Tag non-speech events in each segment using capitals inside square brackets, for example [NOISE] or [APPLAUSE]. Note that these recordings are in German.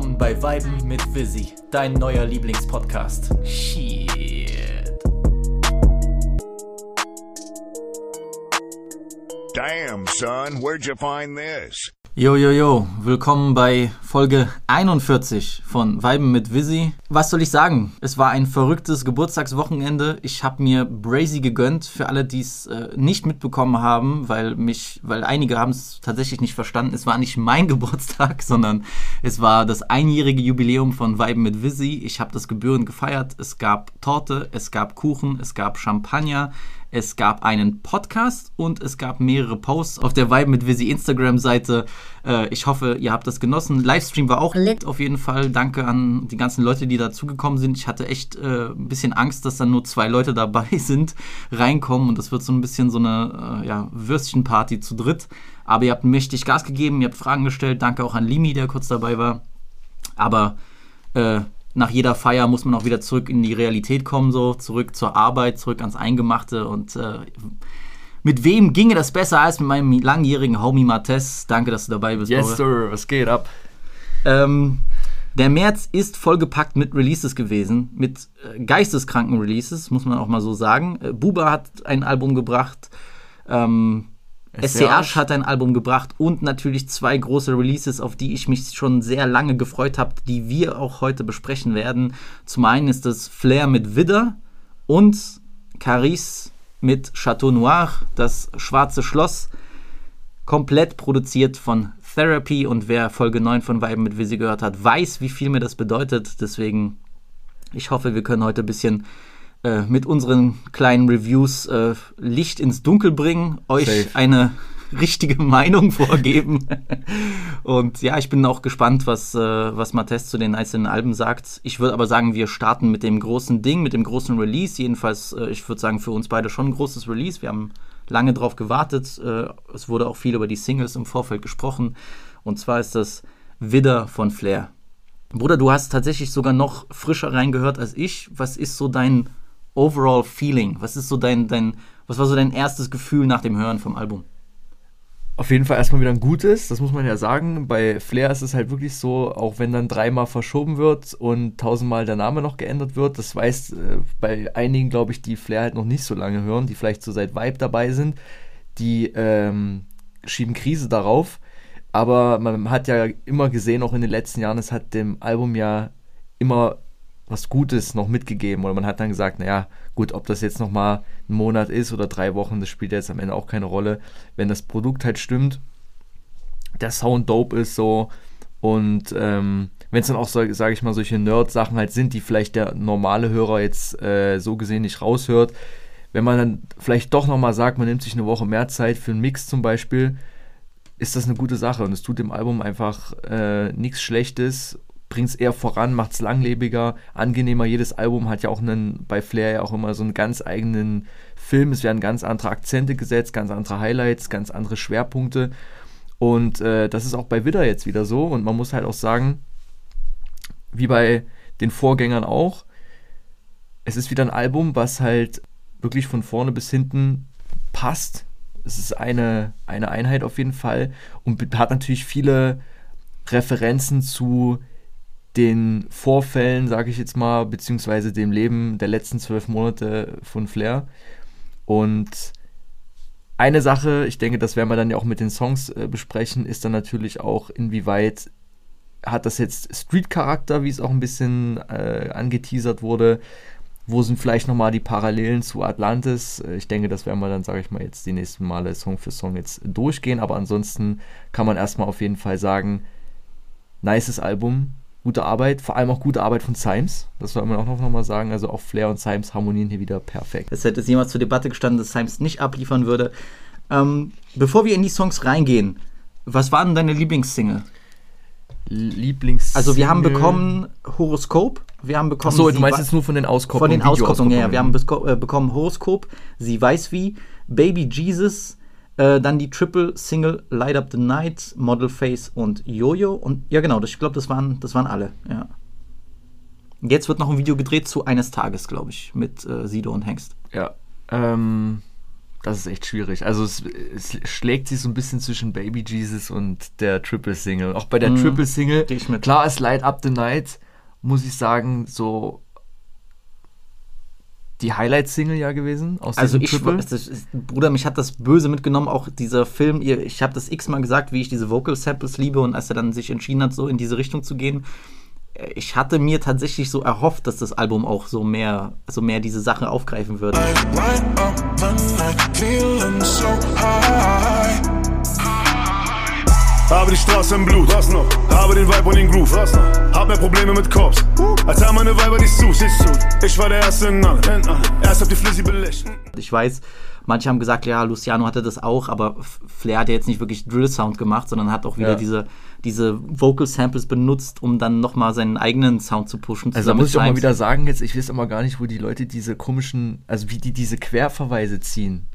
willkommen bei Weiben mit Visi, dein neuer Lieblingspodcast. Shit. Damn, son, where'd you find this? Yo, yo, yo, willkommen bei Folge 41 von Weiben mit Visi. Was soll ich sagen? Es war ein verrücktes Geburtstagswochenende. Ich habe mir Brazy gegönnt, für alle, die es äh, nicht mitbekommen haben, weil mich, weil einige haben es tatsächlich nicht verstanden. Es war nicht mein [LAUGHS] Geburtstag, sondern es war das einjährige Jubiläum von Weiben mit Visi. Ich habe das gebührend gefeiert. Es gab Torte, es gab Kuchen, es gab Champagner, es gab einen Podcast und es gab mehrere Posts auf der Vibe mit Visi Instagram-Seite. Äh, ich hoffe, ihr habt das genossen. Livestream war auch lit auf jeden Fall. Danke an die ganzen Leute, die dazugekommen sind. Ich hatte echt äh, ein bisschen Angst, dass dann nur zwei Leute dabei [LAUGHS] sind, reinkommen und das wird so ein bisschen so eine äh, ja, Würstchenparty zu dritt. Aber ihr habt mächtig Gas gegeben, ihr habt Fragen gestellt. Danke auch an Limi, der kurz dabei war. Aber äh, nach jeder Feier muss man auch wieder zurück in die Realität kommen, so zurück zur Arbeit, zurück ans Eingemachte und äh, mit wem ginge das besser als mit meinem langjährigen Homie Martes? Danke, dass du dabei bist. Yes, Sir, was geht ab? Ähm, der März ist vollgepackt mit Releases gewesen, mit äh, geisteskranken Releases, muss man auch mal so sagen. Äh, Buba hat ein Album gebracht, ähm, SCH hat ein Album gebracht und natürlich zwei große Releases, auf die ich mich schon sehr lange gefreut habe, die wir auch heute besprechen werden. Zum einen ist das Flair mit Widder und Caris mit Chateau Noir, das schwarze Schloss, komplett produziert von Therapy und wer Folge 9 von Weiben mit Visi gehört hat, weiß, wie viel mir das bedeutet. Deswegen, ich hoffe, wir können heute ein bisschen äh, mit unseren kleinen Reviews äh, Licht ins Dunkel bringen, euch Safe. eine richtige [LAUGHS] Meinung vorgeben. und ja, ich bin auch gespannt, was, äh, was Matthes zu den einzelnen Alben sagt. Ich würde aber sagen, wir starten mit dem großen Ding, mit dem großen Release. Jedenfalls, äh, ich würde sagen, für uns beide schon ein großes Release. Wir haben lange drauf gewartet. Äh, es wurde auch viel über die Singles im Vorfeld gesprochen. Und zwar ist das Widder von Flair. Bruder, du hast tatsächlich sogar noch frischer reingehört als ich. Was ist so dein overall Feeling? Was ist so dein, dein, was war so dein erstes Gefühl nach dem Hören vom Album? Auf jeden Fall erstmal wieder ein gutes, das muss man ja sagen. Bei Flair ist es halt wirklich so, auch wenn dann dreimal verschoben wird und tausendmal der Name noch geändert wird, das weiß äh, bei einigen, glaube ich, die Flair halt noch nicht so lange hören, die vielleicht so seit Vibe dabei sind, die ähm, schieben Krise darauf. Aber man hat ja immer gesehen, auch in den letzten Jahren, es hat dem Album ja immer was Gutes noch mitgegeben. Oder man hat dann gesagt, naja, gut, ob das jetzt nochmal ein Monat ist oder drei Wochen, das spielt jetzt am Ende auch keine Rolle. Wenn das Produkt halt stimmt, der Sound dope ist so und ähm, wenn es dann auch, so, sage ich mal, solche Nerd-Sachen halt sind, die vielleicht der normale Hörer jetzt äh, so gesehen nicht raushört, wenn man dann vielleicht doch nochmal sagt, man nimmt sich eine Woche mehr Zeit für einen Mix zum Beispiel, ist das eine gute Sache und es tut dem Album einfach äh, nichts Schlechtes bringt es eher voran, macht es langlebiger, angenehmer. Jedes Album hat ja auch einen, bei Flair ja auch immer so einen ganz eigenen Film. Es werden ganz andere Akzente gesetzt, ganz andere Highlights, ganz andere Schwerpunkte. Und äh, das ist auch bei Widder jetzt wieder so. Und man muss halt auch sagen, wie bei den Vorgängern auch, es ist wieder ein Album, was halt wirklich von vorne bis hinten passt. Es ist eine, eine Einheit auf jeden Fall und hat natürlich viele Referenzen zu den Vorfällen, sage ich jetzt mal, beziehungsweise dem Leben der letzten zwölf Monate von Flair. Und eine Sache, ich denke, das werden wir dann ja auch mit den Songs äh, besprechen, ist dann natürlich auch, inwieweit hat das jetzt Street-Charakter, wie es auch ein bisschen äh, angeteasert wurde. Wo sind vielleicht nochmal die Parallelen zu Atlantis? Äh, ich denke, das werden wir dann, sage ich mal, jetzt die nächsten Male Song für Song jetzt durchgehen. Aber ansonsten kann man erstmal auf jeden Fall sagen, nices Album, gute Arbeit, vor allem auch gute Arbeit von Symes. Das soll man auch noch mal sagen. Also auch Flair und Symes harmonieren hier wieder perfekt. Es hätte jemals zur Debatte gestanden, dass Symes nicht abliefern würde. Ähm, bevor wir in die Songs reingehen, was war denn deine Lieblingssingle? Lieblingssingle? Also wir haben bekommen Horoskop. Wir haben bekommen. Achso, du meinst jetzt nur von den Auskopplungen? Von den Auskopplungen, ja. Wir haben äh, bekommen Horoskop. Sie weiß wie. Baby Jesus. Äh, dann die Triple Single Light Up the Night, Model Face und Jojo. Und ja, genau, das, ich glaube, das waren, das waren alle. Ja. Jetzt wird noch ein Video gedreht zu eines Tages, glaube ich, mit äh, Sido und Hengst. Ja. Ähm, das ist echt schwierig. Also es, es schlägt sich so ein bisschen zwischen Baby Jesus und der Triple Single. Auch bei der Mhm. Triple Single, klar ist Light Up the Night, muss ich sagen, so die Highlight-Single ja gewesen aus Also diesem ich, Triple. das ist, Bruder, mich hat das böse mitgenommen, auch dieser Film, ihr- ich habe das x-mal gesagt, wie ich diese Vocal Samples liebe und als er dann sich entschieden hat, so in diese Richtung zu gehen, äh, ich hatte mir tatsächlich so erhofft, dass das Album auch so mehr, so mehr diese Sachen aufgreifen wird. Light Habe die Straße im Blut, was noch? Habe den Vibe und den Groove, was noch? Hab mehr Probleme mit Cops, als haben meine Weiber die Sus. Ich war der Erste in allem, erst hab die Flizzy belegt. Ich weiß, manche haben gesagt, ja, Luciano hatte das auch, aber Flair hat ja jetzt nicht wirklich Drill-Sound gemacht, sondern hat auch wieder Ja. diese, diese Vocal-Samples benutzt, um dann nochmal seinen eigenen Sound zu pushen. Also da muss ich auch mal wieder sagen, jetzt, ich weiß immer gar nicht, wo die Leute diese komischen, also wie die diese Querverweise ziehen.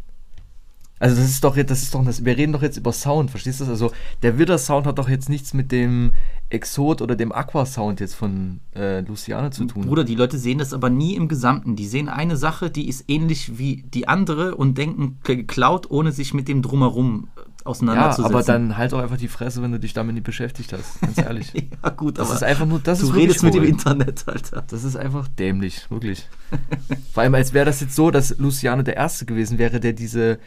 Also das ist doch jetzt, das ist doch, das, wir reden doch jetzt über Sound, verstehst du das? Also der Widder-Sound hat doch jetzt nichts mit dem Exot oder dem Aqua-Sound jetzt von äh, Luciano zu tun. Bruder, die Leute sehen das aber nie im Gesamten. Die sehen eine Sache, die ist ähnlich wie die andere und denken geklaut, ohne sich mit dem Drumherum äh, ja, auseinanderzusetzen. aber dann halt doch einfach die Fresse, wenn du dich damit nicht beschäftigt hast, ganz ehrlich. [LAUGHS] Ja, gut, Das aber ist einfach nur, das du ist redest mit dem. Internet, Alter. Das ist einfach dämlich, wirklich. [LAUGHS] Vor allem, als wäre das jetzt so, dass Luciano der Erste gewesen wäre, der diese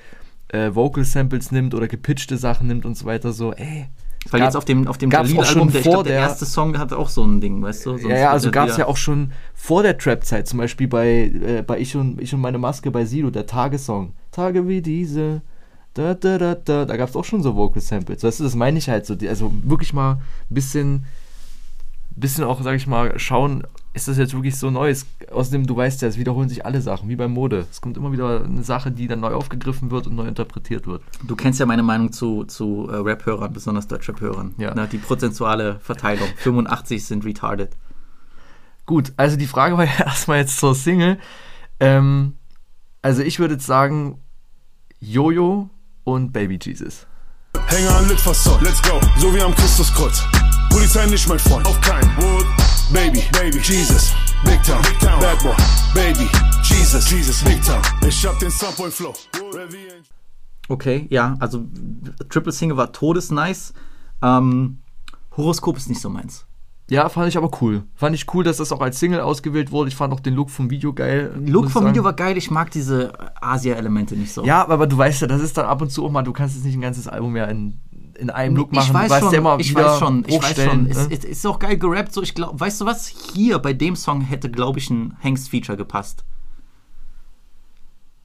äh, Vocal Samples nimmt oder gepitchte Sachen nimmt und so weiter. So, ey. Weil gab- jetzt auf dem, auf dem schon der, ich glaub, der der- erste Song hat auch so ein Ding, weißt du? Sonst Ja, ja, also gab es ja auch schon vor der Trap-Zeit, zum Beispiel bei, äh, bei ich, und, ich und meine Maske bei Sido, der Tagessong. Tage wie diese. Da, da, da, da. Da gab es auch schon so Vocal Samples. Weißt du, das meine ich halt so. Die, also wirklich mal ein bisschen, bisschen auch, sag ich mal, schauen, ist das jetzt wirklich so Neues? Außerdem, du weißt ja, es wiederholen sich alle Sachen, wie bei Mode. Es kommt immer wieder eine Sache, die dann neu aufgegriffen wird und neu interpretiert wird. Du kennst ja meine Meinung zu, zu äh, Rap-Hörern, besonders Deutschrap-Hörern. Ja. Ne, die prozentuale Verteilung. [LAUGHS] 85 sind retarded. Gut, also die Frage war [LAUGHS] ja erstmal jetzt zur Single. Ähm, also ich würde jetzt sagen, Jojo und Baby Jesus. Hänge an Litfaßsäule, let's go, so wie am Christuskreuz. Polizei nicht mein Freund, auf keinen. Baby, Baby, Jesus, Big Town, Big Town, Bad Boy, Baby, Jesus, Jesus, Big Town. Ich hab den Sunpoint Flow. Okay, ja, also Triple Single war todesnice. Ähm, Horoskop ist nicht so meins. Ja, fand ich aber cool. Fand ich cool, dass das auch als Single ausgewählt wurde. Ich fand auch den Look vom Video geil. Look vom sagen. Video war geil, ich mag diese Asia-Elemente nicht so. Ja, aber du weißt ja, das ist dann ab und zu auch mal, du kannst jetzt nicht ein ganzes Album mehr in, in einem Look machen. Ich weiß schon, immer ich weiß schon, ich weiß schon. ne? Es, es ist auch geil gerappt, so ich glaube, weißt du was? Hier bei dem Song hätte, glaube ich, ein Hengst-Feature gepasst.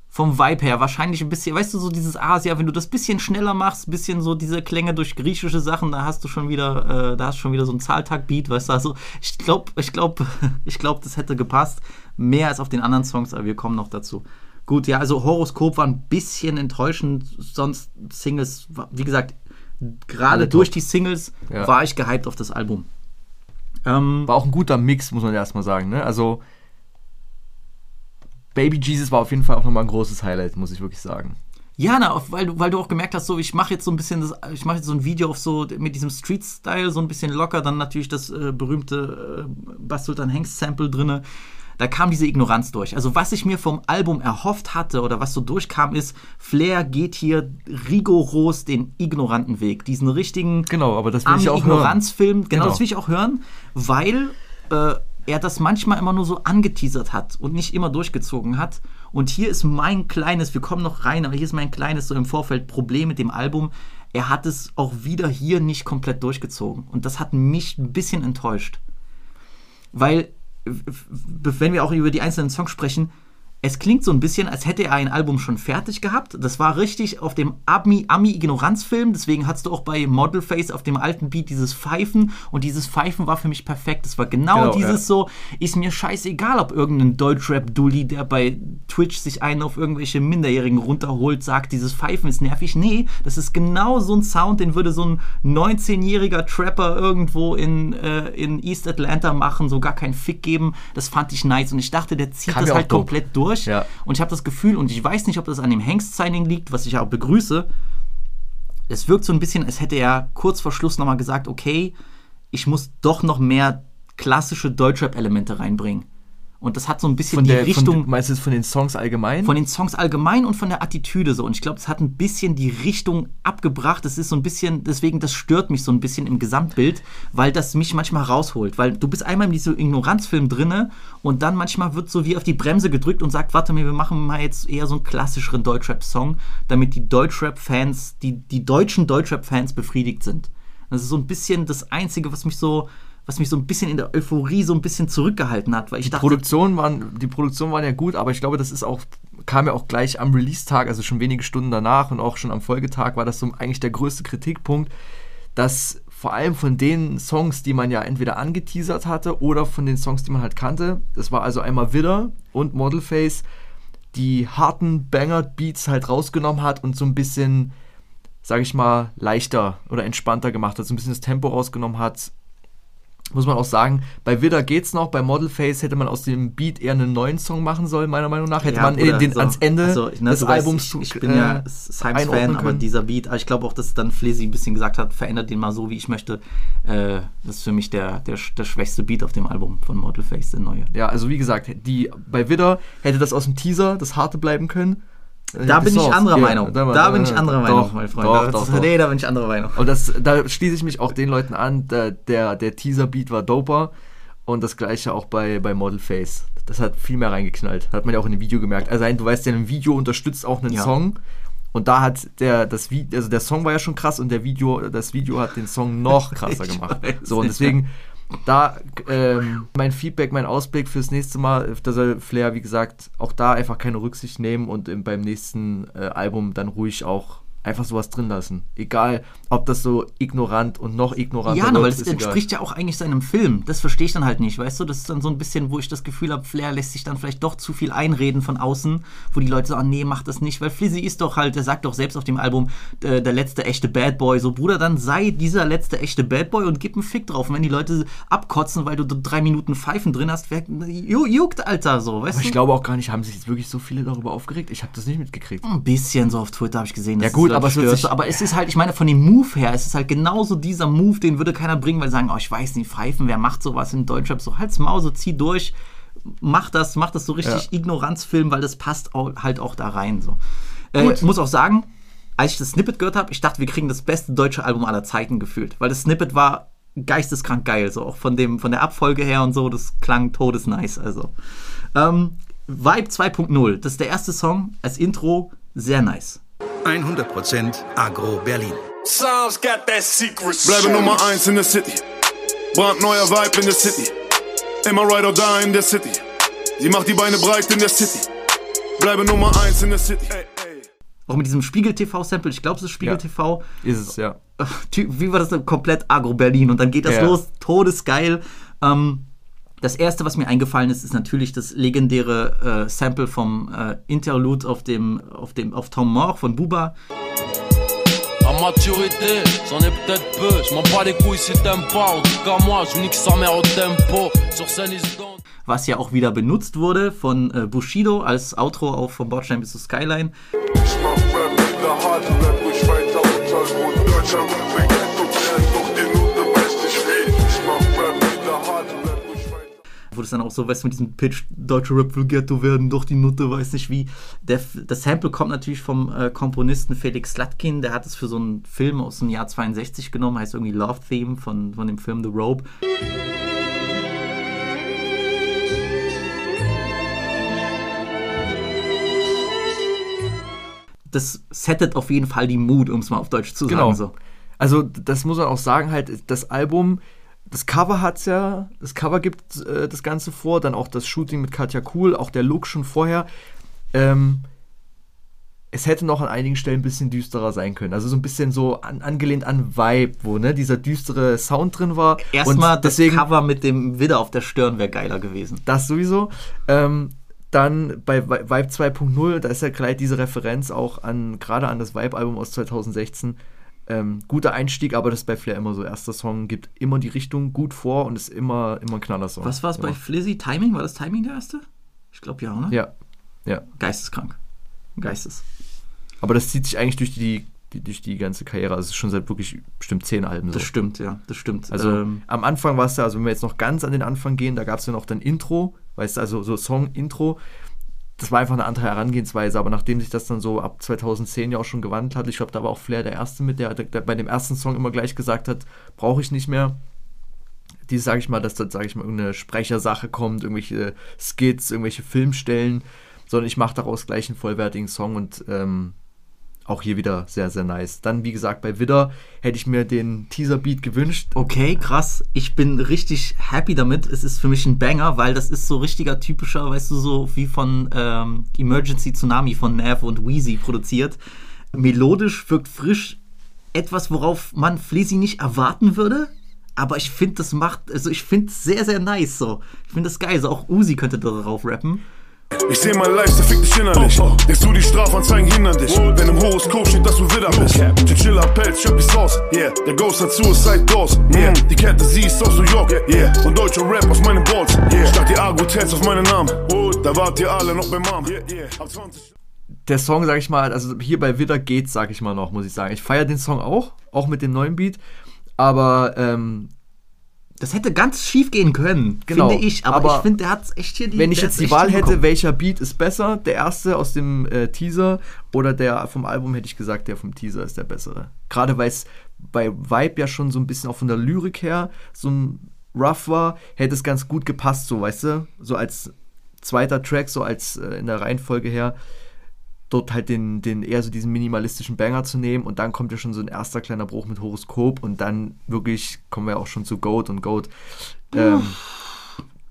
Vom Vibe her, wahrscheinlich ein bisschen, weißt du, so dieses Asia, wenn du das bisschen schneller machst, bisschen so diese Klänge durch griechische Sachen, da hast du schon wieder, äh, da hast du schon wieder so ein Zahltag-Beat, weißt du, also ich glaube, ich glaube, [LAUGHS] ich glaube, das hätte gepasst. Mehr als auf den anderen Songs, aber wir kommen noch dazu. Gut, ja, also Horoskop war ein bisschen enttäuschend, sonst Singles, wie gesagt, gerade durch die Singles Ja. war ich gehypt auf das Album. Ähm, War auch ein guter Mix, muss man erstmal sagen. Ne? Also Baby Jesus war auf jeden Fall auch nochmal ein großes Highlight, muss ich wirklich sagen. ja, na, weil, du, weil du auch gemerkt hast, so ich mache jetzt so ein bisschen das, ich mache jetzt so ein Video auf so mit diesem Street-Style, so ein bisschen locker, dann natürlich das äh, berühmte äh, Bastultan Hengst Sample drinne. Da kam diese Ignoranz durch. Also was ich mir vom Album erhofft hatte oder was so durchkam, ist, Flair geht hier rigoros den ignoranten Weg. Diesen richtigen Genau, aber das will ich auch hören. Ignoranzfilm, genau, Genau. das will ich auch hören, weil äh, er das manchmal immer nur so angeteasert hat und nicht immer durchgezogen hat. Und hier ist mein kleines, wir kommen noch rein, aber hier ist mein kleines so im Vorfeld Problem mit dem Album. Er hat es auch wieder hier nicht komplett durchgezogen. Und das hat mich ein bisschen enttäuscht. Weil, wenn wir auch über die einzelnen Songs sprechen, es klingt so ein bisschen, als hätte er ein Album schon fertig gehabt. Das war richtig auf dem Ami- Ami-Ignoranz-Film. Deswegen hattest du auch bei Model Face auf dem alten Beat dieses Pfeifen. Und dieses Pfeifen war für mich perfekt. Das war genau, Genau, dieses ja. so, ist mir scheißegal, ob irgendein Deutschrap-Dulli, der bei Twitch sich einen auf irgendwelche Minderjährigen runterholt, sagt, dieses Pfeifen ist nervig. Nee, das ist genau so ein Sound, den würde so ein 19-jähriger Trapper irgendwo in, äh, in East Atlanta machen, so gar keinen Fick geben. Das fand ich nice. Und ich dachte, der zieht Kam das halt komplett durch. Ja. Und ich habe das Gefühl, und ich weiß nicht, ob das an dem Hengst-Signing liegt, was ich ja auch begrüße, es wirkt so ein bisschen, als hätte er kurz vor Schluss nochmal gesagt, okay, ich muss doch noch mehr klassische Deutschrap-Elemente reinbringen. Und das hat so ein bisschen Von die der, Richtung von, meinst du von den Songs allgemein? von den Songs allgemein und von der Attitüde so. Und ich glaube, es hat ein bisschen die Richtung abgebracht. Es ist so ein bisschen, deswegen, das stört mich so ein bisschen im Gesamtbild, weil das mich manchmal rausholt. Weil du bist einmal in diesem Ignoranzfilm drinne und dann manchmal wird so wie auf die Bremse gedrückt und sagt, warte mal, wir machen mal jetzt eher so einen klassischeren Deutschrap-Song, damit die Deutschrap-Fans, die, die deutschen Deutschrap-Fans befriedigt sind. Das ist so ein bisschen das Einzige, was mich so, was mich so ein bisschen in der Euphorie so ein bisschen zurückgehalten hat, weil ich die dachte, Produktion waren, die Produktion waren ja gut, aber ich glaube, das ist auch, kam ja auch gleich am Release-Tag, also schon wenige Stunden danach und auch schon am Folgetag war das so eigentlich der größte Kritikpunkt, dass vor allem von den Songs, die man ja entweder angeteasert hatte oder von den Songs, die man halt kannte, das war also einmal Widder und Modelface, die harten Banger-Beats halt rausgenommen hat und so ein bisschen, sag ich mal, leichter oder entspannter gemacht hat, so ein bisschen das Tempo rausgenommen hat, muss man auch sagen, bei Widder geht's noch, bei Modelface hätte man aus dem Beat eher einen neuen Song machen sollen, meiner Meinung nach. Hätte Ja, man Bruder, den so. ans Ende Also, ne, des du weißt, Albums ich, ich bin äh, ja Symes-Fan, einordnen aber dieser Beat, aber ich glaube auch, dass dann Flizzy ein bisschen gesagt hat, verändert den mal so, wie ich möchte. Äh, das ist für mich der, der, der schwächste Beat auf dem Album von Modelface, der neue. Ja, also wie gesagt, die, bei Widder hätte das aus dem Teaser das harte bleiben können. Da bin ich anderer Meinung. Da, bin ich anderer Meinung, mein Freund. Doch, da, doch, [LAUGHS] doch. Nee, da bin ich anderer Meinung. Und das, da schließe ich mich auch den Leuten an, der, der, der Teaser-Beat war doper und das gleiche auch bei, bei Model Face. Das hat viel mehr reingeknallt. Hat man ja auch in dem Video gemerkt. Also du weißt ja, ein Video unterstützt auch einen Ja. Song. Und da hat der, das Video, also der Song war ja schon krass und der Video, das Video hat den Song noch [LAUGHS] krasser gemacht. So, und ja. Da ähm, mein Feedback, mein Ausblick fürs nächste Mal, da soll Flair, wie gesagt, auch da einfach keine Rücksicht nehmen und im, beim nächsten äh, Album dann ruhig auch einfach sowas drin lassen. Egal, ob das so ignorant und noch ignoranter Ja, weil wird, es ist egal. entspricht ja auch eigentlich seinem Film. Das verstehe ich dann halt nicht, weißt du? Das ist dann so ein bisschen, wo ich das Gefühl habe, Flair lässt sich dann vielleicht doch zu viel einreden von außen, wo die Leute sagen, nee, mach das nicht, weil Flizzy ist doch halt, der sagt doch selbst auf dem Album, äh, der letzte echte Bad Boy. So, Bruder, dann sei dieser letzte echte Bad Boy und gib einen Fick drauf. Und wenn die Leute abkotzen, weil du drei Minuten Pfeifen drin hast, wer, ju- juckt, Alter, so, weißt Aber du? ich glaube auch gar nicht, haben sich jetzt wirklich so viele darüber aufgeregt? Ich habe das nicht mitgekriegt. Ein bisschen so auf Twitter habe ich gesehen. Ja gut, Aber es sich- aber es ist halt, ich meine, von dem Move her, es ist halt genauso dieser Move, den würde keiner bringen, weil sie sagen, oh, ich weiß nicht, Pfeifen, wer macht sowas in Deutschrap? So, halt's Maul, so zieh durch, mach das, mach das so richtig Ja. Ignoranzfilm, weil das passt auch, halt auch da rein. So. Äh, Gut. muss auch sagen, als ich das Snippet gehört habe, ich dachte, wir kriegen das beste deutsche Album aller Zeiten gefühlt, weil das Snippet war geisteskrank geil, so auch von dem von der Abfolge her und so, das klang todesnice, also. Ähm, Vibe 2.0, das ist der erste Song als Intro, sehr nice. 100% Agro Berlin. Sounds got that secret Bleibe. Nummer 1 in der City. Brandneuer Vibe in der City. Immer ride or die in der City. Sie macht die Beine breit in der City. Bleibe Nummer 1 in der City. Ey, ey. Auch mit diesem Spiegel-TV-Sample, ich glaube, es ist Spiegel-TV. Ist es, ja. Wie war das denn? Komplett Agro-Berlin. Und dann geht das Ja. los, todesgeil. Ähm, das erste, was mir eingefallen ist, ist natürlich das legendäre äh, Sample vom äh, Interlude auf dem, auf dem, auf Tom Moore von Buba. À maturité, j'en ai peut-être peu. Je m'en bats les couilles si t'aimes pas. En tout cas, moi, je nique sa mère au tempo. Sur scène, ils se donnent. was ja auch wieder benutzt wurde von äh, Bushido als Outro auch vom Bordstein bis zur Skyline. Ich mach Rap mit der harten Rap, ich weiter unter Grund. Deutscher Wo das dann auch so, weißt du, mit diesem Pitch, deutsche Rap will Ghetto werden, doch die Nutte, weiß nicht wie. Der, das Sample kommt natürlich vom äh, Komponisten Felix Slatkin, der hat es für so einen Film aus dem Jahr 62 genommen, heißt irgendwie Love Theme von, von dem Film The Robe. Das settet auf jeden Fall die Mood, um es mal auf Deutsch zu Genau. sagen. So. Also, das muss man auch sagen, halt, das Album, das Cover hat's ja, das Cover gibt äh, das Ganze vor, dann auch das Shooting mit Katja Cool, auch der Look schon vorher. Ähm, es hätte noch an einigen Stellen ein bisschen düsterer sein können. Also so ein bisschen so an, angelehnt an Vibe, wo ne, dieser düstere Sound drin war. Erstmal das deswegen Cover mit dem Widder auf der Stirn wäre geiler gewesen. das sowieso. Ähm, dann bei Vi- Vibe 2.0, da ist ja gleich diese Referenz auch an, gerade an das Vibe-Album aus 2016. Ähm, guter Einstieg, aber das ist bei Flair immer so. Erster Song gibt immer die Richtung gut vor und ist immer, immer ein Knallersong. Was war es bei Immer. Flizzy? Timing? War das Timing der erste? Ich glaube ja, oder? Ja, ja. Geisteskrank. Geistes. Aber das zieht sich eigentlich durch die, die, durch die ganze Karriere. Also es ist schon seit wirklich bestimmt zehn Alben so. Das stimmt, ja, das stimmt. Also Ähm, am Anfang war es ja, also wenn wir jetzt noch ganz an den Anfang gehen, da gab es ja noch dann Intro, weißt du, also so Song-Intro. Das war einfach eine andere Herangehensweise, aber nachdem sich das dann so ab 2010 ja auch schon gewandelt hat, ich glaube, da war auch Flair der Erste mit, der, der bei dem ersten Song immer gleich gesagt hat, brauche ich nicht mehr. Die sage ich mal, dass dort, sage ich mal, irgendeine Sprechersache kommt, irgendwelche Skits, irgendwelche Filmstellen, sondern ich mache daraus gleich einen vollwertigen Song und ähm, auch hier wieder sehr, sehr nice. Dann, wie gesagt, bei Widder hätte ich mir den Teaser-Beat gewünscht. Okay, krass. Ich bin richtig happy damit. Es ist für mich ein Banger, weil das ist so richtiger typischer, weißt du, so wie von ähm, Emergency Tsunami von Nav und Wheezy produziert. Melodisch, wirkt frisch. Etwas, worauf man Flizzy nicht erwarten würde. Aber ich finde, das macht, also ich finde es sehr, sehr nice so. Ich finde das geil. So auch Uzi könnte darauf rappen. Ich seh mein Lifestyle, fick dich innerlich. Denkst du, die Strafanzeigen hindern dich? Wenn im Horoskop steht, dass du wieder bist. Chinchilla Pelz, Schöppi Sauce. Yeah, der Ghost hat Suicide Doors. Yeah, die Kette sie ist aus New York. Yeah, und deutscher Rap auf meinen Balls. Yeah, statt die Agro-Tats auf meinen Namen. Da wart ihr alle noch beim Mom. Yeah, yeah. Ab 20 Der Song, sage ich mal, also hier bei Widder geht's, sage ich mal noch, muss ich sagen. Ich feiere den Song auch, auch mit dem neuen Beat. Aber ähm, Das hätte ganz schief gehen können, Genau, finde ich. Aber, aber ich finde, der hat echt hier die. wenn ich jetzt die Wahl hätte, welcher Beat ist besser, der erste aus dem äh, Teaser oder der vom Album, hätte ich gesagt, der vom Teaser ist der bessere. Gerade weil es bei Vibe ja schon so ein bisschen auch von der Lyrik her so ein Rough war, hätte es ganz gut gepasst, so weißt du, so als zweiter Track, so als äh, in der Reihenfolge her, dort halt den, den eher so diesen minimalistischen Banger zu nehmen und dann kommt ja schon so ein erster kleiner Bruch mit Horoskop und dann wirklich kommen wir auch schon zu Goat und Goat. Ähm,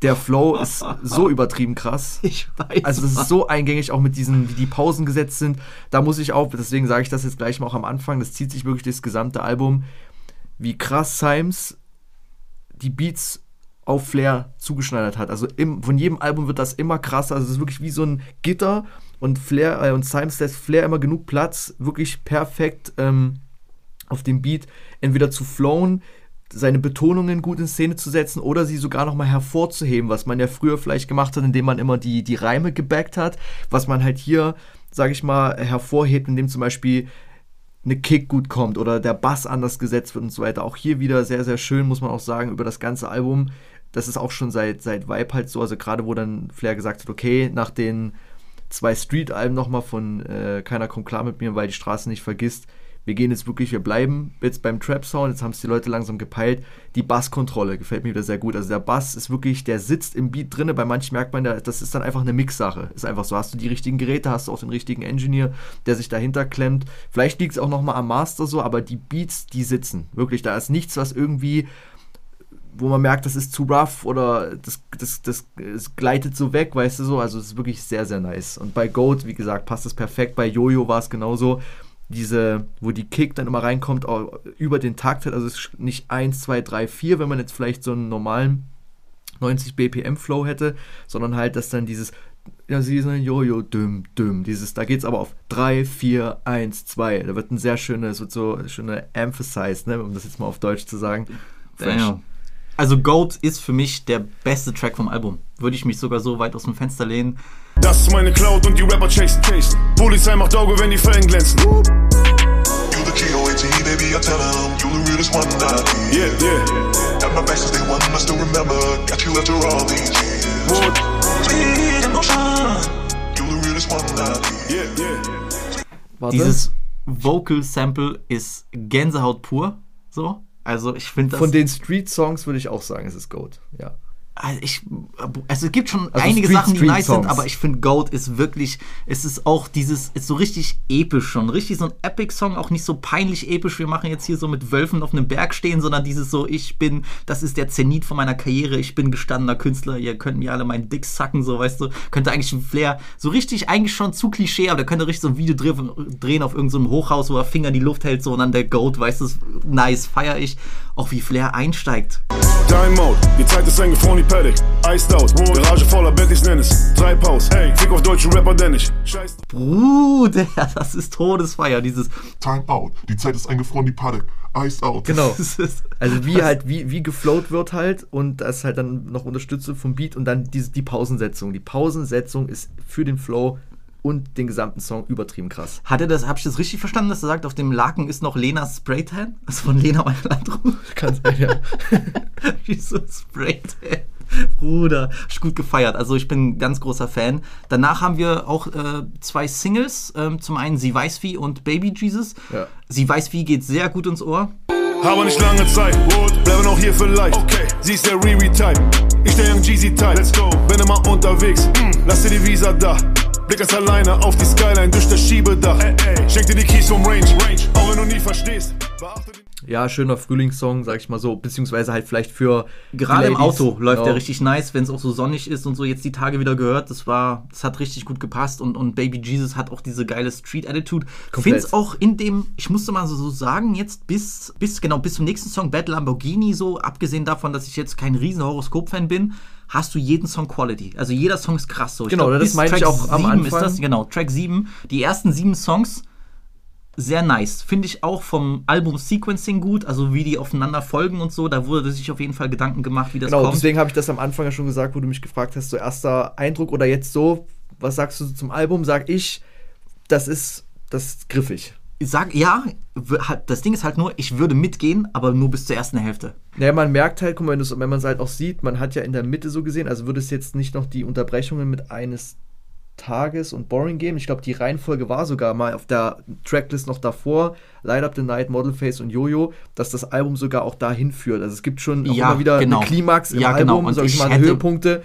der Flow ist so [LAUGHS] übertrieben krass. Ich weiß. Also das ist so eingängig, auch mit diesen, wie die Pausen gesetzt sind. Da muss ich auch, deswegen sage ich das jetzt gleich mal auch am Anfang, das zieht sich wirklich das gesamte Album, wie krass Symes die Beats auf Flair zugeschneidert hat. Also im, von jedem Album wird das immer krasser. Also es ist wirklich wie so ein Gitter und Flair äh, und Symes lässt Flair immer genug Platz, wirklich perfekt ähm, auf dem Beat entweder zu flowen, seine Betonungen gut in Szene zu setzen oder sie sogar nochmal hervorzuheben, was man ja früher vielleicht gemacht hat, indem man immer die, die Reime gebackt hat, was man halt hier, sage ich mal, hervorhebt, indem zum Beispiel eine Kick gut kommt oder der Bass anders gesetzt wird und so weiter. Auch hier wieder sehr, sehr schön, muss man auch sagen, über das ganze Album. Das ist auch schon seit, seit Vibe halt so, also gerade wo dann Flair gesagt hat, okay, nach den zwei Street-Alben nochmal von äh, Keiner kommt klar mit mir, weil die Straße nicht vergisst. Wir gehen jetzt wirklich, wir bleiben jetzt beim Trap-Sound, jetzt haben es die Leute langsam gepeilt. Die Basskontrolle gefällt mir wieder sehr gut. Also der Bass ist wirklich, der sitzt im Beat drinne. Bei manchen merkt man, das ist dann einfach eine Mix-Sache. Ist einfach so, hast du die richtigen Geräte, hast du auch den richtigen Engineer, der sich dahinter klemmt. Vielleicht liegt es auch nochmal am Master so, aber die Beats, die sitzen. Wirklich, da ist nichts, was irgendwie wo man merkt, das ist zu rough oder das, das, das, es gleitet so weg, weißt du so. Also es ist wirklich sehr, sehr nice. Und bei Goat, wie gesagt, passt es perfekt. Bei Jojo war es genauso. Diese, wo die Kick dann immer reinkommt, über den Takt hat. Also es ist nicht 1, 2, 3, 4, wenn man jetzt vielleicht so einen normalen 90 BPM Flow hätte, sondern halt, dass dann dieses ja, sie ist ein Jojo, düm, düm. Dieses, da geht's aber auf 3, 4, 1, 2. Da wird ein sehr schönes, wird so schöne Emphasize, ne, um das jetzt mal auf Deutsch zu sagen. Fresh. Damn. Also Goat ist für mich der beste Track vom Album. Würde ich mich sogar so weit aus dem Fenster lehnen. Das ist meine Cloud und die Rapper chasen. chasen. Polizei macht Auge, wenn die Felgen glänzen. You the G-O-A-T, baby, I tell 'em you the realest one I need. Yeah, yeah. At my back since day one, I still remember. Got you after all these years. What? Bleed emotion. You the realest one I need. Yeah, yeah. Warte. Dieses Vocal Sample ist Gänsehaut pur. So. Also ich finde das. Von den Street-Songs würde ich auch sagen, es ist Goat. Ja. Also, ich, also es gibt schon Also einige Street- Sachen, die Street nice sind, Songs. aber ich finde Goat ist wirklich, es ist auch dieses, ist so richtig episch schon, richtig so ein Epic-Song, auch nicht so peinlich episch, wir machen jetzt hier so mit Wölfen auf einem Berg stehen, sondern dieses so, ich bin, das ist der Zenit von meiner Karriere, ich bin gestandener Künstler, ihr könnt mir alle meinen Dick sacken, so, weißt du, könnte eigentlich ein Flair, so richtig, eigentlich schon zu Klischee, aber der könnte richtig so ein Video drehen, drehen auf irgendeinem so Hochhaus, wo er Finger in die Luft hält, so, und dann der Goat, weißt du, nice, feier ich, auch wie Flair einsteigt. Time Mode, die Zeit ist eingefroren, die Paddock. Iced out, Garage voller Bentleys nenn es. Treibhaus, hey, fick auf deutsche Rapper, denn ich. Scheiß. Bruder, [LAUGHS] das ist Todesfeier, dieses Time out. Die Zeit ist eingefroren, die Paddock. Iced out. Genau. [LAUGHS] Also wie halt, wie, wie geflowt wird halt und das halt dann noch unterstützt vom Beat und dann diese, die Pausensetzung. Die Pausensetzung ist für den Flow und den gesamten Song übertrieben krass. Hat er das, hab ich das richtig verstanden, dass er sagt, auf dem Laken ist noch Lenas Spraytan? Das ist von Lena Meyer-Landrut. [LAUGHS] Kann sein, ja. [LAUGHS] Wieso Spraytan? Bruder, hab ich gut gefeiert. Also ich bin ein ganz großer Fan. Danach haben wir auch äh, zwei Singles. Ähm, zum einen Sie weiß wie und Baby Jesus. Ja. Sie weiß wie geht sehr gut ins Ohr. Habe nicht lange Zeit, bleiben auch hier vielleicht. Okay. Sie ist der Riri-Type, ich der Young Jeezy-Type. Let's go. Bin immer unterwegs, lass dir die Visa da. Blick ganz alleine auf die Skyline durch das Schiebedach. Schenk dir die Keys vom Range, auch wenn du nie verstehst. Ja, schöner Frühlingssong, sag ich mal so, beziehungsweise halt vielleicht für Gerade im. Auto läuft Genau. der richtig nice, wenn es auch so sonnig ist und so. Jetzt die Tage wieder gehört, das war, das hat richtig gut gepasst und, und Baby Jesus hat auch diese geile Street Attitude. Komplett. Find's auch in dem, ich musste mal so, so sagen, jetzt bis, bis, genau, bis zum nächsten Song Bad Lamborghini, so, abgesehen davon, dass ich jetzt kein riesen Horoskop-Fan bin, hast du jeden Song Quality. Also jeder Song ist krass so. Ich Genau, das bis meinte ich Track auch am 7 Anfang. Ist das, genau, Track 7. Die ersten sieben Songs sehr nice. Finde ich auch vom Album-Sequencing gut, also wie die aufeinander folgen und so. Da wurde sich auf jeden Fall Gedanken gemacht, wie das Genau, kommt. deswegen habe ich das am Anfang ja schon gesagt, wo du mich gefragt hast, so erster Eindruck oder jetzt so, was sagst du zum Album? Sag ich, das ist, das ist griffig. Sag, ja, das Ding ist halt nur, ich würde mitgehen, aber nur bis zur ersten Hälfte. Naja, man merkt halt, guck mal, wenn, wenn man es halt auch sieht, man hat ja in der Mitte so gesehen, also würde es jetzt nicht noch die Unterbrechungen mit eines Tages und Boring geben. Ich glaube, die Reihenfolge war sogar mal auf der Tracklist noch davor, Light Up the Night, Model Face und Jojo, dass das Album sogar auch dahin führt. Also es gibt schon Ja, immer wieder genau. eine Klimax im Ja, genau. Album, Und sag ich mal, Höhepunkte.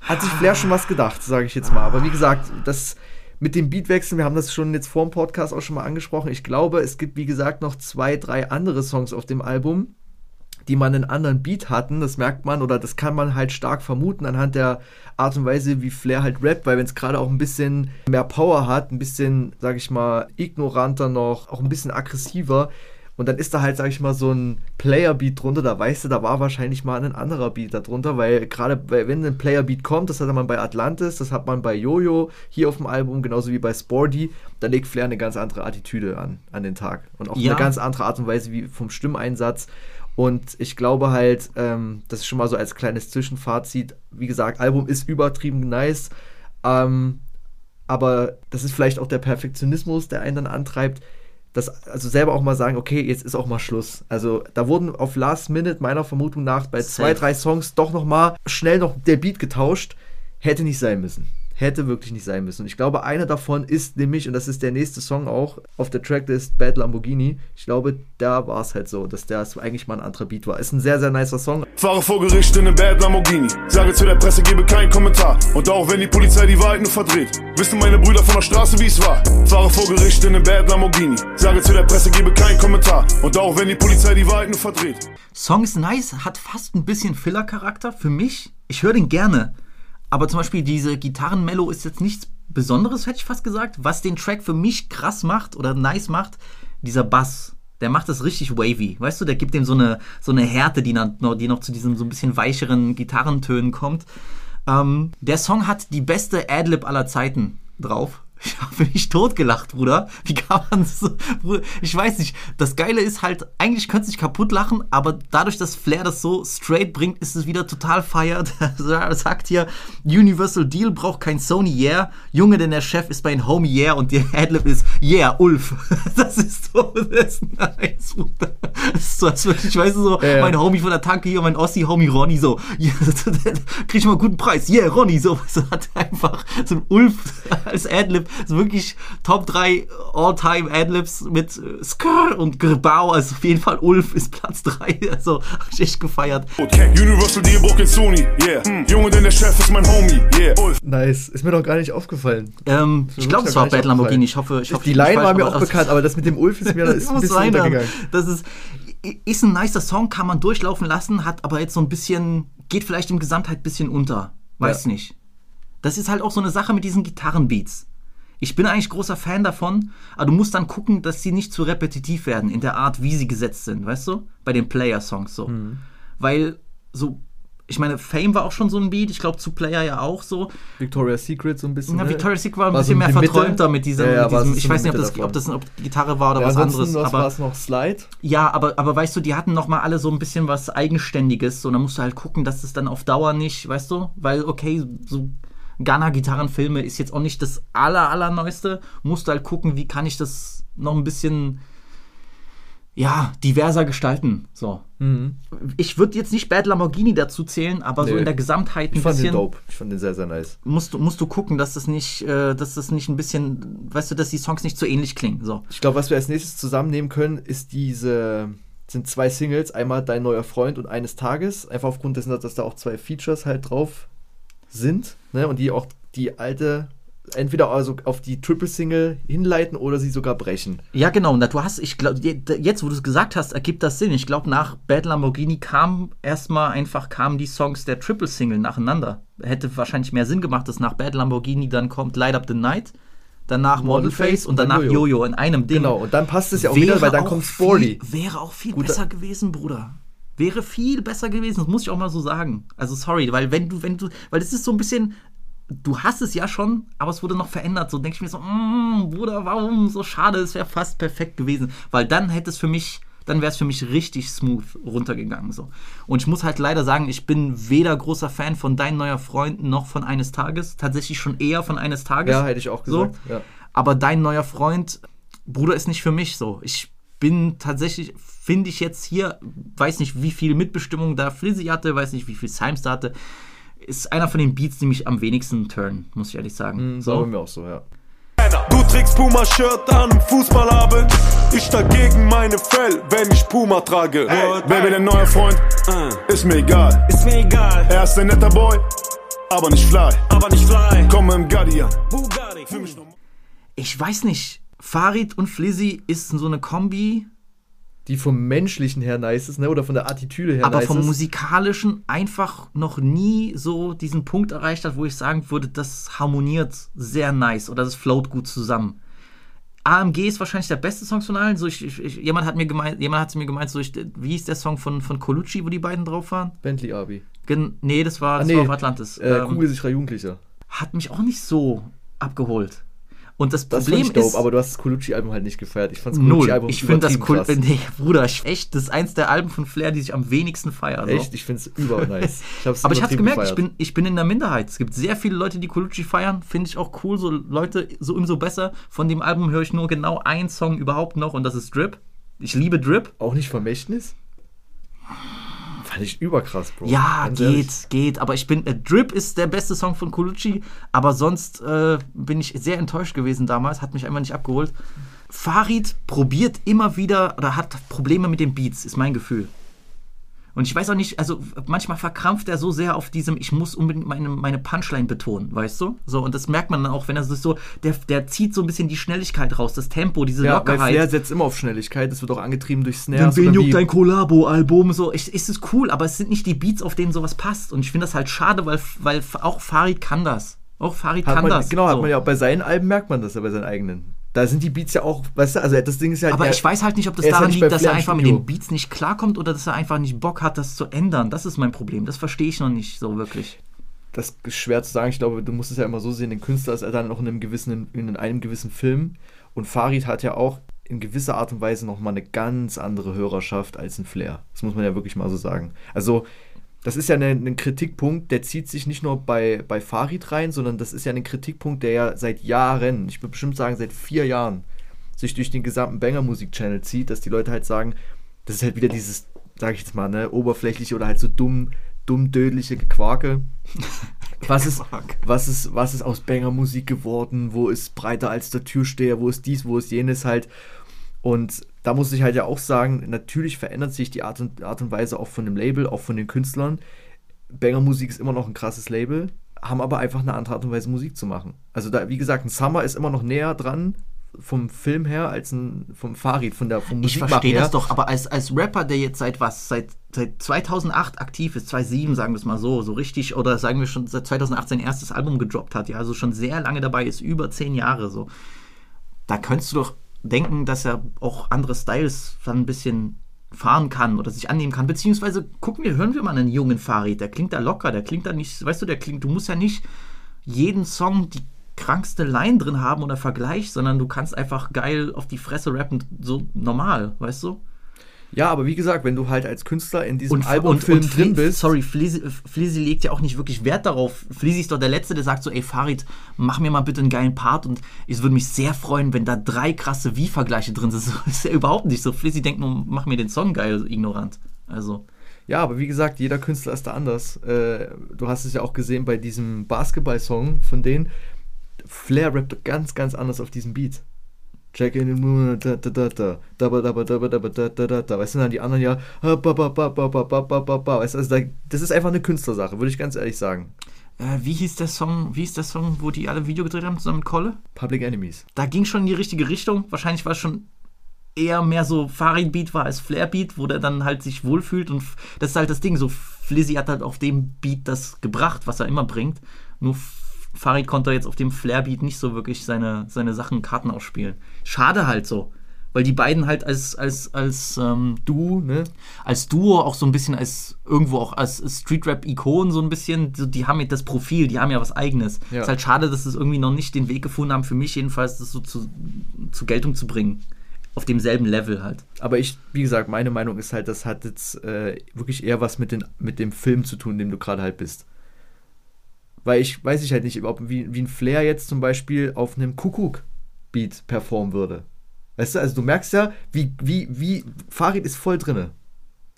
Hat sich Flair schon was gedacht, sage ich jetzt mal. Aber wie gesagt, das mit dem Beatwechsel, wir haben das schon jetzt vor dem Podcast auch schon mal angesprochen. Ich glaube, es gibt, wie gesagt, noch zwei, drei andere Songs auf dem Album, die man einen anderen Beat hatten. Das merkt man oder das kann man halt stark vermuten anhand der Art und Weise, wie Flair halt rappt, weil wenn es gerade auch ein bisschen mehr Power hat, ein bisschen, sag ich mal, ignoranter noch, auch ein bisschen aggressiver. Und dann ist da halt, sag ich mal, so ein Player-Beat drunter, da weißt du, da war wahrscheinlich mal ein anderer Beat da drunter, weil gerade wenn ein Player-Beat kommt, das hat man bei Atlantis, das hat man bei Jojo hier auf dem Album, genauso wie bei Sporty, da legt Flair eine ganz andere Attitüde an, an den Tag. Und auch Ja. eine ganz andere Art und Weise wie vom Stimmeinsatz. Und ich glaube halt, ähm, das ist schon mal so als kleines Zwischenfazit. Wie gesagt, Album ist übertrieben nice. Ähm, aber das ist vielleicht auch der Perfektionismus, der einen dann antreibt. Das, also selber auch mal sagen, okay, jetzt ist auch mal Schluss. Also da wurden auf Last Minute meiner Vermutung nach bei zwei, Safe. drei Songs doch noch mal schnell noch der Beat getauscht. Hätte nicht sein müssen. Hätte wirklich nicht sein müssen. Und ich glaube, einer davon ist nämlich, und das ist der nächste Song auch auf der Tracklist, Bad Lamborghini. Ich glaube, da war es halt so, dass das eigentlich mal ein anderer Beat war. Ist ein sehr, sehr nicer Song. Fahre vor Gericht in einem Bad Lamborghini. Sage zu der Presse, gebe keinen Kommentar. Und auch wenn die Polizei die Wahrheit nur verdreht, wissen meine Brüder von der Straße, wie es war. Fahre vor Gericht in einem Bad Lamborghini. Sage zu der Presse, gebe keinen Kommentar. Und auch wenn die Polizei die Wahrheit nur verdreht. Song ist nice, hat fast ein bisschen Filler-Charakter für mich. Ich höre den gerne. Aber zum Beispiel diese Gitarrenmello ist jetzt nichts Besonderes, hätte ich fast gesagt. Was den Track für mich krass macht oder nice macht, dieser Bass. Der macht das richtig wavy. Weißt du, der gibt dem so eine, so eine Härte, die, noch, die noch zu diesem so ein bisschen weicheren Gitarrentönen kommt. Ähm, der Song hat die beste Adlib aller Zeiten drauf. Ich habe mich totgelacht, Bruder. Wie kann man so. Bruder, ich weiß nicht. Das Geile ist halt, eigentlich könnte sich kaputt lachen, aber dadurch, dass Flair das so straight bringt, ist es wieder total feiert. [LAUGHS] Er sagt hier: Universal Deal braucht kein Sony Yeah. Junge, denn der Chef ist mein Homie Yeah und der Adlib ist Yeah, Ulf. [LAUGHS] Das ist so. [LAUGHS] Das ist nice, Bruder. Das ist so, als würde ich, weißt du, so, Ja, ja. mein Homie von der Tanke hier, mein Ossi-Homie Ronny, so. Yeah, krieg ich mal einen guten Preis. Yeah, Ronny, so. So hat einfach so ein Ulf als Adlib. So wirklich Top 3 All-Time Adlibs mit äh, Skrr und Grbau. Also auf jeden Fall Ulf ist Platz 3. [LAUGHS] Also hab ich echt gefeiert. Okay. Universal Deal braucht kein Sony. Yeah. Junge, denn der Chef ist mein Homie. Yeah. Ulf. Nice. Ist mir doch gar nicht aufgefallen. Ähm, ich glaube, es war Bad Lamborghini. Ich hoffe, ich hoffe, Die ich bin Line war mir auch bekannt, aber das mit dem Ulf ist mir [LAUGHS] das ist ein muss bisschen untergegangen. Das ist, ist ein nicer Song, kann man durchlaufen lassen, hat aber jetzt so ein bisschen, geht vielleicht im Gesamtheit ein bisschen unter. Weiß Ja. nicht. Das ist halt auch so eine Sache mit diesen Gitarrenbeats. Ich bin eigentlich großer Fan davon, aber du musst dann gucken, dass sie nicht zu repetitiv werden in der Art, wie sie gesetzt sind, weißt du? Bei den Player-Songs so. Mhm. Weil so, ich meine, Fame war auch schon so ein Beat, ich glaube zu Player ja auch so. Victoria's Secret so ein bisschen. Na, ne? Victoria's Secret war ein War so bisschen mehr die Mitte. verträumter mit diesem, Ja, ja, mit diesem so ich weiß nicht, ob das, ob das ob Gitarre war oder Ja, was anderes. was Aber war es noch Slide. ja, aber, aber weißt du, die hatten noch mal alle so ein bisschen was Eigenständiges. So, da musst du halt gucken, dass es dann auf Dauer nicht, weißt du? Weil, okay, so Ghana-Gitarrenfilme ist jetzt auch nicht das aller, allerneueste. Musst halt gucken, wie kann ich das noch ein bisschen ja, diverser gestalten. So. Ich würde jetzt nicht Bad Lamborghini dazu zählen, aber so Mhm. Nee. in der Gesamtheit ein Ich fand den dope. Ich fand den sehr, sehr nice. musst du, musst du gucken, dass das nicht, äh, dass das nicht ein bisschen, weißt du, dass die Songs nicht so ähnlich klingen. So. Ich glaube, was wir als nächstes zusammennehmen können, ist diese, sind zwei Singles. Einmal Dein neuer Freund und Eines Tages. Einfach aufgrund dessen, dass da auch zwei Features halt drauf sind. Ne? Und die auch die alte, entweder also auf die Triple-Single hinleiten oder sie sogar brechen. Ja, genau. Und du hast, ich glaube, jetzt, wo du es gesagt hast, ergibt das Sinn. Ich glaube, nach Bad Lamborghini kam erstmal einfach kamen die Songs der Triple Single nacheinander. Hätte wahrscheinlich mehr Sinn gemacht, dass nach Bad Lamborghini dann kommt Light Up the Night, danach Model Face und danach Jojo. Jojo in einem Ding. Genau, und dann passt es ja auch wieder, weil dann kommt Sporty. Viel, wäre auch viel Guter- besser gewesen, Bruder. Wäre viel besser gewesen, das muss ich auch mal so sagen. Also sorry, weil wenn du, wenn du, weil es ist so ein bisschen, du hast es ja schon, aber es wurde noch verändert. So denke ich mir so, mm, Bruder, warum so schade? Es wäre fast perfekt gewesen, weil dann hätte es für mich, dann wäre es für mich richtig smooth runtergegangen so. Und ich muss halt leider sagen, ich bin weder großer Fan von dein neuer Freund noch von eines Tages, tatsächlich schon eher von eines Tages. Ja, hätte ich auch gesagt, So. ja. Aber dein neuer Freund, Bruder, ist nicht für mich so. Ich bin tatsächlich, finde ich jetzt hier, weiß nicht, wie viel Mitbestimmung da Flizzy hatte, weiß nicht, wie viel Simes da hatte. Ist einer von den Beats, die mich am wenigsten turnen, muss ich ehrlich sagen. So haben wir auch so, ja. Du trägst Puma-Shirt an im Fußballabend. Ich dagegen meine Fell, wenn ich Puma trage. Baby, dein neuer Freund, ist mir egal. Ist mir egal, Er ist ein netter Boy, aber nicht fly. aber nicht fly. Komm im Gaddy an. Bugatti. Ich weiß nicht. Farid und Flizzy ist so eine Kombi, Die vom Menschlichen her nice ist, ne? Oder von der Attitüde her aber nice vom ist. musikalischen einfach noch nie so diesen Punkt erreicht hat, wo ich sagen würde, das harmoniert sehr nice oder das float gut zusammen. AMG ist wahrscheinlich der beste Song von allen. So ich, ich, jemand hat mir gemeint, jemand hat mir gemeint, so ich, wie ist der Song von, von Colucci, wo die beiden drauf waren? Bentley Abi. Gen nee, das war, das Ah, nee. war auf Atlantis. Äh, Ähm, Kugelsicherer Jugendlicher. hat mich auch nicht so abgeholt. Und das Das Problem ich dope, ist, aber du hast das Colucci-Album halt nicht gefeiert. Ich fand das null. Colucci-Album Ich finde das krass. [LAUGHS] Nee, Bruder, echt, das ist eins der Alben von Flair, die ich am wenigsten feiere. So. Echt, ich finde es über nice. Ich [LAUGHS] Aber ich hab's gemerkt, ich bin, ich bin in der Minderheit. Es gibt sehr viele Leute, die Colucci feiern. Finde ich auch cool. So Leute, so umso besser. Von dem Album höre ich nur genau einen Song überhaupt noch und das ist Drip. Ich liebe Drip. Auch nicht Vermächtnis? Fand ich überkrass, Bro. Ja, Ganz geht, ehrlich. geht. Aber ich bin, äh, Drip ist der beste Song von Colucci. Aber sonst äh, bin ich sehr enttäuscht gewesen damals. Hat mich einfach nicht abgeholt. Farid probiert immer wieder oder hat Probleme mit den Beats, ist mein Gefühl. Und ich weiß auch nicht, also manchmal verkrampft er so sehr auf diesem, ich muss unbedingt meine, meine Punchline betonen, weißt du? So, und das merkt man dann auch, wenn er sich so, der, der zieht so ein bisschen die Schnelligkeit raus, das Tempo, diese Ja, Lockerheit. setzt immer auf Schnelligkeit. Das wird auch angetrieben durch Snares. oder juckt dein Kollabo-Album? So, ich, ist es cool, aber es sind nicht die Beats, auf denen sowas passt. Und ich finde das halt schade, weil, weil auch Farid kann das. Auch Farid Hat kann man, das. genau, hat so. man ja auch bei seinen Alben merkt man das ja bei seinen eigenen. Da sind die Beats ja auch, weißt du, also das Ding ist ja. Aber ja, ich weiß halt nicht, ob das ja daran nicht liegt, dass er einfach mit den Beats nicht klarkommt oder dass er einfach nicht Bock hat, das zu ändern. Das ist mein Problem. Das verstehe ich noch nicht so wirklich. das ist schwer zu sagen. Ich glaube, du musst es ja immer so sehen, den Künstler ist er dann noch in einem gewissen, in einem gewissen Film. Und Farid hat ja auch in gewisser Art und Weise nochmal eine ganz andere Hörerschaft als ein Flair. Das muss man ja wirklich mal so sagen. Also, das ist ja ein, ein Kritikpunkt, der zieht sich nicht nur bei, bei Farid rein, sondern das ist ja ein Kritikpunkt, der ja seit Jahren, ich würde bestimmt sagen seit vier Jahren, sich durch den gesamten Banger-Musik-Channel zieht, dass die Leute halt sagen, das ist halt wieder dieses, sag ich jetzt mal, ne, oberflächliche oder halt so dumm, dumm dödliche Gequake. [LAUGHS] Was ist, was ist, was ist aus Banger-Musik geworden? Wo ist breiter als der Türsteher? Wo ist dies, wo ist jenes halt? Und da muss ich halt ja auch sagen, natürlich verändert sich die Art und, Art und Weise auch von dem Label, auch von den Künstlern. Banger Musik ist immer noch ein krasses Label, haben aber einfach eine andere Art und Weise Musik zu machen. Also da, wie gesagt, ein Summer ist immer noch näher dran vom Film her als ein vom Farid, von der vom Ich verstehe das doch, aber als, als Rapper, der jetzt seit was, seit, seit 2008 aktiv ist, 2007 sagen wir es mal so, so richtig, oder sagen wir schon seit 2008 sein erstes Album gedroppt hat, ja, also schon sehr lange dabei ist, über zehn Jahre so. Da könntest du doch denken, dass er auch andere Styles dann ein bisschen fahren kann oder sich annehmen kann, beziehungsweise gucken wir, hören wir mal einen jungen Farid, der klingt da locker, der klingt da nicht, weißt du, der klingt, du musst ja nicht jeden Song die krankste Line drin haben oder Vergleich, sondern du kannst einfach geil auf die Fresse rappen, so normal, weißt du? Ja, aber wie gesagt, wenn du halt als Künstler in diesem Und, Albumfilm und, und drin bist, Sorry, Flisi, Flisi legt ja auch nicht wirklich Wert darauf. Flisi ist doch der Letzte, der sagt so, ey Farid, mach mir mal bitte einen geilen Part und es würde mich sehr freuen, wenn da drei krasse Wie-Vergleiche drin sind. [LAUGHS] Das ist ja überhaupt nicht so. Flisi denkt nur, mach mir den Song geil, ignorant. Also, Ja, aber wie gesagt, jeder Künstler ist da anders. Äh, du hast es ja auch gesehen bei diesem Basketball-Song von denen. Flair rappt ganz, ganz anders auf diesem Beat. Check in the moon, da da da da, da da da da da da da da da. Weißt du, dann die anderen ja, ba ba ba ba ba ba ba ba ba ba. Weißt du, also da, das ist einfach eine Künstlersache, würde ich ganz ehrlich sagen. äh, wie hieß der Song, wie hieß der Song, wo die alle Video gedreht haben zusammen mit Kolle? Public Enemies. Da ging schon in die richtige Richtung. Wahrscheinlich war es schon eher mehr so Farid-Beat war als Flair-Beat, wo der dann halt sich wohlfühlt. Und das ist halt das Ding. So, Flizzy hat halt auf dem Beat das gebracht, was er immer bringt. Nur Farid konnte jetzt auf dem Flair-Beat nicht so wirklich seine, seine Sachen, Karten ausspielen. Schade halt so. Weil die beiden halt als, als, als, ähm, Du, ne? als Duo auch so ein bisschen als irgendwo auch als Street-Rap-Ikonen so ein bisschen, so, die haben ja das Profil, die haben ja was eigenes. Ja. Ist halt schade, dass es irgendwie noch nicht den Weg gefunden haben, für mich jedenfalls, das so zu, zur Geltung zu bringen. Auf demselben Level halt. Aber ich, wie gesagt, meine Meinung ist halt, das hat jetzt äh, wirklich eher was mit, den, mit dem Film zu tun, in dem du gerade halt bist. Weil ich weiß ich halt nicht, ob wie, wie ein Flair jetzt zum Beispiel auf einem Kuckuck-Beat performen würde. Weißt du, also du merkst ja, wie, wie, wie, Farid ist voll drinne.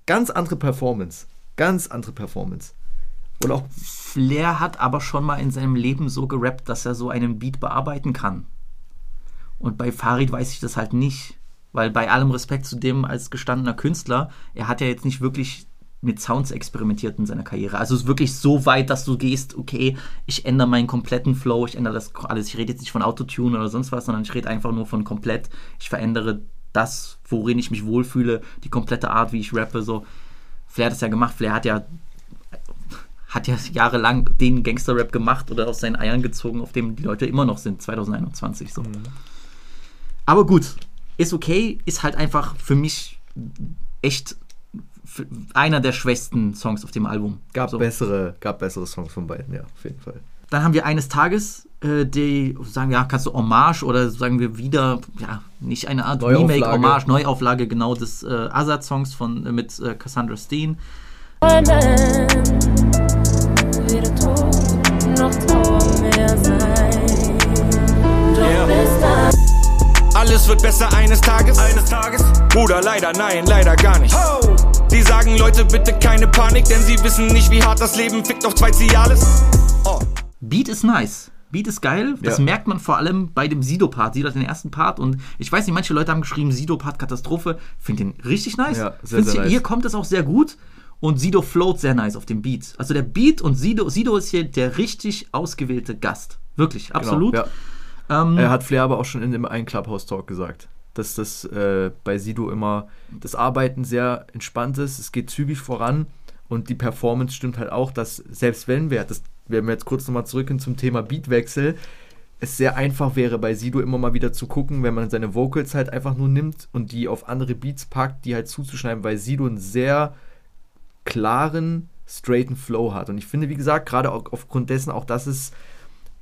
Ganz andere Performance. Ganz andere Performance. Und auch, Flair hat aber schon mal in seinem Leben so gerappt, dass er so einen Beat bearbeiten kann. Und bei Farid weiß ich das halt nicht. Weil bei allem Respekt zu dem als gestandener Künstler, er hat ja jetzt nicht wirklich mit Sounds experimentiert in seiner Karriere. Also es ist wirklich so weit, dass du gehst, okay, ich ändere meinen kompletten Flow, ich ändere das alles. Ich rede jetzt nicht von Autotune oder sonst was, sondern ich rede einfach nur von komplett. Ich verändere das, worin ich mich wohlfühle, die komplette Art, wie ich rappe. So. Flair hat das ja gemacht. Flair hat ja hat ja jahrelang den Gangster-Rap gemacht oder aus seinen Eiern gezogen, auf dem die Leute immer noch sind, 2021 so. Aber gut, ist okay, ist halt einfach für mich echt einer der schwächsten Songs auf dem Album. gab, so. bessere, gab bessere Songs von beiden, ja, auf jeden Fall. Dann haben wir eines Tages äh, die, sagen wir, ja, kannst du Hommage oder sagen wir wieder, ja, nicht eine Art Neuauflage. Remake, Hommage, Neuauflage genau des äh, Azad-Songs von äh, mit äh, Cassandra Steen. Weder tot noch Trauer mehr sein. Du bist da. Alles wird besser eines Tages. Eines Tages. Bruder, leider, nein, leider gar nicht. Die sagen, Leute, bitte keine Panik, denn sie wissen nicht, wie hart das Leben fickt auf zwei Cialis. Oh. Beat ist nice. Beat ist geil. Das Ja. merkt man vor allem bei dem Sido-Part. Sido hat den ersten Part und ich weiß nicht, manche Leute haben geschrieben, Sido-Part Katastrophe. Finde den richtig nice. Ja, sehr, sehr hier, nice. hier kommt es auch sehr gut und Sido float sehr nice auf dem Beat. Also der Beat und Sido, Sido ist hier der richtig ausgewählte Gast. Wirklich, absolut. Genau, ja. Ähm, Er hat Flair aber auch schon in dem einen Clubhouse-Talk gesagt, dass das äh, bei Sido immer das Arbeiten sehr entspannt ist, es geht zügig voran und die Performance stimmt halt auch, dass selbst wenn wir, das werden wir jetzt kurz nochmal zurück hin zum Thema Beatwechsel, es sehr einfach wäre bei Sido immer mal wieder zu gucken, wenn man seine Vocals halt einfach nur nimmt und die auf andere Beats packt, die halt zuzuschneiden, weil Sido einen sehr klaren, straighten Flow hat. Und ich finde, wie gesagt, gerade aufgrund dessen auch, dass es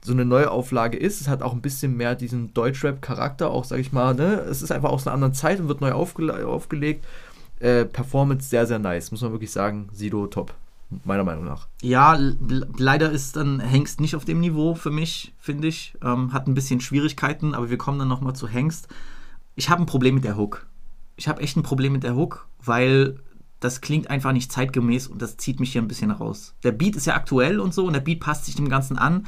so eine Neuauflage ist. Es hat auch ein bisschen mehr diesen Deutschrap-Charakter, auch sag ich mal. Ne? Es ist einfach aus einer anderen Zeit und wird neu aufgele aufgelegt. Äh, Performance sehr, sehr nice, muss man wirklich sagen. Sido top, meiner Meinung nach. Ja, leider ist dann Hengst nicht auf dem Niveau für mich, finde ich. Ähm, hat ein bisschen Schwierigkeiten, aber wir kommen dann nochmal zu Hengst. Ich habe ein Problem mit der Hook. Ich habe echt ein Problem mit der Hook, weil das klingt einfach nicht zeitgemäß und das zieht mich hier ein bisschen raus. Der Beat ist ja aktuell und so und der Beat passt sich dem Ganzen an.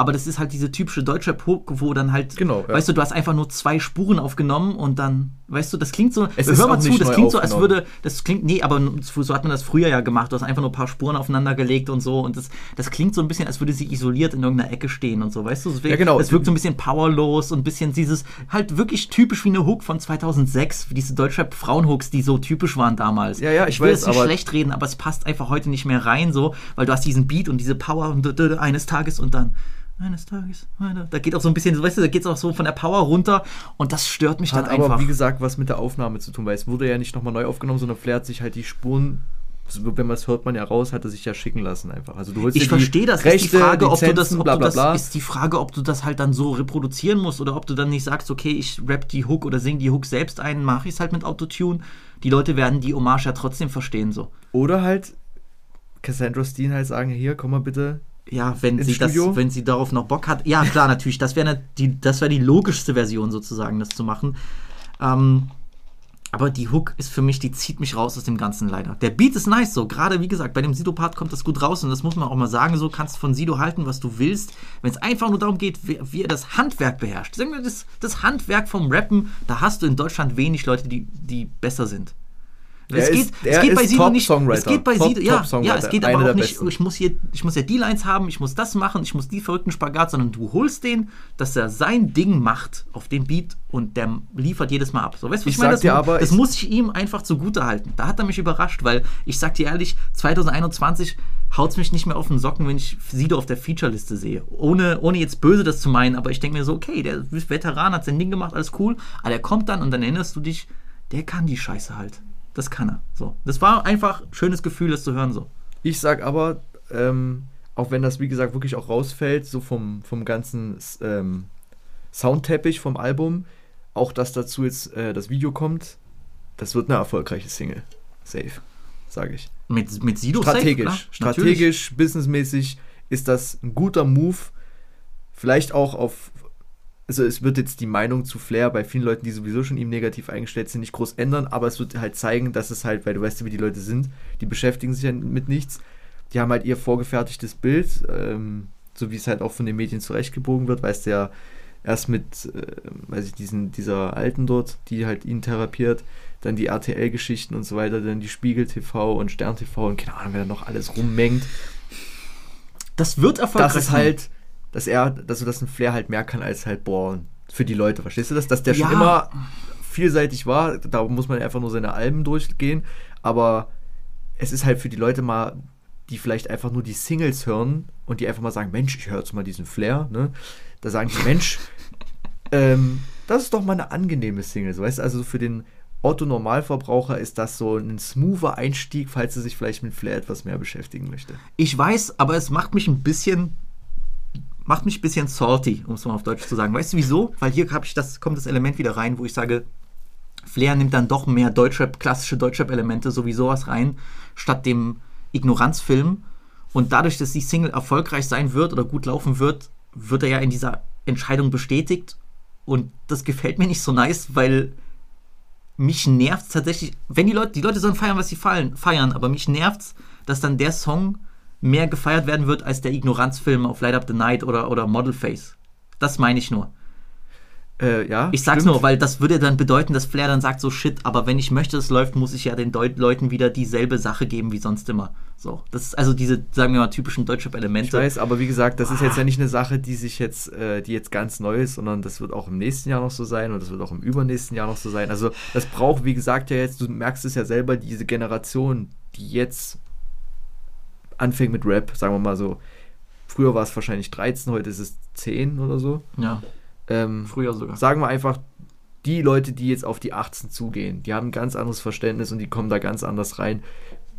Aber das ist halt diese typische Deutschrap-Hook, wo dann halt, Genau, ja. weißt du, du hast einfach nur zwei Spuren aufgenommen und dann, weißt du, das klingt so, Es hör mal zu, das klingt so, als würde, das klingt, nee, aber so hat man das früher ja gemacht. Du hast einfach nur ein paar Spuren aufeinander gelegt und so. Und das, das klingt so ein bisschen, als würde sie isoliert in irgendeiner Ecke stehen und so, weißt du? Wirkt, Ja, genau. Das wirkt so ein bisschen powerlos und ein bisschen dieses, halt wirklich typisch wie eine Hook von 2006, wie diese Deutschrap-Frauenhooks, die so typisch waren damals. Ja, ja, ich will weiß, jetzt nicht schlecht reden, aber es passt einfach heute nicht mehr rein, so, weil du hast diesen Beat und diese Power und eines Tages und dann. Eines Tages, weiter. da geht auch so ein bisschen, weißt du, da geht es auch so von der Power runter und das stört mich Hat dann einfach. aber, wie gesagt, was mit der Aufnahme zu tun, weil es wurde ja nicht nochmal neu aufgenommen, sondern Flair hat sich halt die Spuren wenn man es hört man ja raus, hat er sich ja schicken lassen einfach. Also du holst Ich verstehe das. Rechte, ist die Frage, ob du das, Lizenzen, ob bla, du bla, das bla. ist die Frage, ob du das halt dann so reproduzieren musst oder ob du dann nicht sagst, okay, ich rap die Hook oder sing die Hook selbst ein, mache ich es halt mit Autotune. Die Leute werden die Hommage ja trotzdem verstehen so. Oder halt Cassandra Steen halt sagen, hier, komm mal bitte. Ja, wenn sie Studio? das, wenn sie darauf noch Bock hat. Ja, klar, natürlich. Das wäre ne, die, das wäre die logischste Version sozusagen, das zu machen. Ähm, aber die Hook ist für mich, die zieht mich raus aus dem Ganzen leider. Der Beat ist nice so. Gerade wie gesagt, bei dem Sido-Part kommt das gut raus und das muss man auch mal sagen. So kannst von Sido halten, was du willst. Wenn es einfach nur darum geht, wie, wie er das Handwerk beherrscht. Sagen wir, das, das Handwerk vom Rappen, da hast du in Deutschland wenig Leute, die, die besser sind. Es ist- geht, es geht bei Sido nicht. Es geht bei Sido, ja, ja, es geht aber auch nicht. Ich muss hier, ich muss ja die Lines haben, ich muss das machen, ich muss die verrückten Spagat, sondern du holst den, dass er sein Ding macht auf dem Beat und der liefert jedes Mal ab. So, weißt du, Ich ich, meine? Das, aber, das muss ich ihm einfach zugute halten. Da hat er mich überrascht, weil ich sag dir ehrlich, 2021 haut es mich nicht mehr auf den Socken, wenn ich Sido auf der Feature-Liste sehe. Ohne, ohne jetzt böse das zu meinen, aber ich denke mir so, okay, der Veteran, hat sein Ding gemacht, alles cool, aber der kommt dann und dann erinnerst du dich, der kann die Scheiße halt. Das kann er. So. Das war einfach ein schönes Gefühl, das zu hören so. Ich sag aber, ähm, auch wenn das wie gesagt wirklich auch rausfällt, so vom, vom ganzen ähm, Soundteppich vom Album, auch dass dazu jetzt äh, das Video kommt, das wird eine erfolgreiche Single. Safe, sage ich. Mit, mit Sido strategisch, safe, strategisch, businessmäßig ist das ein guter Move. Vielleicht auch auf, also es wird jetzt die Meinung zu Flair bei vielen Leuten, die sowieso schon ihm negativ eingestellt sind, nicht groß ändern, aber es wird halt zeigen, dass es halt, weil du weißt ja, wie die Leute sind, die beschäftigen sich ja mit nichts. Die haben halt ihr vorgefertigtes Bild, ähm, so wie es halt auch von den Medien zurechtgebogen wird, weißt du ja, erst mit, äh, weiß ich, diesen, dieser Alten dort, die halt ihn therapiert, dann die RTL-Geschichten und so weiter, dann die Spiegel TV und Stern TV und keine Ahnung, wer da noch alles rummengt. Das wird erfolgreich Das ist halt, dass er, dass, dass ein Flair halt mehr kann als halt bohren. Für die Leute, verstehst du das? Dass der schon Ja. immer vielseitig war, da muss man einfach nur seine Alben durchgehen, aber es ist halt für die Leute mal, die vielleicht einfach nur die Singles hören und die einfach mal sagen, Mensch, ich höre jetzt mal diesen Flair, ne? Da sagen die, Mensch, [LAUGHS] ähm, das ist doch mal eine angenehme Single, so weißt du, also für den Otto-Normalverbraucher ist das so ein smoother Einstieg, falls er sich vielleicht mit Flair etwas mehr beschäftigen möchte. Ich weiß, aber es macht mich ein bisschen macht mich ein bisschen salty, um es mal auf Deutsch zu sagen. Weißt du wieso? Weil hier ich das kommt das Element wieder rein, wo ich sage, Flair nimmt dann doch mehr Deutschrap, klassische Deutschrap-Elemente, so wie sowas rein, statt dem Ignoranzfilm. Und dadurch, dass die Single erfolgreich sein wird oder gut laufen wird, wird er ja in dieser Entscheidung bestätigt. Und das gefällt mir nicht so nice, weil mich nervt tatsächlich, wenn die Leute, die Leute sollen feiern, was sie fallen, feiern, aber mich nervt's, dass dann der Song mehr gefeiert werden wird als der Ignoranzfilm auf Light Up the Night oder, oder Model Face. Das meine ich nur. Äh, ja, Ich sag's stimmt. nur, weil das würde dann bedeuten, dass Flair dann sagt so shit, aber wenn ich möchte, es läuft, muss ich ja den Deut Leuten wieder dieselbe Sache geben wie sonst immer. So, das ist also diese, sagen wir mal, typischen Ich Deutschrap-Elemente. weiß, aber wie gesagt, das ist jetzt ja nicht eine Sache, die sich jetzt, äh, die jetzt ganz neu ist, sondern das wird auch im nächsten Jahr noch so sein und das wird auch im übernächsten Jahr noch so sein. Also das braucht, wie gesagt, ja jetzt, du merkst es ja selber, diese Generation, die jetzt anfängt mit Rap, sagen wir mal so. Früher war es wahrscheinlich 13, heute ist es 10 oder so. Ja, Ähm, früher sogar. sagen wir einfach, die Leute, die jetzt auf die 18 zugehen, die haben ein ganz anderes Verständnis und die kommen da ganz anders rein.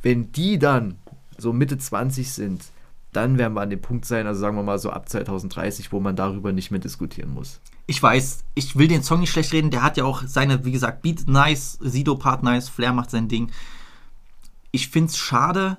Wenn die dann so Mitte 20 sind, dann werden wir an dem Punkt sein, also sagen wir mal so ab 2030, wo man darüber nicht mehr diskutieren muss. Ich weiß, ich will den Song nicht schlecht reden, der hat ja auch seine, wie gesagt, Beat nice, Sido-Part nice, Flair macht sein Ding. Ich find's schade,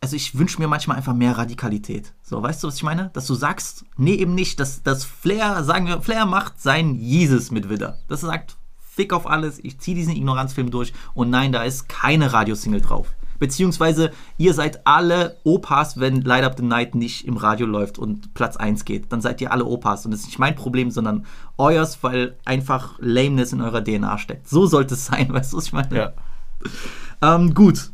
also ich wünsche mir manchmal einfach mehr Radikalität. So, weißt du, was ich meine? Dass du sagst, nee, eben nicht, dass, dass Flair, sagen wir, Flair macht sein Jesus mit Widder. Das sagt, fick auf alles, ich ziehe diesen Ignoranzfilm durch und nein, da ist keine Radiosingle drauf. Beziehungsweise, ihr seid alle Opas, wenn Light Up the Night nicht im Radio läuft und Platz 1 geht. Dann seid ihr alle Opas. Und das ist nicht mein Problem, sondern euers, weil einfach Lameness in eurer DNA steckt. So sollte es sein, [LAUGHS] weißt du, was ich meine? Ähm, gut.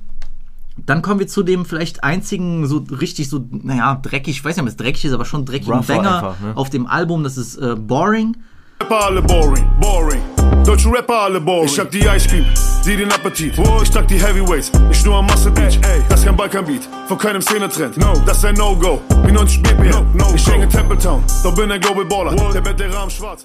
Dann kommen wir zu dem vielleicht einzigen, so richtig so, naja, dreckig, ich weiß nicht, ob es dreckig ist, aber schon dreckigen Rougher Banger einfach, ne? auf dem Album. Das ist äh, Boring. Rapper alle boring, boring. Deutsche Rapper alle boring. Ich hab die Ice Cream, sie den Appetit. Wo ich trag die Heavyweights, ich nur am Muscle Beach. Das ist kein Balkan-Beat, von keinem Szenetrend. No, das ist ein No-Go, wie 90 BPM. No, no, ich hänge Templetown, doch bin ein Global Baller. Der Bett der Rahmen schwarz.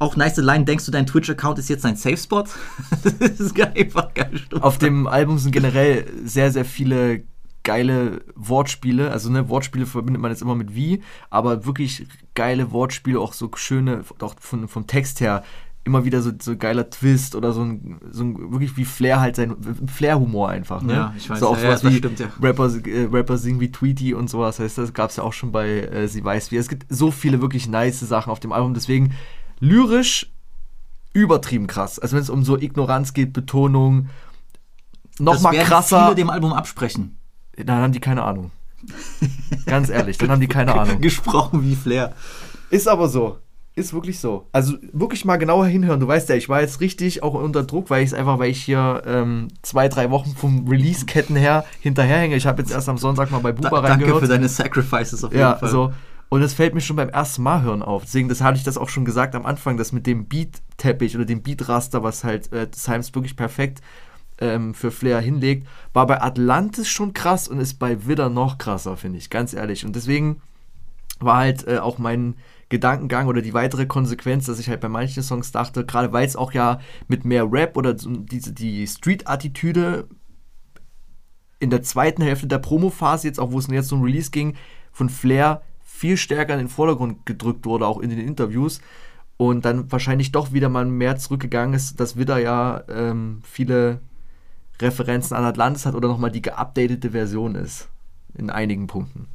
Auch nice Line, denkst du, dein Twitch-Account ist jetzt ein Safe-Spot? [LAUGHS] das ist einfach geil. Auf dem Album sind generell sehr, sehr viele geile Wortspiele. Also, ne, Wortspiele verbindet man jetzt immer mit wie, aber wirklich geile Wortspiele, auch so schöne, auch von, vom Text her, immer wieder so, so geiler Twist oder so ein, so ein wirklich wie Flair halt sein, Flair-Humor einfach, ne? Ja, ich weiß, So auch ja, ja, sowas das wie stimmt, ja. Rapper, äh, Rapper singen wie Tweety und sowas. Heißt, das gab es ja auch schon bei äh, Sie weiß wie. Es gibt so viele wirklich nice Sachen auf dem Album, deswegen lyrisch übertrieben krass. Also wenn es um so Ignoranz geht, Betonung, noch Das mal werden krasser. viele dem Album absprechen. Dann haben die keine Ahnung. Ganz ehrlich, dann haben die keine Ahnung. [LAUGHS] Gesprochen wie Flair. Ist aber so. Ist wirklich so. Also wirklich mal genauer hinhören. Du weißt ja, ich war jetzt richtig auch unter Druck, weil ich es einfach, weil ich hier ähm, zwei, drei Wochen vom Release-Ketten her hinterherhänge. Ich habe jetzt erst am Sonntag mal bei Da, Buba danke reingehört. für deine Sacrifices auf jeden Ja, Fall. so. Und es fällt mir schon beim ersten Mal hören auf. Deswegen, das hatte ich das auch schon gesagt am Anfang, dass mit dem Beat-Teppich oder dem Beat-Raster, was halt äh, Simes wirklich perfekt ähm, für Flair hinlegt, war bei Atlantis schon krass und ist bei Widder noch krasser, finde ich, ganz ehrlich. Und deswegen war halt äh, auch mein Gedankengang oder die weitere Konsequenz, dass ich halt bei manchen Songs dachte, gerade weil es auch ja mit mehr Rap oder diese die Street-Attitüde in der zweiten Hälfte der Promo-Phase, jetzt auch wo es jetzt um Release ging, von Flair viel stärker in den Vordergrund gedrückt wurde, auch in den Interviews. Und dann wahrscheinlich doch wieder mal mehr zurückgegangen ist, dass Widder ja ähm, viele Referenzen an Atlantis hat oder nochmal die geupdatete Version ist. In einigen Punkten.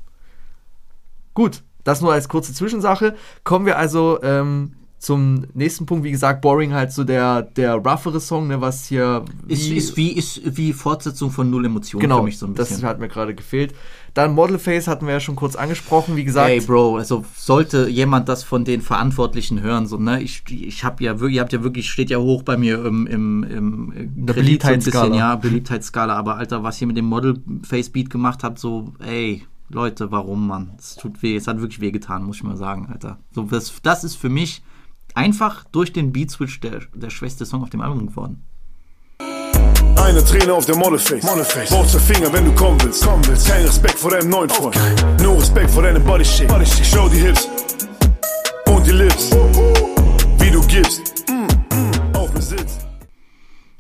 Gut, das nur als kurze Zwischensache. Kommen wir also ähm, zum nächsten Punkt. Wie gesagt, Boring halt so der, der roughere Song, ne, was hier. Ist, ist, wie, ist wie Fortsetzung von Null Emotionen genau, für mich so ein bisschen. das hat mir gerade gefehlt. Dann Model Face hatten wir ja schon kurz angesprochen. Wie gesagt, Ey, Bro, also sollte jemand das von den Verantwortlichen hören, so, ne, ich, ich habe ja wirklich, ihr habt ja wirklich, steht ja hoch bei mir im, im, im Kredit so bisschen, Beliebtheitsskala. ja, Beliebtheitsskala, aber Alter, was ihr mit dem Model-Face-Beat gemacht habt, so, ey, Leute, warum, Mann? Es tut weh, es hat wirklich weh getan, muss ich mal sagen, Alter. So, das, das ist für mich einfach durch den Beat-Switch der, der schwächste Song auf dem Album geworden. Eine Träne auf der Modelface. Modelface. Brauchst Finger, wenn du kommen willst. kommen willst. Kein Respekt vor deinem neuen Freund. Nur Respekt vor deinem Body Shape. Body Shape. Show die Hips. Und die Lips. Wie du gibst. Mm, Auf mir sitzt.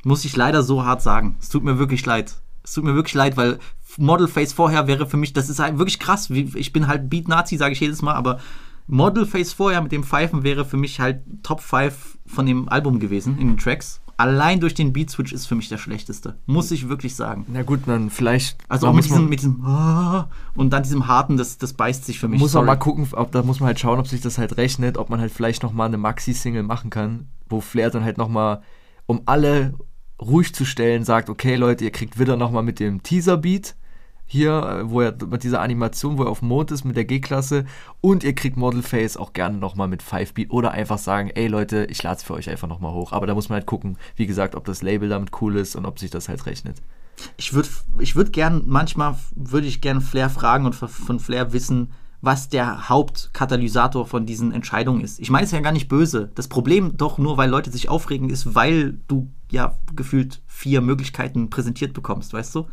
muss ich leider so hart sagen. Es tut mir wirklich leid. Es tut mir wirklich leid, weil Model Face vorher wäre für mich, das ist halt wirklich krass. Ich bin halt Beat-Nazi, sage ich jedes Mal, aber Model Face vorher mit dem Pfeifen wäre für mich halt Top 5 von dem Album gewesen, in den Tracks. Allein durch den Beat-Switch ist für mich der schlechteste. Muss ich wirklich sagen. na gut, dann vielleicht. Also auch mit diesem, mit diesem ah, und dann diesem harten, das, das beißt sich für mich. muss man mal gucken, ob, da muss man halt schauen, ob sich das halt rechnet, ob man halt vielleicht nochmal eine Maxi-Single machen kann, wo Flair dann halt nochmal, um alle ruhig zu stellen, sagt, okay Leute, ihr kriegt wieder nochmal mit dem Teaser-Beat hier, äh, wo er mit dieser Animation, wo er auf dem Mond ist mit der G-Klasse und ihr kriegt Model Face auch gerne nochmal mit 5-Beat oder einfach sagen, ey Leute, ich lade es für euch einfach nochmal hoch. Aber da muss man halt gucken, wie gesagt, ob das Label damit cool ist und ob sich das halt rechnet. ich würde ich würd gern, manchmal würde ich gern Flair fragen und von Flair wissen, was der Hauptkatalysator von diesen Entscheidungen ist. Ich meine es ja gar nicht böse. Das Problem doch nur, weil Leute sich aufregen, ist, weil du ja gefühlt vier Möglichkeiten präsentiert bekommst, weißt du?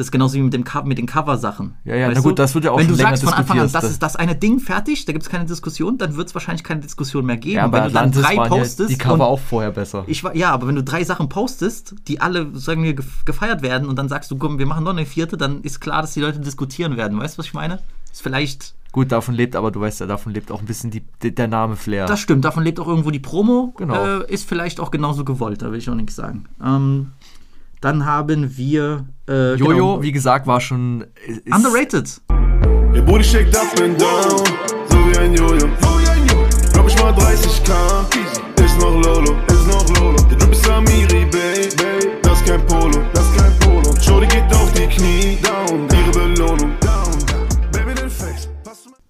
Das ist genauso wie mit, dem mit den Cover-Sachen. Ja, ja, weißt na gut, du? das wird ja auch Wenn du sagst von Anfang an, das ist das eine Ding fertig, da gibt es keine Diskussion, dann wird es wahrscheinlich keine Diskussion mehr geben. Ja, bei wenn du dann drei waren ja postest die Cover auch vorher besser. ich, ja, aber wenn du drei Sachen postest, die alle, sagen wir, gef- gefeiert werden und dann sagst du, komm, wir machen noch eine vierte, dann ist klar, dass die Leute diskutieren werden. Weißt du, was ich meine? Ist vielleicht, Gut, davon lebt, aber du weißt ja, davon lebt auch ein bisschen die, der Name Flair. das stimmt, davon lebt auch irgendwo die Promo. Genau. Äh, ist vielleicht auch genauso gewollt, da will ich auch nichts sagen. Ähm, dann haben wir äh, Jojo, genau, wie gesagt, war schon. Ist, Underrated. Ihr Booty shake up and down. So wie ein Jojo. Glaub ich mal 30k. Ist noch Lolo. Ist noch Lolo. Der Drip ist Amiri, babe. Das ist kein Polo. Das ist kein Polo. Jody geht auf die Knie. Down. Ihre Belohnung. Down. Baby, den Face.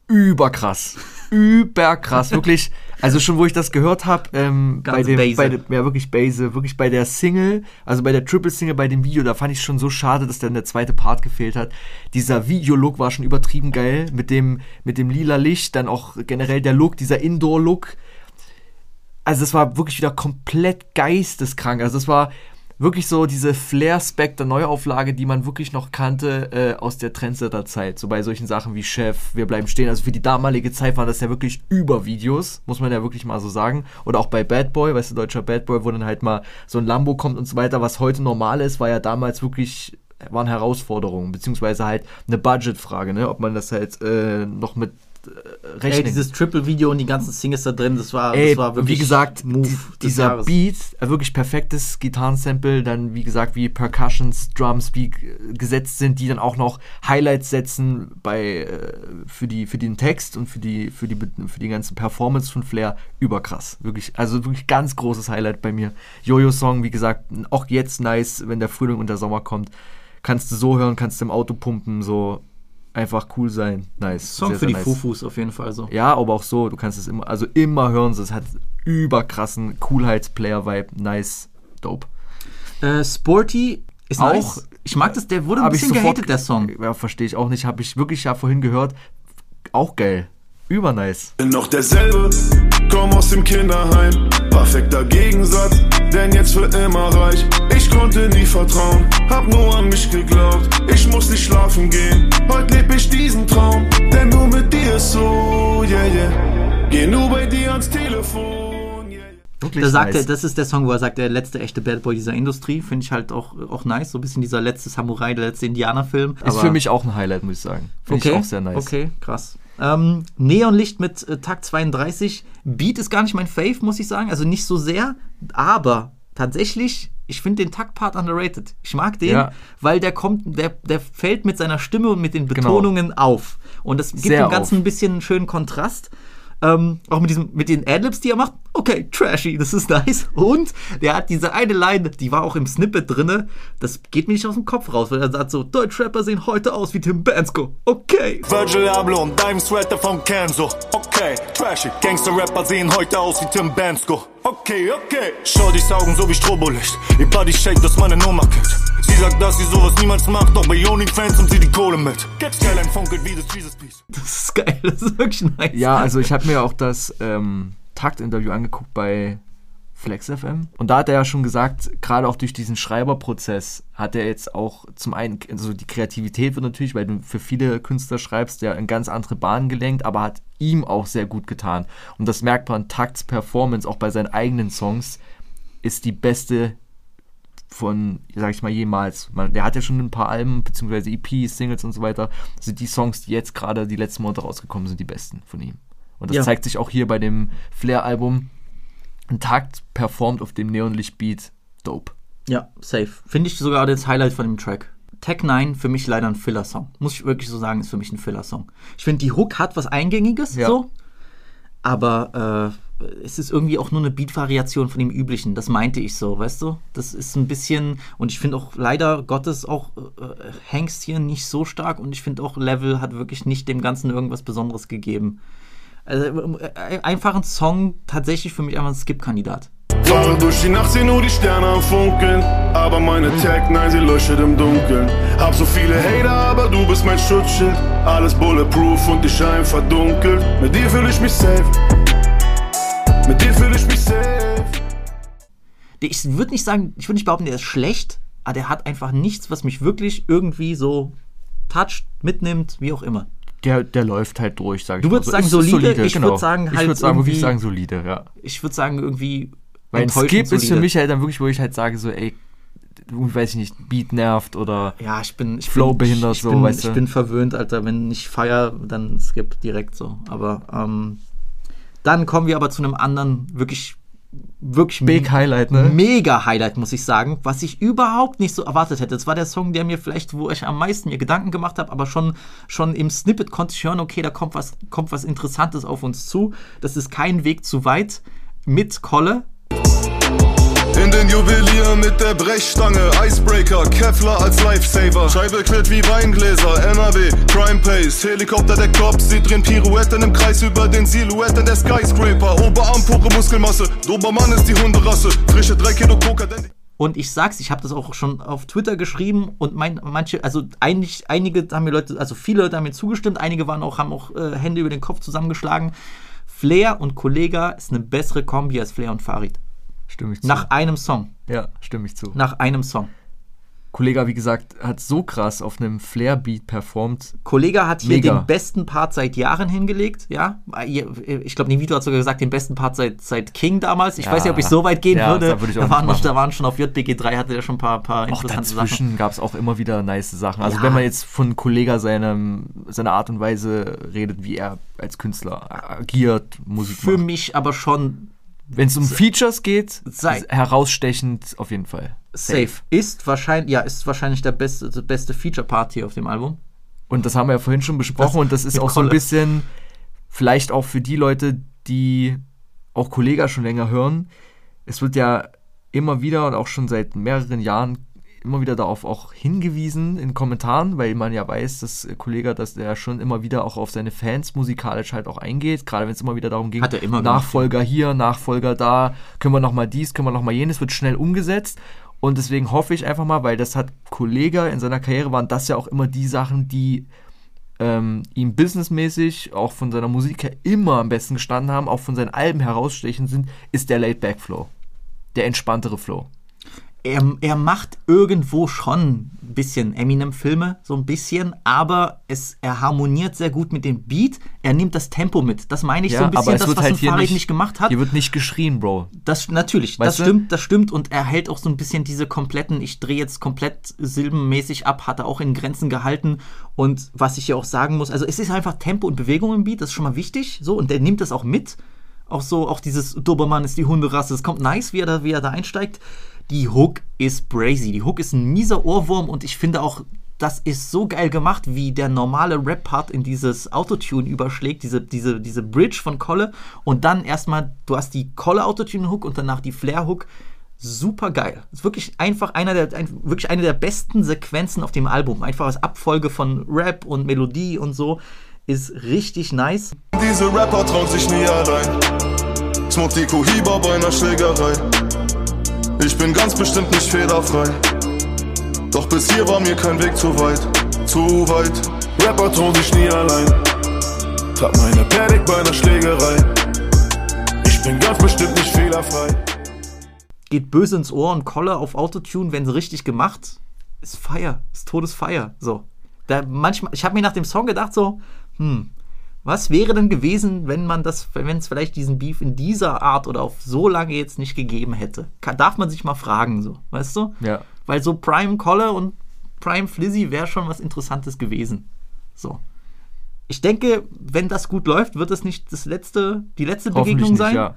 Überkrass. Überkrass. Wirklich. Also schon, wo ich das gehört habe, ähm, bei dem, base. bei dem, ja wirklich base, wirklich bei der Single, also bei der Triple Single, bei dem Video, da fand ich schon so schade, dass dann der zweite Part gefehlt hat. Dieser Videolook war schon übertrieben geil, mit dem, mit dem lila Licht, dann auch generell der Look, dieser Indoor-Look. Also das war wirklich wieder komplett geisteskrank. Also das war, wirklich so diese Flair Spectre Neuauflage, die man wirklich noch kannte äh, aus der Trendsetter-Zeit. So bei solchen Sachen wie Chef, wir bleiben stehen. Also für die damalige Zeit waren das ja wirklich Übervideos, muss man ja wirklich mal so sagen. Oder auch bei Bad Boy, weißt du, deutscher Bad Boy, wo dann halt mal so ein Lambo kommt und so weiter, was heute normal ist, war ja damals wirklich waren Herausforderungen, beziehungsweise halt eine Budgetfrage, ne? ob man das halt äh, noch mit äh, Ey, rechnen. dieses Triple-Video und die ganzen Singles da drin, das war, Ey, das war wirklich wie gesagt, Move dieser Jahres. Beat, äh, wirklich perfektes Gitarrensample, dann wie gesagt, wie Percussions, Drums, wie gesetzt sind, die dann auch noch Highlights setzen bei äh, für die für den Text und für die für die für die ganze Performance von Flair. Überkrass, wirklich, also wirklich ganz großes Highlight bei mir. Jojo Song, wie gesagt, auch jetzt nice, wenn der Frühling und der Sommer kommt, kannst du so hören, kannst du im Auto pumpen, so einfach cool sein, nice. Song Sehr, für sehr die nice. Fufus auf jeden Fall so. Ja, aber auch so, du kannst es immer, also immer hören, es hat überkrassen Coolheits-Player-Vibe, nice, dope. Äh, Sporty ist Auch- nice. Ich mag das, der wurde ein bisschen sofort- gehatet, der Song. Ja, verstehe ich auch nicht, habe ich wirklich ja vorhin gehört, auch geil, übernice. Bin noch derselbe, komm aus dem Kinderheim. Perfekter Gegensatz, denn jetzt für immer reich. Ich konnte nie vertrauen, hab nur an mich geglaubt. Ich muss nicht schlafen gehen, heute leb ich diesen Traum. Denn nur mit dir ist so, yeah, yeah. Geh nur bei dir ans Telefon, yeah. Wirklich Da sagt nice. er, das ist der Song, wo er sagt, der letzte echte Bad Boy dieser Industrie. Finde ich halt auch, auch nice. So ein bisschen dieser letzte Samurai, der letzte Indianerfilm. ist für mich auch ein Highlight, muss ich sagen. Finde okay, ich auch sehr nice. Okay, krass. Ähm, Neonlicht mit äh, Takt 32. Beat ist gar nicht mein Fave, muss ich sagen. Also nicht so sehr. Aber tatsächlich, ich finde den Taktpart underrated. Ich mag den, Ja. weil der kommt, der, der fällt mit seiner Stimme und mit den Betonungen auf. Und das gibt Genau. Sehr dem Ganzen auf. ein bisschen einen schönen Kontrast. Ähm, auch mit, diesem, mit den Adlibs, die er macht. Okay, trashy, das ist nice. Und der hat diese eine Line, die war auch im Snippet drinne. Das geht mir nicht aus dem Kopf raus, weil er sagt so: Deutschrapper sehen heute aus wie Tim Bansko. Okay. Virgil Abloh und deinem Sweater von Kenzo. Okay, trashy. Gangster-Rapper sehen heute aus wie Tim Bansko. Okay, okay. Schau dich saugen so wie Strobolicht. Ihr Body shake, dass meine Nummer kickt. Sie sagt, dass sie sowas niemals macht, doch bei OnlyFans nimmt sie die Kohle mit. Get Skyline funkelt wie das Jesus Piece. Das ist geil, das ist wirklich nice. Ja, also ich habe mir auch das ähm, Takt-Interview angeguckt bei Flex FM. Und da hat er ja schon gesagt, gerade auch durch diesen Schreiberprozess hat er jetzt auch zum einen, also die Kreativität wird natürlich, weil du für viele Künstler schreibst, ja in ganz andere Bahnen gelenkt, aber hat ihm auch sehr gut getan. Und das merkt man, Takts Performance auch bei seinen eigenen Songs ist die beste von, sag ich mal, jemals. Man, der hat ja schon ein paar Alben, beziehungsweise EPs, Singles und so weiter. Also die Songs, die jetzt gerade die letzten Monate rausgekommen sind, die besten von ihm. Und das Ja. zeigt sich auch hier bei dem Flair-Album. Ein Takt performt auf dem Neonlicht-Beat. Dope. Ja, safe. Finde ich sogar das Highlight von dem Track. Tech 9 für mich leider ein Filler-Song. Muss ich wirklich so sagen, ist für mich ein Filler-Song. Ich finde, die Hook hat was Eingängiges, Ja. so. Aber äh, es ist irgendwie auch nur eine Beat-Variation von dem üblichen. Das meinte ich so, weißt du? Das ist ein bisschen. Und ich finde auch leider Gottes auch äh, Hanks hier nicht so stark. Und ich finde auch Level hat wirklich nicht dem Ganzen irgendwas Besonderes gegeben. Also, äh, einfach ein Song, tatsächlich für mich einfach ein Skip-Kandidat. Fahre durch die Nacht, seh nur die Sterne am Funkeln. Aber meine Tag, nein, sie leuchtet im Dunkeln. Hab so viele Hater, aber du bist mein Schutzschild. Alles bulletproof und die Schein verdunkelt. Mit dir fühle ich mich safe. Mit dir fühle ich mich safe. ich würde nicht sagen, ich würde nicht behaupten, der ist schlecht, aber der hat einfach nichts, was mich wirklich irgendwie so toucht, mitnimmt, wie auch immer. Der, der läuft halt durch, sag ich Du würdest sagen Es ist solide, ich würd sagen Ich halt würde sagen, wirklich sagen solide, ja. Ich würde sagen, irgendwie. Weil Skip ist für solide. mich halt dann wirklich, wo ich halt sage, so, ey, weiß ich nicht, Beat nervt oder Ja, ich bin. Ich Flow bin, behindert, ich, so, ich bin, weißt Ich du. bin verwöhnt, Alter. Wenn ich feier, dann skip direkt so. Aber ähm, dann kommen wir aber zu einem anderen, wirklich, wirklich Big Highlight, ne? mega Highlight, muss ich sagen, was ich überhaupt nicht so erwartet hätte. Das war der Song, der mir vielleicht, wo ich am meisten mir Gedanken gemacht habe, aber schon, schon im Snippet konnte ich hören, okay, da kommt was, kommt was Interessantes auf uns zu. Das ist kein Weg zu weit mit Kolle. In den Juwelier mit der Brechstange, Icebreaker, Kevlar als Lifesaver. Scheibe quillt wie Weingläser, NRW, Crime Pace, Helikopter der Cops, sie drehen Pirouetten im Kreis über den Silhouetten der Skyscraper. Oberarm, pure Muskelmasse, Dobermann ist die Hunderasse, frische 3 Kilo Coca, denn Und ich sag's, ich habe das auch schon auf Twitter geschrieben und mein, manche, also eigentlich, einige haben mir Leute, also viele Leute haben mir zugestimmt, einige waren auch, haben auch äh, Hände über den Kopf zusammengeschlagen. Flair und Kollega ist eine bessere Kombi als Flair und Farid. Stimme ich zu. Nach einem Song. ja, stimme ich zu. Nach einem Song. Kollega, wie gesagt, hat so krass auf einem Flair-Beat performt. Kollege hat hier Mega. den besten Part seit Jahren hingelegt, ja. Ich glaube, Nivito hat sogar gesagt, den besten Part seit, seit King damals. Ich Ja. weiß nicht, ob ich so weit gehen Ja, würde. da würde auch da, waren noch, da waren schon auf JBG3 hatte er schon ein paar, paar Auch interessante Sachen. dazwischen gab es auch immer wieder nice Sachen. Also Ja. wenn man jetzt von Kollega seinem, seiner Art und Weise redet, wie er als Künstler agiert, Musik Für macht. mich aber schon Wenn es um Features geht, Sei- herausstechend auf jeden Fall. safe. Ist wahrscheinlich, ja, ist wahrscheinlich der beste, der beste Feature-Part hier auf dem Album. Und das haben wir ja vorhin schon besprochen Das und das ist auch so ein bisschen vielleicht auch für die Leute, die auch Kollega schon länger hören. Es wird ja immer wieder und auch schon seit mehreren Jahren immer wieder darauf auch hingewiesen in Kommentaren, weil man ja weiß, dass Kollega, dass der schon immer wieder auch auf seine Fans musikalisch halt auch eingeht, gerade wenn es immer wieder darum ging, Hat er immer gemacht, Nachfolger hier, Nachfolger da, können wir nochmal dies, können wir nochmal jenes, wird schnell umgesetzt. Und deswegen hoffe ich einfach mal, weil das hat Kollega in seiner Karriere waren das ja auch immer die Sachen, die ähm, ihm businessmäßig, auch von seiner Musik her immer am besten gestanden haben, auch von seinen Alben herausstechend sind, ist der Laid-Back-Flow. Der entspanntere Flow. Er, er macht irgendwo schon ein bisschen Eminem-Filme, so ein bisschen, aber es, er harmoniert sehr gut mit dem Beat. Er nimmt das Tempo mit. Das meine ich so ein bisschen, das, was ein Farid nicht gemacht hat. Hier wird nicht geschrien, Bro. Das natürlich, das Weißt du? stimmt, das stimmt und er hält auch so ein bisschen diese kompletten, ich drehe jetzt komplett silbenmäßig ab, hat er auch in Grenzen gehalten und was ich hier auch sagen muss, also es ist einfach Tempo und Bewegung im Beat, das ist schon mal wichtig, so und der nimmt das auch mit, auch so, auch dieses Dobermann ist die Hunderasse, es kommt nice, wie er da, wie er da einsteigt. Die Hook ist brazy, die Hook ist ein mieser Ohrwurm und ich finde auch das ist so geil gemacht, wie der normale Rap-Part in dieses Autotune überschlägt, diese, diese, diese Bridge von Kolle. Und dann erstmal, du hast die Kolle-Autotune-Hook und danach die Flair-Hook. Super geil. Ist wirklich einfach einer der, ein, wirklich eine der besten Sequenzen auf dem Album. Einfach als Abfolge von Rap und Melodie und so. Ist richtig nice. Diese Rapper trauen sich nie allein. Smoke die Cohiba bei einer Schlägerei. Ich bin ganz bestimmt nicht fehlerfrei. Doch bis hier war mir kein Weg zu weit, zu weit. Rapper trauen sich nie allein. Trag meine Panik bei einer Schlägerei. Ich bin ganz bestimmt nicht fehlerfrei. Geht böse ins Ohr und Kolle auf Autotune, wenn sie richtig gemacht, ist Feier. Ist Todesfeier. So. Da manchmal, ich habe mir nach dem Song gedacht, so, hm, was wäre denn gewesen, wenn man das, wenn es vielleicht diesen Beef in dieser Art oder auf so lange jetzt nicht gegeben hätte? Kann, darf man sich mal fragen, so, weißt du? Ja. Weil so Prime Kolle und Prime Flizzy wäre schon was Interessantes gewesen. So. Ich denke, wenn das gut läuft, wird es nicht das letzte, die letzte Begegnung nicht, sein. ja.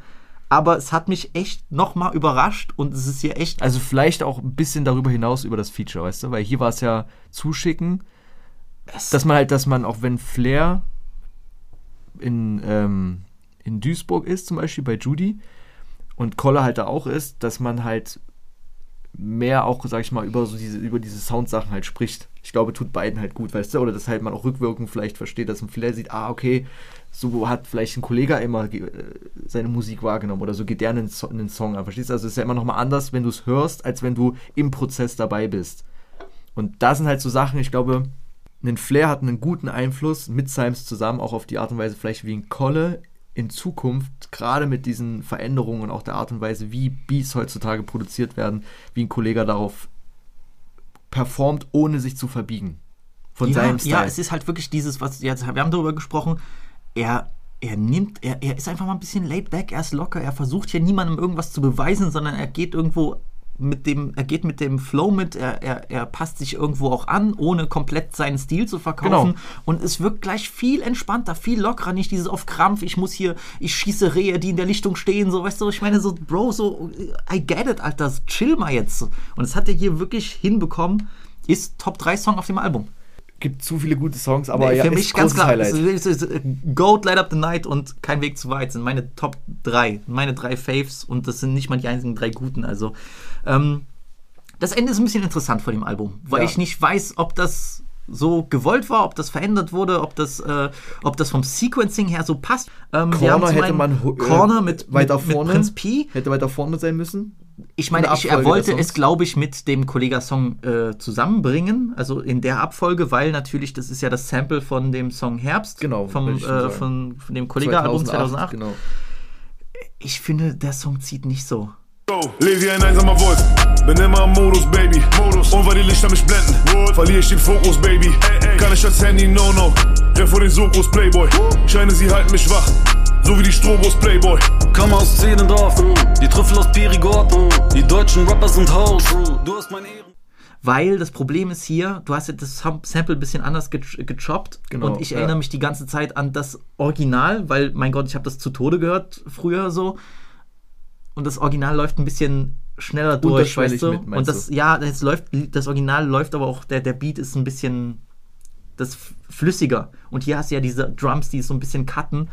Aber es hat mich echt nochmal überrascht und es ist hier echt. Also vielleicht auch ein bisschen darüber hinaus über das Feature, weißt du? Weil hier war es ja zuschicken, dass man halt, dass man auch wenn Flair in, ähm, in Duisburg ist, zum Beispiel bei Judy, und Kolle halt da auch ist, dass man halt mehr auch, sag ich mal, über so diese, über diese Soundsachen halt spricht. Ich glaube, tut beiden halt gut, weißt du? Oder dass halt man auch rückwirkend vielleicht versteht, dass ein Flair sieht, ah, okay, so hat vielleicht ein Kollege immer äh, seine Musik wahrgenommen oder so geht der einen, so einen Song an. Verstehst du? Also es ist ja immer nochmal anders, wenn du es hörst, als wenn du im Prozess dabei bist. Und da sind halt so Sachen, ich glaube, ein Flair hat einen guten Einfluss mit Symes zusammen, auch auf die Art und Weise, vielleicht wie ein Kolle in Zukunft, gerade mit diesen Veränderungen und auch der Art und Weise, wie Beats heutzutage produziert werden, wie ein Kollege darauf performt, ohne sich zu verbiegen. Von ja, seinem Style. ja, es ist halt wirklich dieses, was jetzt, wir haben darüber gesprochen, er, er nimmt, er, er ist einfach mal ein bisschen laid back, er ist locker, er versucht hier niemandem irgendwas zu beweisen, sondern er geht irgendwo mit dem, er geht mit dem Flow mit, er, er, er passt sich irgendwo auch an, ohne komplett seinen Stil zu verkaufen. Genau. Und es wirkt gleich viel entspannter, viel lockerer, nicht dieses auf Krampf, ich muss hier, ich schieße Rehe, die in der Lichtung stehen, so, weißt du, ich meine, so, Bro, so, I get it, Alter, chill mal jetzt. Und das hat er hier wirklich hinbekommen, ist Top 3 Song auf dem Album. Gibt zu viele gute Songs, aber Nee, ja, für ist mich ganz klar. Highlight. Ist Goat, Light Up the Night und Kein Weg zu weit sind meine Top 3. Meine drei Faves und das sind nicht mal die einzigen drei guten. Also, ähm, das Ende ist ein bisschen interessant vor dem Album, weil Ja. ich nicht weiß, ob das so gewollt war, ob das verändert wurde, ob das, äh, ob das vom Sequencing her so passt. Ähm, Corner hätte man Corner äh, mit, weiter mit, vorne. mit Prinz P. Hätte weiter vorne sein müssen. Ich meine, In der ich, er wollte der es, glaube ich, mit dem Kollega-Song äh, zusammenbringen, also in der Abfolge, weil natürlich, das ist ja das Sample von dem Song Herbst, Genau, vom, äh, von, von dem Kollega-Album 2008. Genau. Ich finde, der Song zieht nicht so. Lebe wie ein einsamer Wolf, bin immer im Modus, Baby. Modus. Und weil die Lichter mich blenden, verliere ich den Fokus, Baby. Kann ich als Handy, no, no. Renn vor den Sokos, Playboy. Scheine, sie halten mich wach, so wie die Strobos, Playboy. Komm aus Zehlendorf, die Trüffel aus Perigord, die deutschen Rapper sind Haus. Du hast mein Ehren. Weil das Problem ist hier, du hast ja das Sam- Sample ein bisschen anders ge gechoppt. Genau, und ich ja. erinnere mich die ganze Zeit an das Original, weil, mein Gott, ich habe das zu Tode gehört früher so. Und das Original läuft ein bisschen schneller durch, weißt du? mit, und das, du? ja, das läuft, das Original läuft aber auch, der, der Beat ist ein bisschen das flüssiger. Und hier hast du ja diese Drums, die so ein bisschen cutten.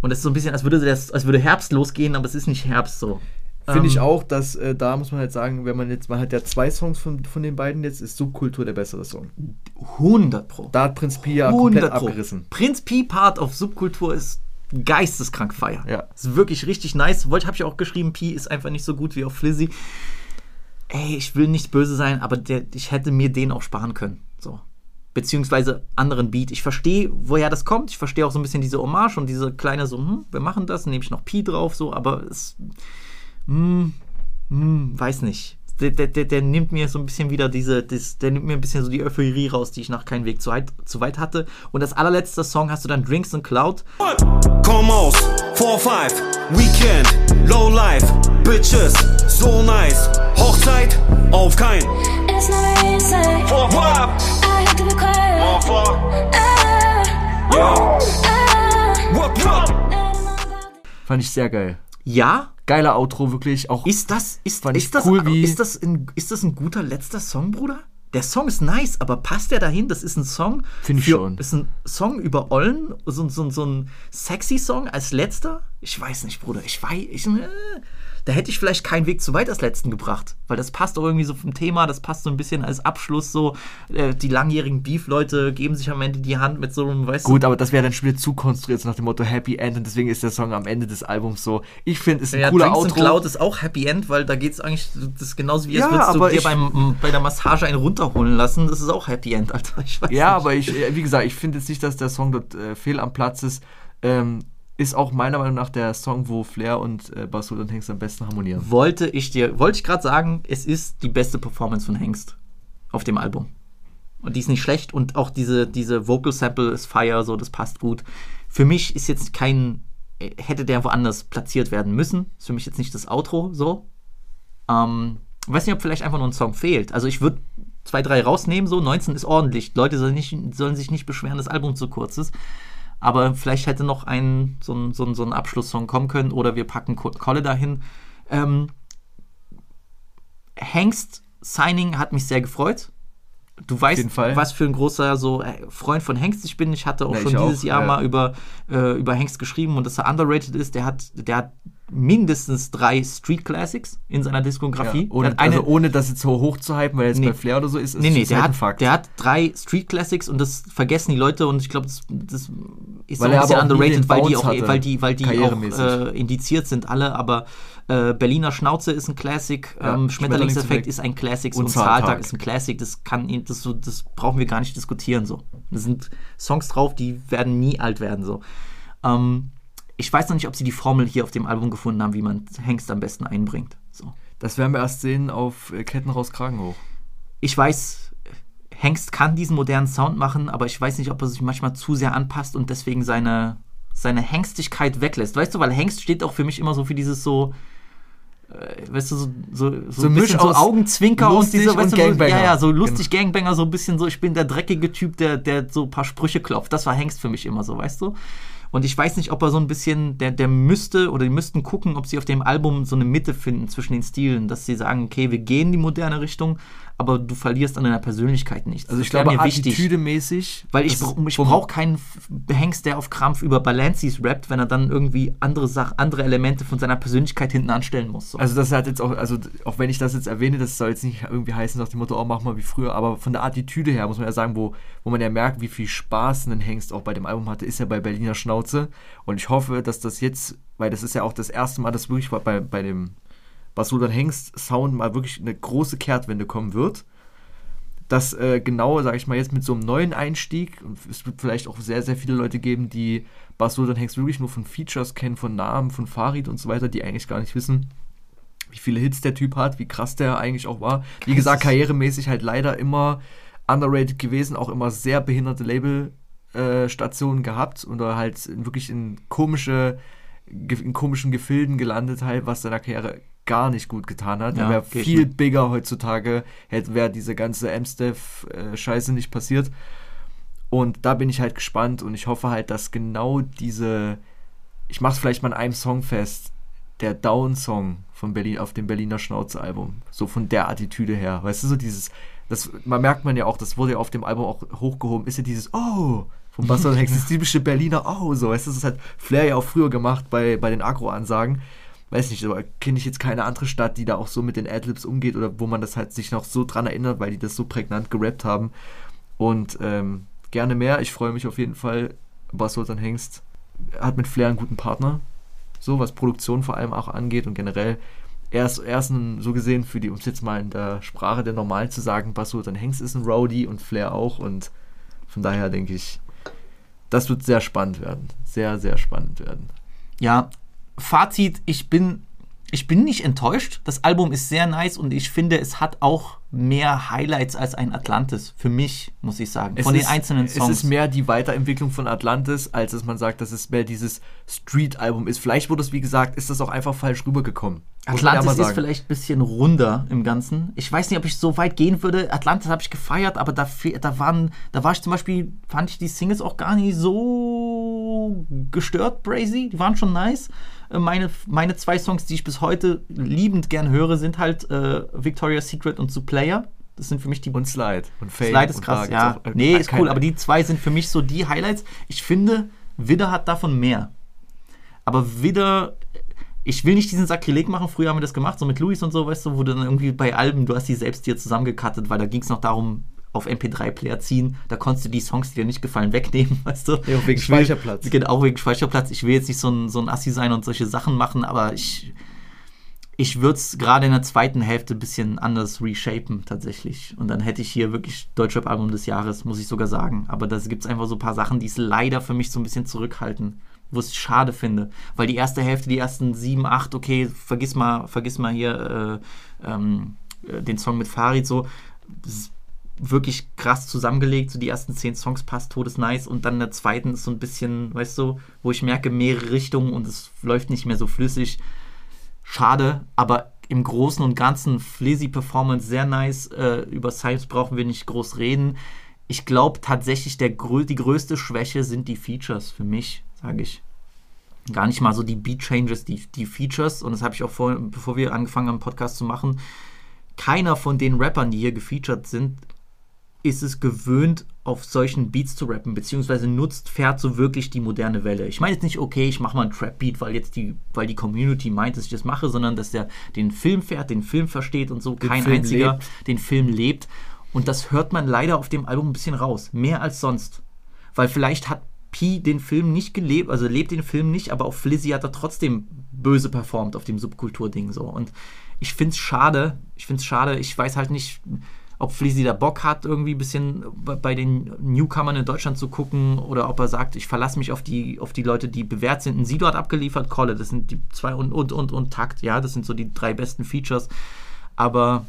Und das ist so ein bisschen, als würde, das, als würde Herbst losgehen, aber es ist nicht Herbst so. Finde ich Ähm, auch, dass äh, da muss man halt sagen, wenn man jetzt, man hat ja zwei Songs von, von den beiden jetzt, ist Subkultur der bessere Song. 100 Pro. Da hat Prinz Pi ja komplett 100 Pro. abgerissen. Prinz Pi Part auf Subkultur ist geisteskrank feier. Ja. Ist wirklich richtig nice. Wollte habe ich auch geschrieben, Pi ist einfach nicht so gut wie auf Flizzy. Ey, ich will nicht böse sein, aber der, ich hätte mir den auch sparen können. So. Beziehungsweise anderen Beat. Ich verstehe, woher das kommt. Ich verstehe auch so ein bisschen diese Hommage und diese kleine so, hm, wir machen das, nehme ich noch Pi drauf, so, aber es. Hm, hm, weiß nicht. Der, der, der, der nimmt mir so ein bisschen wieder diese, das, der nimmt mir ein bisschen so die Euphorie raus, die ich nach keinen Weg zu weit, zu weit hatte. Und als allerletzter Song hast du dann Drinks and Cloud. Komm aus, 4-5, Weekend, Low Life, Bitches, so nice. Hochzeit, auf kein. It's. I have to be quiet. Ah, ah. Fand ich sehr geil. Ja, Geiler Outro, wirklich. Auch ist das, ist, Fand ich ist das, cool, wie- ist, das ein, ist das ein guter letzter Song, Bruder? Der Song ist nice, aber passt der dahin? Das ist ein Song. Find ich für- schon. Ist ein Song über Ollen, so, so, so ein sexy Song als letzter? Ich weiß nicht, Bruder. Ich weiß. Ich, äh, da hätte ich vielleicht keinen Weg zu weit als letzten gebracht. Weil das passt auch irgendwie so vom Thema, das passt so ein bisschen als Abschluss so. Äh, die langjährigen Beef-Leute geben sich am Ende die Hand mit so einem, weißt gut, aber das wäre dann schon wieder zu konstruiert, so nach dem Motto Happy End und deswegen ist der Song am Ende des Albums so. Ich finde, es ist ein Ja, cooler Drinks Outro. Cloud ist auch Happy End, weil da geht es eigentlich, das ist genauso wie, als Ja, würdest du dir beim, bei der Massage einen runterholen lassen. Das ist auch Happy End, Alter. Ich weiß Ja, nicht. aber ich, äh, wie gesagt, ich finde jetzt nicht, dass der Song dort äh, fehl am Platz ist. Ähm, ist auch meiner Meinung nach der Song, wo Flair und äh, Basul und Hengst am besten harmonieren. Wollte ich dir, wollte ich gerade sagen, es ist die beste Performance von Hengst auf dem Album. Und die ist nicht schlecht und auch diese, diese Vocal Sample ist fire, so, das passt gut. Für mich ist jetzt kein, äh, hätte der woanders platziert werden müssen. Ist für mich jetzt nicht das Outro, so. Ähm, weiß nicht, ob vielleicht einfach nur ein Song fehlt. Also ich würde zwei, drei rausnehmen, so. 19 ist ordentlich. Leute sollen, nicht, sollen sich nicht beschweren, das Album zu kurz ist. Aber vielleicht hätte noch ein, so ein, so ein, so ein Abschlusssong kommen können oder wir packen Kurt Kolle dahin. Ähm, Hengst Signing hat mich sehr gefreut. Du weißt, was für ein großer so äh, Freund von Hengst ich bin. Ich hatte auch Ja, schon dieses auch, Jahr ja. mal über, äh, über Hengst geschrieben und dass er underrated ist. Der hat, der hat mindestens drei Street Classics in seiner Diskografie. Ja, ohne, eine, also ohne das jetzt so hoch zu hypen, weil jetzt Nee. bei Flair oder so ist, ist nee, nee, der halt hat, Fakt. der hat drei Street Classics und das vergessen die Leute und ich glaube, das, das ist Weil er ein bisschen underrated, weil die auch, hatte, weil die, weil die auch äh, indiziert sind alle, aber äh, Berliner Schnauze ist ein Classic, Ja, ähm, Schmetterlingseffekt ist ein Classic und und Zahltag ist ein Classic, das kann das, so, das brauchen wir gar nicht diskutieren so. Da sind Songs drauf, die werden nie alt werden so. Ähm, ich weiß noch nicht, ob sie die Formel hier auf dem Album gefunden haben, wie man Hengst am besten einbringt. So. Das werden wir erst sehen auf äh, Ketten raus, Kragen hoch. ich weiß, Hengst kann diesen modernen Sound machen, aber ich weiß nicht, ob er sich manchmal zu sehr anpasst und deswegen seine, seine Hengstigkeit weglässt. Weißt du, weil Hengst steht auch für mich immer so für dieses so, äh, weißt du, so, so, so, So ein bisschen so Augenzwinker und diese, weißt und du, Gangbanger. ja, ja, so lustig Genau. Gangbanger, so ein bisschen so, ich bin der dreckige Typ, der, der so ein paar Sprüche klopft. Das war Hengst für mich immer so, weißt du? Und ich weiß nicht, ob er so ein bisschen, der, der müsste oder die müssten gucken, ob sie auf dem Album so eine Mitte finden zwischen den Stilen, dass sie sagen, okay, wir gehen die moderne Richtung, aber du verlierst an deiner Persönlichkeit nichts. Also ich glaube, mir wichtig. attitüdemäßig. Weil ich, ich brauche keinen Hengst, der auf Krampf über Balances rappt, wenn er dann irgendwie andere Sach andere Elemente von seiner Persönlichkeit hinten anstellen muss. So. Also das hat jetzt auch, also auch wenn ich das jetzt erwähne, das soll jetzt nicht irgendwie heißen nach dem Motto, oh, mach mal wie früher, aber von der Attitüde her muss man ja sagen, wo, wo man ja merkt, wie viel Spaß ein Hengst auch bei dem Album hatte, ist ja bei Berliner Schnauze. Und ich hoffe, dass das jetzt, weil das ist ja auch das erste Mal, dass wirklich bei, bei dem Basulan Hengst Sound mal wirklich eine große Kehrtwende kommen wird. Dass äh, genau, sage ich mal, jetzt mit so einem neuen Einstieg, und es wird vielleicht auch sehr, sehr viele Leute geben, die Basulan Hengst wirklich nur von Features kennen, von Namen, von Farid und so weiter, die eigentlich gar nicht wissen, wie viele Hits der Typ hat, wie krass der eigentlich auch war. Wie gesagt, karrieremäßig halt leider immer underrated gewesen, auch immer sehr behinderte Labelstationen gehabt oder halt wirklich in komische in komischen Gefilden gelandet halt, was seiner Karriere gar nicht gut getan hat. Ja, er wäre viel nicht. bigger heutzutage, hätte wäre diese ganze M-Steph-Scheiße nicht passiert. Und da bin ich halt gespannt und ich hoffe halt, dass genau diese, ich mach's vielleicht mal in einem Song fest, der Down-Song von Berlin auf dem Berliner Schnauze-Album, so von der Attitüde her, weißt du, so dieses, das, man merkt man ja auch, das wurde ja auf dem Album auch hochgehoben, ist ja dieses Oh, von Bastard [LAUGHS] Hex, das typische Berliner Oh, so, weißt du, das hat Flair ja auch früher gemacht bei, bei den Agro-Ansagen, weiß nicht, aber kenne ich jetzt keine andere Stadt, die da auch so mit den Adlibs umgeht oder wo man das halt sich noch so dran erinnert, weil die das so prägnant gerappt haben. Und ähm, gerne mehr, ich freue mich auf jeden Fall, Bass Sultan Hengst hat mit Flair einen guten Partner, so was Produktion vor allem auch angeht und generell. Er ist, er ist ein, so gesehen für die, um es jetzt mal in der Sprache der Normalen zu sagen, Bass Sultan Hengst ist ein Rowdy und Flair auch. Und von daher denke ich, das wird sehr spannend werden. Sehr, sehr spannend werden. Ja, Fazit, ich bin, ich bin nicht enttäuscht. Das Album ist sehr nice und ich finde, es hat auch mehr Highlights als ein Atlantis. Für mich, muss ich sagen. Es von ist, den einzelnen Songs. Es ist mehr die Weiterentwicklung von Atlantis, als dass man sagt, dass es mehr dieses Street-Album ist. Vielleicht wurde es, wie gesagt, ist das auch einfach falsch rübergekommen. Atlantis ist vielleicht ein bisschen runder im Ganzen. Ich weiß nicht, ob ich so weit gehen würde. Atlantis habe ich gefeiert, aber da, da waren, da war ich zum Beispiel, fand ich die Singles auch gar nicht so gestört, Brazy. Die waren schon nice. Meine, meine zwei Songs, die ich bis heute liebend gern höre, sind halt äh, Victoria's Secret und Zu Player. Das sind für mich die. Und Slide. Und Fame. Slide ist krass, ja. auch, äh, nee, ist cool, aber die zwei sind für mich so die Highlights. Ich finde, Widder hat davon mehr. Aber Widder, ich will nicht diesen Sakrileg machen, früher haben wir das gemacht, so mit Luis und so, weißt du, wo du dann irgendwie bei Alben, du hast die selbst dir zusammengekattet, weil da ging es noch darum, auf MP3-Player ziehen, da konntest du die Songs, die dir nicht gefallen, wegnehmen, [LAUGHS] weißt du? Ja, auch wegen Ich will- Speicherplatz. Genau, auch wegen Speicherplatz. Ich will jetzt nicht so ein, so ein Assi sein und solche Sachen machen, aber ich, ich würde es gerade in der zweiten Hälfte ein bisschen anders reshapen, tatsächlich. Und dann hätte ich hier wirklich Deutschrap-Album des Jahres, muss ich sogar sagen. Aber da gibt es einfach so ein paar Sachen, die es leider für mich so ein bisschen zurückhalten, wo ich es schade finde. Weil die erste Hälfte, die ersten sieben, acht, okay, vergiss mal, vergiss mal hier äh, ähm, äh, den Song mit Farid so. Wirklich krass zusammengelegt, so die ersten zehn Songs passt, todes nice und dann der zweiten ist so ein bisschen, weißt du, wo ich merke, mehrere Richtungen und es läuft nicht mehr so flüssig schade, aber im Großen und Ganzen Flizzy Performance sehr nice. Äh, über Science brauchen wir nicht groß reden. Ich glaube tatsächlich, der, die größte Schwäche sind die Features für mich, sage ich. Gar nicht mal so die Beat Changes, die, die Features. Und das habe ich auch vor, bevor wir angefangen haben, Podcast zu machen. Keiner von den Rappern, die hier gefeatured sind, ist es gewöhnt, auf solchen Beats zu rappen, beziehungsweise nutzt, fährt so wirklich die moderne Welle. Ich meine jetzt nicht, okay, ich mache mal einen Trap-Beat, weil jetzt die, weil die Community meint, dass ich das mache, sondern dass der den Film fährt, den Film versteht und so, kein Film einziger lebt. den Film lebt. Und das hört man leider auf dem Album ein bisschen raus. Mehr als sonst. Weil vielleicht hat P den Film nicht gelebt, also lebt den Film nicht, aber auf Flizzy hat er trotzdem böse performt auf dem Subkultur-Ding so. Und ich find's schade, ich find's schade, ich weiß halt nicht, ob Flizzy da Bock hat, irgendwie ein bisschen bei- bei den Newcomern in Deutschland zu gucken oder ob er sagt, ich verlasse mich auf die, auf die Leute, die bewährt sind. Ein Sido hat abgeliefert, Kolle, das sind die zwei und, und, und, und Takt, ja, das sind so die drei besten Features. Aber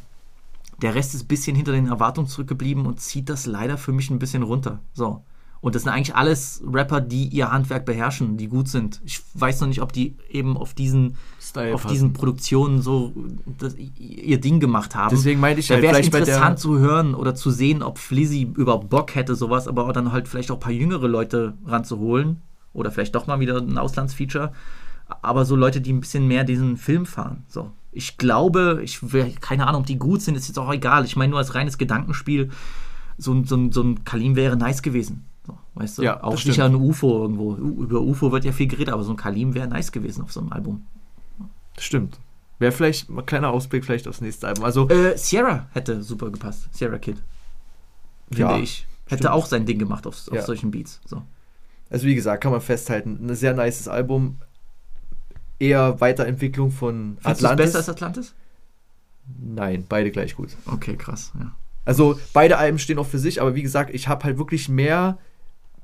der Rest ist ein bisschen hinter den Erwartungen zurückgeblieben und zieht das leider für mich ein bisschen runter. So. Und das sind eigentlich alles Rapper, die ihr Handwerk beherrschen, die gut sind. Ich weiß noch nicht, ob die eben auf diesen, Style auf passen. diesen Produktionen so das, ihr Ding gemacht haben. Deswegen meinte ich da halt wäre es interessant zu hören oder zu sehen, ob Flizzy überhaupt Bock hätte, sowas, aber auch dann halt vielleicht auch ein paar jüngere Leute ranzuholen. Oder vielleicht doch mal wieder ein Auslandsfeature. Aber so Leute, die ein bisschen mehr diesen Film fahren. So. Ich glaube, ich will, keine Ahnung, ob die gut sind, ist jetzt auch egal. Ich meine nur als reines Gedankenspiel, so, ein- so, ein- so ein Kalim wäre nice gewesen. Weißt du? Ja, auch das sicher ein UFO irgendwo. U- Über UFO wird ja viel geredet, aber so ein Kalim wäre nice gewesen auf so einem Album. Stimmt. Wäre vielleicht ein kleiner Ausblick vielleicht aufs nächste Album. Also, Äh, Sierra hätte super gepasst. Sierra Kid. Finde Ja, ich. Hätte stimmt. auch sein Ding gemacht auf, auf Ja. solchen Beats. So. also wie gesagt, kann man festhalten, ein sehr nices Album. Eher Weiterentwicklung von Findest Atlantis. besser als Atlantis? Nein, beide gleich gut. Okay, krass. Ja. Also beide Alben stehen auch für sich, aber wie gesagt, ich habe halt wirklich mehr,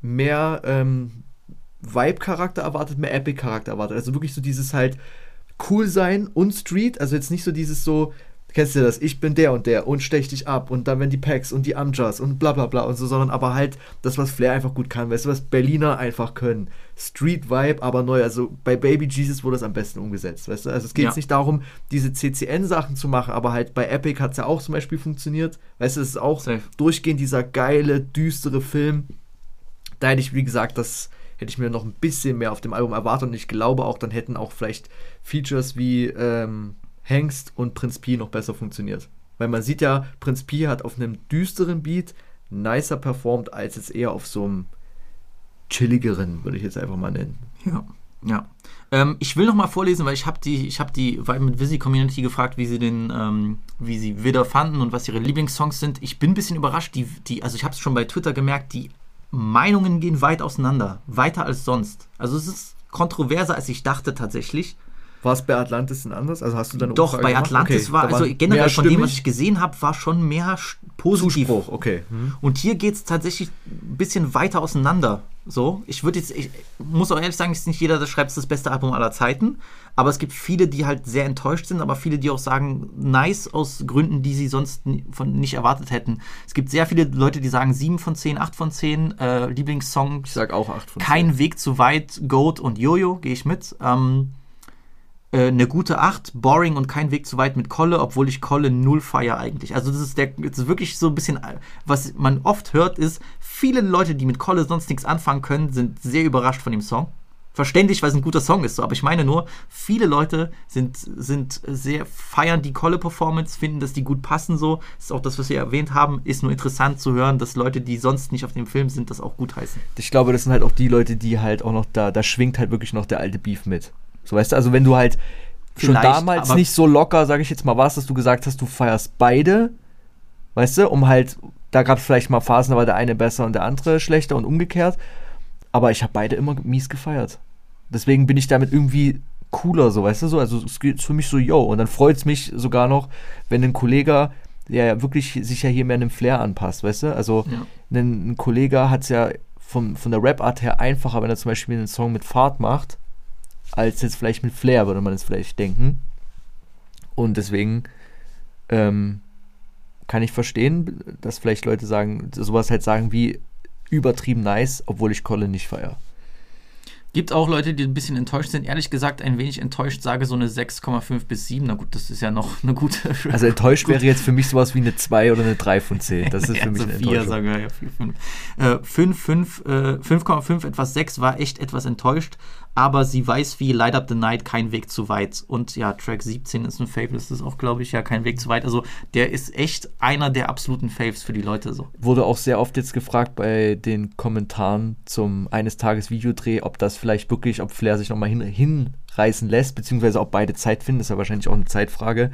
mehr ähm, Vibe-Charakter erwartet, mehr Epic-Charakter erwartet. Also wirklich so dieses halt cool sein und Street. Also jetzt nicht so dieses so, kennst du das, ich bin der und der und stech dich ab und dann wenn die Packs und die Amjas und bla bla bla und so, sondern aber halt das, was Flair einfach gut kann, weißt du, was Berliner einfach können. Street Vibe, aber neu. Also bei Baby Jesus wurde das am besten umgesetzt, weißt du? Also es geht Ja. jetzt nicht darum, diese CCN-Sachen zu machen, aber halt bei Epic hat es ja auch zum Beispiel funktioniert. Weißt du, es ist auch Safe. durchgehend dieser geile, düstere Film. Da hätte ich, wie gesagt, das hätte ich mir noch ein bisschen mehr auf dem Album erwartet und ich glaube auch, dann hätten auch vielleicht Features wie ähm, Hengst und Prinz Pi noch besser funktioniert. Weil man sieht ja, Prinz Pi hat auf einem düsteren Beat nicer performt als jetzt eher auf so einem chilligeren, würde ich jetzt einfach mal nennen. Ja, ja. Ähm, ich will noch mal vorlesen, weil ich habe die, ich habe die Vibe mit Visi Community gefragt, wie sie den, ähm, wie sie Widder fanden und was ihre Lieblingssongs sind. Ich bin ein bisschen überrascht, die, die, also ich habe es schon bei Twitter gemerkt, die Meinungen gehen weit auseinander, weiter als sonst. Also es ist kontroverser als ich dachte tatsächlich. War es bei Atlantis denn anders? Also hast du dann Doch, Umfrage bei? Atlantis Okay, war, also generell von dem, was ich gesehen habe, war schon mehr positiv. Zuspruch, okay. Hm. Und hier geht es tatsächlich ein bisschen weiter auseinander. So, ich würde jetzt, ich muss auch ehrlich sagen, es ist nicht jeder, der schreibt, das beste Album aller Zeiten. Aber es gibt viele, die halt sehr enttäuscht sind, aber viele, die auch sagen, nice aus Gründen, die sie sonst von nicht erwartet hätten. Es gibt sehr viele Leute, die sagen 7 von 10, 8 von 10, äh, Lieblingssong. Ich sag auch 8 von 10. Kein Weg zu weit, Goat und Jojo, gehe ich mit. Ähm, äh, eine gute 8, Boring und kein Weg zu weit mit Kolle, obwohl ich Kolle null feier eigentlich. Also das ist der, das ist wirklich so ein bisschen, äh, was man oft hört, ist, viele Leute, die mit Kolle sonst nichts anfangen können, sind sehr überrascht von dem Song. Verständlich, weil es ein guter Song ist, so, aber ich meine nur, viele Leute sind, sind sehr, feiern die Kolle-Performance, finden, dass die gut passen, so. Das ist auch das, was wir erwähnt haben, ist nur interessant zu hören, dass Leute, die sonst nicht auf dem Film sind, das auch gut heißen. Ich glaube, das sind halt auch die Leute, die halt auch noch da, da schwingt halt wirklich noch der alte Beef mit. So weißt du, also wenn du halt schon Vielleicht, damals nicht so locker, sage ich jetzt mal, warst, dass du gesagt hast, du feierst beide, weißt du, um halt, da gab es vielleicht mal Phasen, da war der eine besser und der andere schlechter und umgekehrt, aber ich habe beide immer mies gefeiert. Deswegen bin ich damit irgendwie cooler, so, weißt du, so, also es geht für mich so, yo, und dann freut es mich sogar noch, wenn ein Kollege, der ja wirklich sich ja hier mehr einem Flair anpasst, weißt du, also Ja. ein, ein Kollege hat es ja vom, von der Rap-Art her einfacher, wenn er zum Beispiel einen Song mit Fahrt macht, als jetzt vielleicht mit Flair, würde man es vielleicht denken. Und deswegen ähm, kann ich verstehen, dass vielleicht Leute sagen, sowas halt sagen wie übertrieben nice, obwohl ich Colin nicht feier. Gibt auch Leute, die ein bisschen enttäuscht sind. Ehrlich gesagt, ein wenig enttäuscht, sage so eine 6,5 bis 7. Na gut, das ist ja noch eine gute. [LAUGHS] Also enttäuscht wäre jetzt für mich sowas wie eine 2 oder eine 3 von 10. Das ist [LAUGHS] für mich so eine 4, Enttäuschung. sagen wir ja, 4, 5. Äh, 5, 5, äh, 5,5, etwas 6 war echt etwas enttäuscht, aber sie weiß wie Light Up the Night, kein Weg zu weit. Und ja, Track 17 ist ein Fave, das ist auch, glaube ich, ja kein Weg zu weit. Also der ist echt einer der absoluten Faves für die Leute so. Wurde auch sehr oft jetzt gefragt bei den Kommentaren zum eines Tages Videodreh, ob das vielleicht wirklich, ob Flair sich nochmal hin, hinreißen lässt, beziehungsweise ob beide Zeit finden, ist ja wahrscheinlich auch eine Zeitfrage,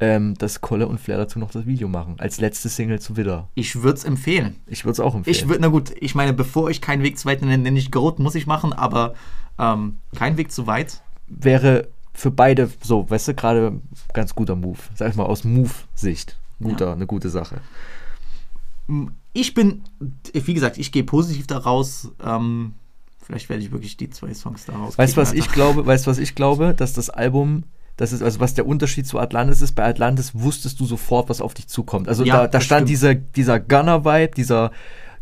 ähm, dass Kolle und Flair dazu noch das Video machen. Als letzte Single zu Widder. Ich würde es empfehlen. Ich würde es auch empfehlen. Ich würde, na gut, ich meine, bevor ich keinen Weg zu weit nenne, nenne ich Goat, muss ich machen, aber ähm, kein Weg zu weit. Wäre für beide so, weißt du, gerade ganz guter Move. Sag ich mal, aus Move-Sicht. Guter, Ja. eine gute Sache. Ich bin, wie gesagt, ich gehe positiv daraus. Ähm, vielleicht werde ich wirklich die zwei Songs daraus. Weißt du, was kicken, ich Alter. glaube? Weißt du, was ich glaube? Dass das Album, das ist, also was der Unterschied zu Atlantis ist, bei Atlantis wusstest du sofort, was auf dich zukommt. Also Ja, da, da stand stimmt. dieser, dieser Gunner-Vibe, dieser,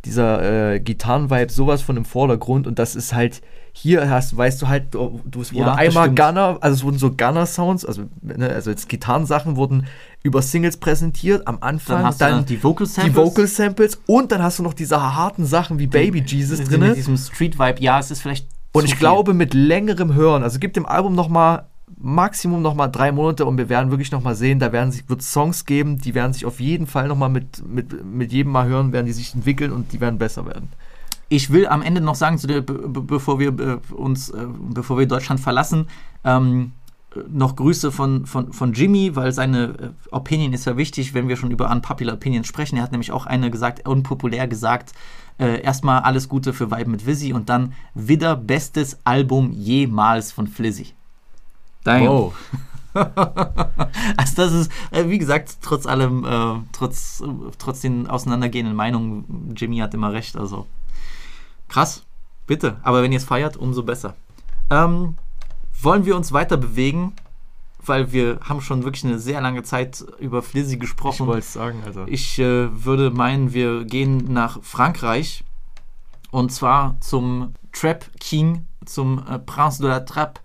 dieser äh, Gitarren-Vibe, sowas von im Vordergrund und das ist halt, hier hast, weißt du halt, du, du- es wurde Ja, einmal stimmt. Gunner, also es wurden so Gunner-Sounds, also, ne, also jetzt Gitarrensachen wurden über Singles präsentiert, am Anfang, Dann hast du dann die Vocal die Samples. Vocal Samples und dann hast du noch diese harten Sachen wie Baby Jesus drin. Mit diesem Street-Vibe, ja, es ist vielleicht. Und ich viel. glaube, mit längerem Hören, also gibt dem Album noch mal Maximum noch mal drei Monate und wir werden wirklich noch mal sehen, da werden sich wird Songs geben, die werden sich auf jeden Fall noch mal mit, mit, mit jedem Mal hören, werden die sich entwickeln und die werden besser werden. Ich will am Ende noch sagen, zu der, be, be, bevor wir äh, uns, äh, bevor wir Deutschland verlassen, ähm, äh, noch Grüße von, von, von Jimmy, weil seine äh, Opinion ist ja wichtig, wenn wir schon über Unpopular Opinions sprechen. Er hat nämlich auch eine gesagt, unpopulär gesagt, äh, erstmal alles Gute für Vibe mit Vizzy und dann wieder bestes Album jemals von Flizzy. Damn. Wow. [LAUGHS] Also das ist, äh, wie gesagt, trotz allem, äh, trotz, äh, trotz den auseinandergehenden Meinungen, Jimmy hat immer recht, also krass, bitte. Aber wenn ihr es feiert, umso besser. Ähm, wollen wir uns weiter bewegen weil wir haben schon wirklich eine sehr lange Zeit über Flizzy Ich gesprochen. wollte es sagen, also. Ich äh, würde meinen, wir gehen nach Frankreich und zwar zum Trap King, zum äh, Prince de la Trappe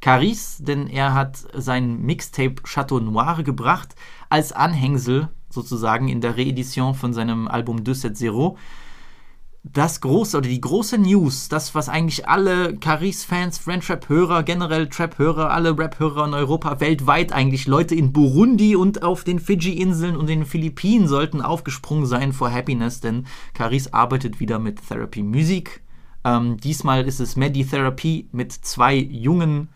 Caris, denn er hat sein Mixtape Chateau Noir gebracht als Anhängsel sozusagen in der Reedition von seinem Album 270. Das große oder die große News, das, was eigentlich alle Caris-Fans, Friendtrap-Hörer, generell Trap-Hörer, alle Rap-Hörer in Europa, weltweit eigentlich, Leute in Burundi und auf den Fidschi-Inseln und den Philippinen sollten aufgesprungen sein vor Happiness, denn Caris arbeitet wieder mit Therapy Music. Ähm, diesmal ist es Medi Therapy mit zwei jungen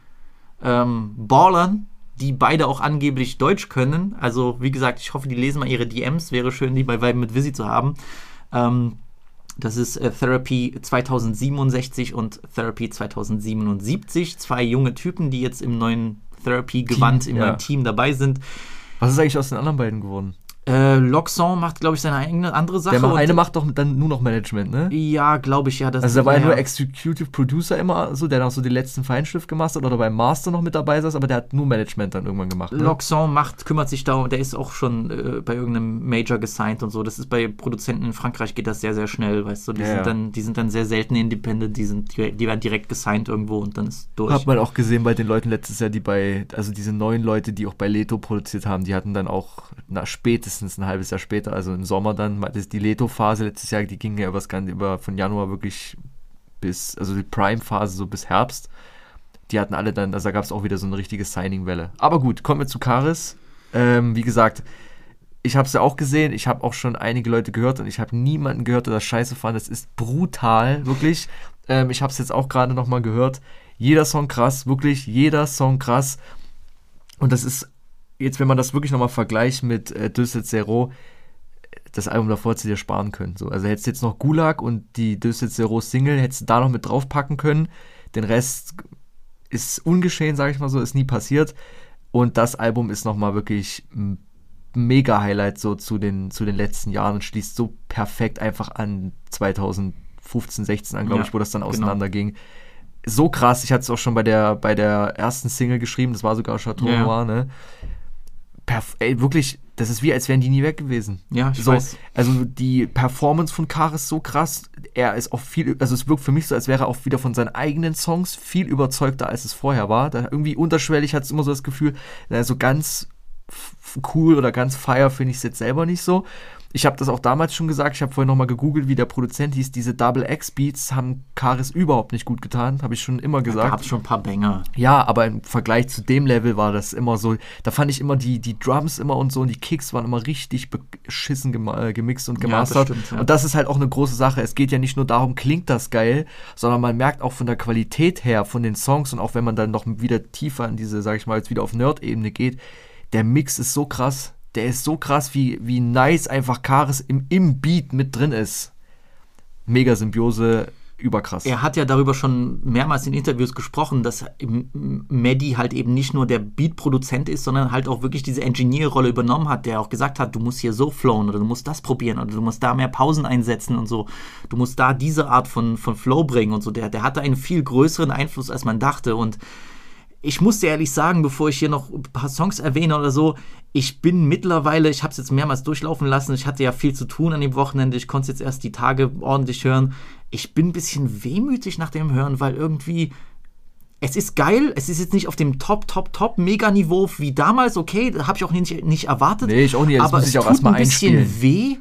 ähm, Ballern, die beide auch angeblich Deutsch können. Also, wie gesagt, ich hoffe, die lesen mal ihre DMs. Wäre schön, die bei Vibe mit Visi zu haben. Ähm, das ist äh, Therapy 2067 und Therapy 2077. Zwei junge Typen, die jetzt im neuen Therapy-Gewand, im ja. neuen Team dabei sind. Was ist eigentlich aus den anderen beiden geworden? Äh, Loxon macht, glaube ich, seine eigene andere Sache. Der eine macht doch dann nur noch Management, ne? ja, glaube ich, ja. Also da war ja ja, nur Executive Producer immer so, der noch so den letzten Feinschliff gemacht hat oder beim Master noch mit dabei saß, aber der hat nur Management dann irgendwann gemacht. Ne? Loxon macht, kümmert sich darum, der ist auch schon äh, bei irgendeinem Major gesigned und so. Das ist bei Produzenten in Frankreich geht das sehr, sehr schnell, weißt du. Die, Ja, sind, ja. Dann, die sind dann sehr selten independent, die, sind, die, die werden direkt gesigned irgendwo und dann ist durch. Hat man auch gesehen bei den Leuten letztes Jahr, die bei, also diese neuen Leute, die auch bei Leto produziert haben, die hatten dann auch na, spätestens ein halbes Jahr später, also im Sommer dann, das die Leto-Phase letztes Jahr, die ging ja ganze, über von Januar wirklich bis, also die Prime-Phase so bis Herbst. Die hatten alle dann, also da gab es auch wieder so eine richtige Signing-Welle. Aber gut, kommen wir zu Karis. Ähm, wie gesagt, ich habe es ja auch gesehen, ich habe auch schon einige Leute gehört und ich habe niemanden gehört, der das scheiße fand. Das ist brutal, wirklich. Ähm, ich habe es jetzt auch gerade nochmal gehört. Jeder Song krass, wirklich jeder Song krass. Und das ist, jetzt wenn man das wirklich nochmal vergleicht mit äh, Düsseldorf Zero, das Album davor hättest du dir sparen können. So. Also hättest du jetzt noch Gulag und die Düsseldorf Zero Single, hättest du da noch mit draufpacken können. Den Rest ist ungeschehen, sage ich mal so, ist nie passiert. Und das Album ist nochmal wirklich ein Mega-Highlight so zu den, zu den letzten Jahren und schließt so perfekt einfach an 2015, 16 an, glaube Ja, ich, wo das dann genau. auseinanderging. So krass, ich hatte es auch schon bei der, bei der ersten Single geschrieben, das war sogar Chateau Ja. Noir, ne? Ey, wirklich, das ist wie, als wären die nie weg gewesen. Ja, ich so, weiß. Also die Performance von Kar ist so krass. Er ist auch viel, also es wirkt für mich so, als wäre er auch wieder von seinen eigenen Songs viel überzeugter, als es vorher war. Da irgendwie unterschwellig hat es immer so das Gefühl, so ganz f- cool oder ganz fire finde ich es jetzt selber nicht so. Ich habe das auch damals schon gesagt, ich habe vorhin nochmal gegoogelt, wie der Produzent hieß. Diese Double X Beats haben Karis überhaupt nicht gut getan, habe ich schon immer Da gesagt. gab es schon ein paar Banger. Ja, aber im Vergleich zu dem Level war das immer so, da fand ich immer die, die Drums immer und so und die Kicks waren immer richtig beschissen äh, gemixt und Ja, das gemastert. stimmt, ja. Und das ist halt auch eine große Sache. Es geht ja nicht nur darum, klingt das geil, sondern man merkt auch von der Qualität her, von den Songs und auch wenn man dann noch wieder tiefer in diese, sag ich mal, jetzt wieder auf Nerd-Ebene geht, der Mix ist so krass. Der ist so krass, wie, wie nice einfach Karis im, im Beat mit drin ist. Mega Symbiose, überkrass. Er hat ja darüber schon mehrmals in Interviews gesprochen, dass Maddie halt eben nicht nur der Beat-Produzent ist, sondern halt auch wirklich diese Engineer-Rolle übernommen hat, der auch gesagt hat, du musst hier so flowen oder du musst das probieren oder du musst da mehr Pausen einsetzen und so. Du musst da diese Art von, von Flow bringen und so. Der, der hatte einen viel größeren Einfluss, als man dachte und ich muss dir ehrlich sagen, bevor ich hier noch ein paar Songs erwähne oder so, ich bin mittlerweile, ich habe es jetzt mehrmals durchlaufen lassen, ich hatte ja viel zu tun an dem Wochenende, ich konnte es jetzt erst die Tage ordentlich hören. Ich bin ein bisschen wehmütig nach dem Hören, weil irgendwie, es ist geil, es ist jetzt nicht auf dem Top, Top, Top Mega-Niveau wie damals, okay, das habe ich auch nicht, nicht erwartet. Nee, ich auch nicht, das aber muss es ich auch tut erstmal ein bisschen einspielen. weh,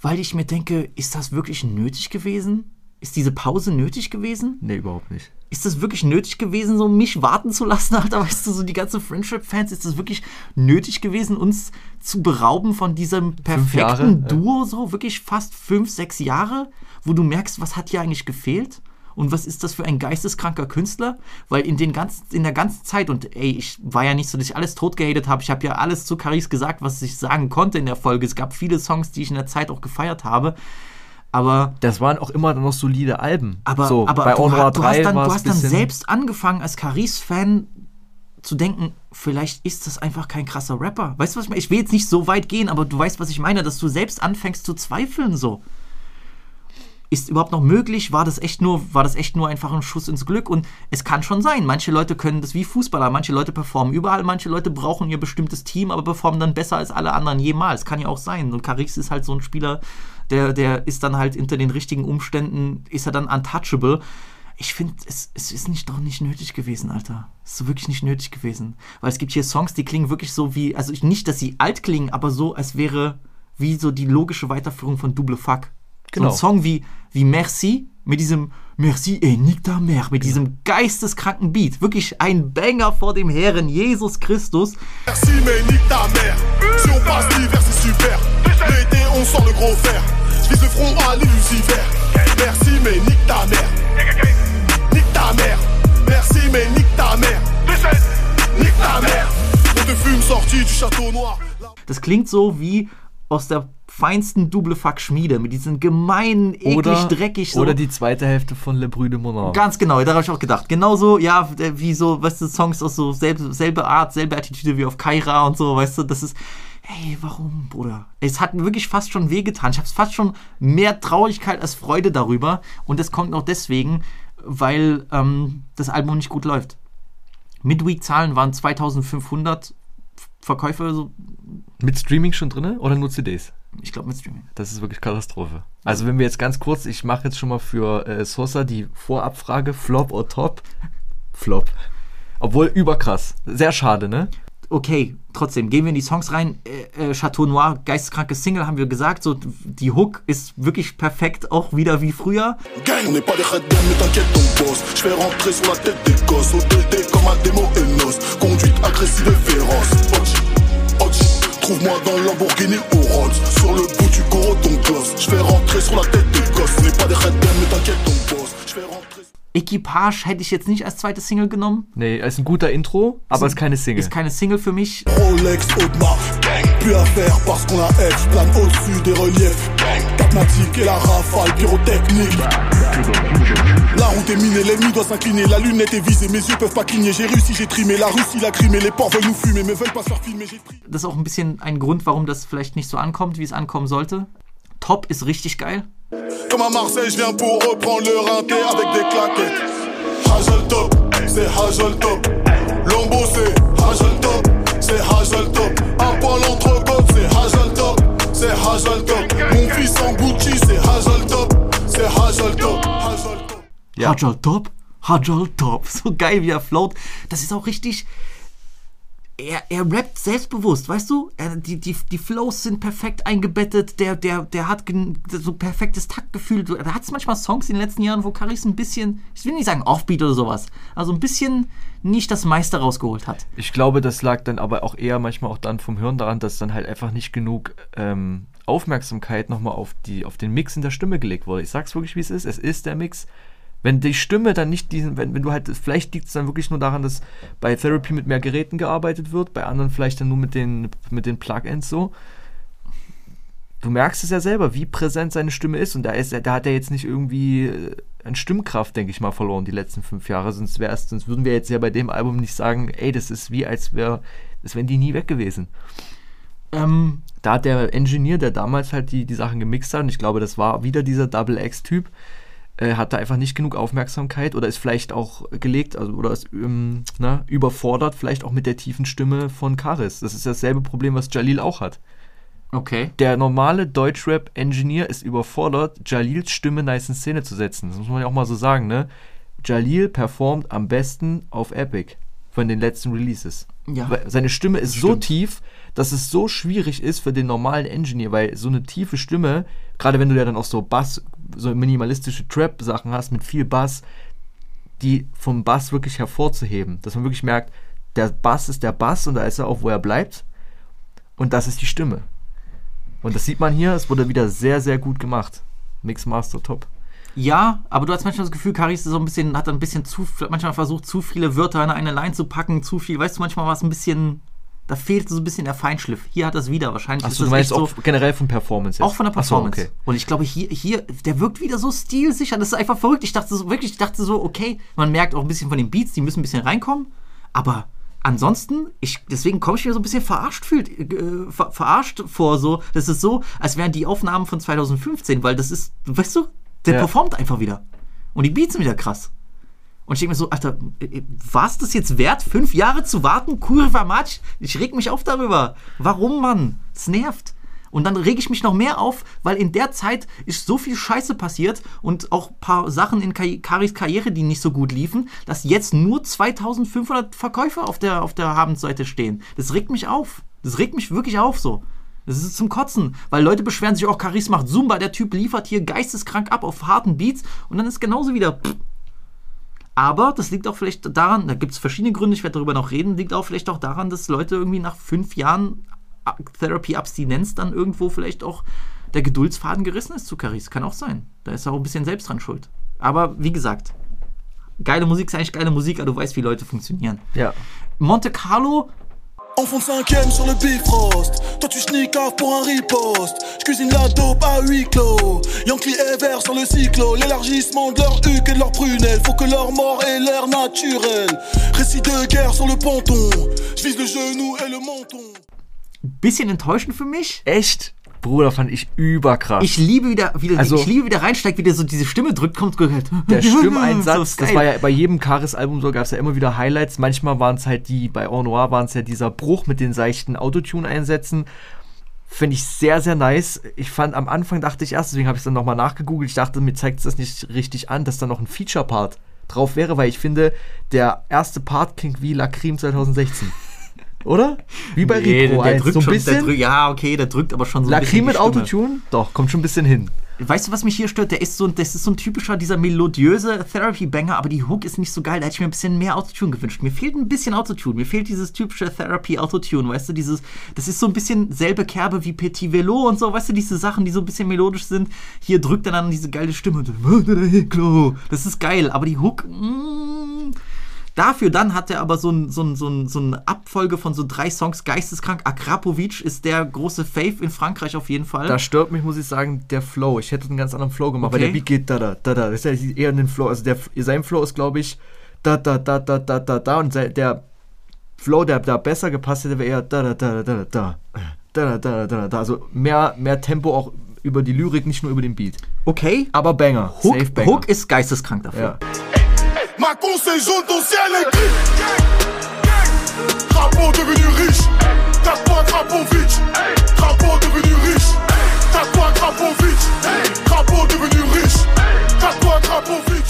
weil ich mir denke, ist das wirklich nötig gewesen? Ist diese Pause nötig gewesen? Nee, überhaupt nicht. Ist das wirklich nötig gewesen, so mich warten zu lassen, [LAUGHS] Alter? Weißt du, so die ganzen Friendship-Fans, ist das wirklich nötig gewesen, uns zu berauben von diesem perfekten Jahre, ja. Duo, so wirklich fast fünf, sechs Jahre, wo du merkst, was hat hier eigentlich gefehlt? Und was ist das für ein geisteskranker Künstler? Weil in, den ganzen, in der ganzen Zeit, und ey, ich war ja nicht so, dass ich alles tot gehatet habe, ich habe ja alles zu Caris gesagt, was ich sagen konnte in der Folge. Es gab viele Songs, die ich in der Zeit auch gefeiert habe. Aber Das waren auch immer noch solide Alben. aber, so, aber bei du, ha- du 3 hast dann, du hast dann selbst angefangen, als Caris-Fan zu denken, vielleicht ist das einfach kein krasser Rapper. Weißt du, was ich meine? Ich will jetzt nicht so weit gehen, aber du weißt, was ich meine, dass du selbst anfängst zu zweifeln so. ist überhaupt noch möglich? War das echt nur, war das echt nur einfach ein Schuss ins Glück? Und es kann schon sein. Manche Leute können das wie Fußballer, manche Leute performen überall, manche Leute brauchen ihr bestimmtes Team, aber performen dann besser als alle anderen jemals. Kann ja auch sein. Und Caris ist halt so ein Spieler, der, der ist dann halt unter den richtigen Umständen, ist er dann untouchable. Ich finde, es, es ist nicht doch nicht nötig gewesen, Alter. Es ist wirklich nicht nötig gewesen. Weil es gibt hier Songs, die klingen wirklich so wie, also ich- nicht, dass sie alt klingen, aber so, als wäre wie so die logische Weiterführung von Double Fuck. Genau. So ein Song wie, wie Merci, mit diesem Merci et nique ta mère, mit diesem geisteskranken Beat. Wirklich ein Banger vor dem Herren Jesus Christus. Merci mais nique ta mère Si on passe l'hiver c'est super L'été on sort le gros fer Je vise le front à l'illusiver Merci mais nique ta mère Nique ta mère Merci mais nique ta mère Nique ta mère On te fume sorti du château noir Das klingt so wie aus der feinsten Double Fuck Schmiede, mit diesen gemeinen, eklig, Oder, dreckig so. oder die zweite Hälfte von Le Brü de Monard. Ganz genau, da habe ich auch gedacht. Genauso, ja, wie so, weißt du, Songs aus so selbe, selbe Art, selbe Attitüde wie auf Kaira und so, weißt du, das ist. Hey, warum, Bruder? Es hat mir wirklich fast schon wehgetan. Ich habe fast schon mehr Traurigkeit als Freude darüber. Und das kommt auch deswegen, weil ähm, das Album nicht gut läuft. Midweek-Zahlen waren 2500 Verkäufe, so, Mit Streaming schon drin oder nur CDs? ich glaube mit Streaming. Das ist wirklich Katastrophe. Also wenn wir jetzt ganz kurz, ich mache jetzt schon mal für äh, Sosa die Vorabfrage, Flop oder Top? Flop. Obwohl überkrass. Sehr schade, ne? Okay, trotzdem, gehen wir in die Songs rein. Äh, äh, Chateau Noir, geisteskranke Single, haben wir gesagt. So, die Hook ist wirklich perfekt, auch wieder wie früher. Hodge Trouve-moi dans Lamborghini au Rolls. Sur le bout du gros ton gloss. Je fais rentrer sur la tête des gosses. On n'est pas des Dead, mais t'inquiète ton boss Equipage hätte ich jetzt nicht als zweite Single genommen. Nee, ist ein guter Intro, aber ist keine Single. Ist keine Single für mich. Rolex, Audemars, gang Plus à faire parce qu'on a X Plane au-dessus des reliefs, gang Capmatic et la rafale pyrotechnique La route est minée, l'ennemi doit s'incliner La lunette est visée, mes yeux peuvent pas cligner J'ai réussi, j'ai trimé, la Russie l'a crimé Les porcs veulent nous fumer, mais veulent pas se faire filmer J'ai pris Das ist auch ein bisschen ein Grund, warum das vielleicht nicht so ankommt, wie es ankommen sollte. Top ist richtig geil. Comme à Marseille, je viens pour reprendre le rinté avec des claquettes. Hajol top, c'est Hajol top. Lombo c'est Hajol top, c'est Hajol top. Un point l'entrecôte, c'est Hajol top, c'est Hajol top. Mon fils en Gucci, c'est Hajol top, c'est Hajol top. Hajol top. Ja. Hajal Top, Hajal Top. [LAUGHS] So geil, wie er float. Das ist auch richtig. Er, er rappt selbstbewusst, weißt du? Er, die, die, die Flows sind perfekt eingebettet. Der, der, der hat so perfektes Taktgefühl. Da hat es manchmal Songs in den letzten Jahren, wo Caris ein bisschen, ich will nicht sagen Offbeat oder sowas, also ein bisschen nicht das meiste rausgeholt hat. Ich glaube, das lag dann aber auch eher manchmal auch dann vom Hirn daran, dass dann halt einfach nicht genug ähm, Aufmerksamkeit nochmal auf, auf den Mix in der Stimme gelegt wurde. Ich sag's wirklich, wie es ist. Es ist der Mix. Wenn die Stimme dann nicht diesen, wenn, wenn du halt, vielleicht liegt es dann wirklich nur daran, dass bei Therapy mit mehr Geräten gearbeitet wird, bei anderen vielleicht dann nur mit den, mit den Plugins so. Du merkst es ja selber, wie präsent seine Stimme ist und da, ist, da hat er jetzt nicht irgendwie äh, an Stimmkraft, denke ich mal, verloren die letzten fünf Jahre. Sonst, wär's, sonst würden wir jetzt ja bei dem Album nicht sagen, ey, das ist wie, als wäre, das wären die nie weg gewesen. Ähm, Da hat der Engineer, der damals halt die, die Sachen gemixt hat, und ich glaube, das war wieder dieser Double X-Typ, äh, hat da einfach nicht genug Aufmerksamkeit oder ist vielleicht auch gelegt, also oder ist ähm, na, überfordert, vielleicht auch mit der tiefen Stimme von Karis. Das ist dasselbe Problem, was Jalil auch hat. okay. Der normale Deutschrap-Engineer ist überfordert, Jalils Stimme nice in Szene zu setzen. Das muss man ja auch mal so sagen, ne? Jalil performt am besten auf Epic von den letzten Releases. Ja. Weil Seine Stimme ist so tief, dass es so schwierig ist für den normalen Engineer, weil so eine tiefe Stimme, gerade wenn du ja dann auch so Bass, so minimalistische Trap-Sachen hast mit viel Bass, die vom Bass wirklich hervorzuheben. Dass man wirklich merkt, der Bass ist der Bass und da ist er auch, wo er bleibt. Und das ist die Stimme. Und das sieht man hier, es wurde wieder sehr, sehr gut gemacht. Mixmaster top. Ja, aber du hast manchmal das Gefühl, Caris ist so ein bisschen, hat ein bisschen zu, manchmal versucht, zu viele Wörter in eine Line zu packen, zu viel, weißt du, manchmal war es ein bisschen, da fehlt so ein bisschen der Feinschliff. Hier hat das wieder, wahrscheinlich Achso, du meinst so, auch generell von Performance jetzt? auch von der Ach so, Performance. okay. Und ich glaube, hier, hier, der wirkt wieder so stilsicher, das ist einfach verrückt. Ich dachte so, wirklich, ich dachte so, okay, man merkt auch ein bisschen von den Beats, die müssen ein bisschen reinkommen, aber ansonsten, ich, deswegen komme ich mir so ein bisschen verarscht fühlt, äh, ver, verarscht vor, so, das ist so, als wären die Aufnahmen von 2015, weil das ist, weißt du, Der Ja. performt einfach wieder. Und die Beats sind wieder krass. Und ich denke mir so, Alter, war es das jetzt wert, fünf Jahre zu warten? Kurva Matsch? Ich reg mich auf darüber. Warum, Mann? Es nervt. Und dann reg ich mich noch mehr auf, weil in der Zeit ist so viel Scheiße passiert und auch ein paar Sachen in Ka- Karis Karriere, die nicht so gut liefen, dass jetzt nur 2500 Verkäufer auf der, auf der Habenseite stehen. Das regt mich auf. Das regt mich wirklich auf so. Das ist zum Kotzen, weil Leute beschweren sich auch, Caris macht Zumba, der Typ liefert hier geisteskrank ab auf harten Beats und dann ist genauso wieder. Pff. Aber das liegt auch vielleicht daran, da gibt es verschiedene Gründe, ich werde darüber noch reden, liegt auch vielleicht auch daran, dass Leute irgendwie nach fünf Jahren Therapy-Abstinenz dann irgendwo vielleicht auch der Geduldsfaden gerissen ist zu Caris. Kann auch sein. Da ist auch ein bisschen selbst dran schuld. Aber wie gesagt, geile Musik ist eigentlich geile Musik, aber du weißt, wie Leute funktionieren. Ja. Monte Carlo, Enfant cinquième sur le Bifrost. Toi tu sneakaf pour un riposte. J'cuisine la dope à huis clos. Yankee et vert sur le cyclo. L'élargissement de leur huc et de leur prunelle. Faut que leur mort ait l'air naturel. Récit de guerre sur le ponton. J'vise le genou et le menton. bisschen enttäuschend für mich? Echt? Bruder, fand ich überkrass. Ich liebe wieder, wieder Also- ich liebe wieder reinsteigt, wie der so diese Stimme drückt, kommt halt. der Stimmeinsatz, [LAUGHS] das war ja bei jedem Karis-Album so, gab es ja immer wieder Highlights. Manchmal waren es halt die, bei Au Noir waren es ja dieser Bruch mit den seichten Autotune-Einsätzen. Finde ich sehr, sehr nice. Ich fand am Anfang, dachte ich erst, deswegen habe ich es dann nochmal nachgegoogelt, ich dachte, mir zeigt es das nicht richtig an, dass da noch ein Feature-Part drauf wäre, weil ich finde, der erste Part klingt wie Lacrim 2016. Oder? Wie bei Nee, Repro der 1. drückt So ein schon, bisschen. Der drückt, ja, okay, der drückt aber schon so ein Lacrim bisschen mit. Autotune? Doch, kommt schon ein bisschen hin. Weißt du, was mich hier stört? Der ist so, das ist so ein typischer, dieser melodiöse Therapy-Banger, aber die Hook ist nicht so geil. Da hätte ich mir ein bisschen mehr Autotune gewünscht. Mir fehlt ein bisschen Autotune. Mir fehlt dieses typische Therapy-Autotune, weißt du, dieses, das ist so ein bisschen selbe Kerbe wie Petit Velo und so, weißt du, diese Sachen, die so ein bisschen melodisch sind. Hier drückt er dann diese geile Stimme. Das ist geil, aber die Hook, mm, Dafür dann hat er aber so, ein, so, ein, so, ein, so eine Abfolge von so drei Songs geisteskrank. Akrapovic ist der große Fave in Frankreich auf jeden Fall. Da stört mich, muss ich sagen, der Flow. Ich hätte einen ganz anderen Flow gemacht, Okay. weil der Beat geht da, da, da, da. Das ist ja eher den Flow. Also der, sein Flow ist, glaube ich, da, da, da, da, da, da, da. Und der Flow, der da besser gepasst hätte, wäre eher da, da, da, da, da, da. Da, da, da, da, da. Also mehr, mehr Tempo auch über die Lyrik, nicht nur über den Beat. Okay. Aber Banger. Hook, Safe Banger. Hook ist geisteskrank dafür. Ja. Ma con c'est jaune, ton ciel est gris. Crapaud devenu riche. T'as quoi, Crapovic Crapaud devenu riche. T'as quoi, Crapovic Crapaud devenu riche. T'as quoi, Crapovic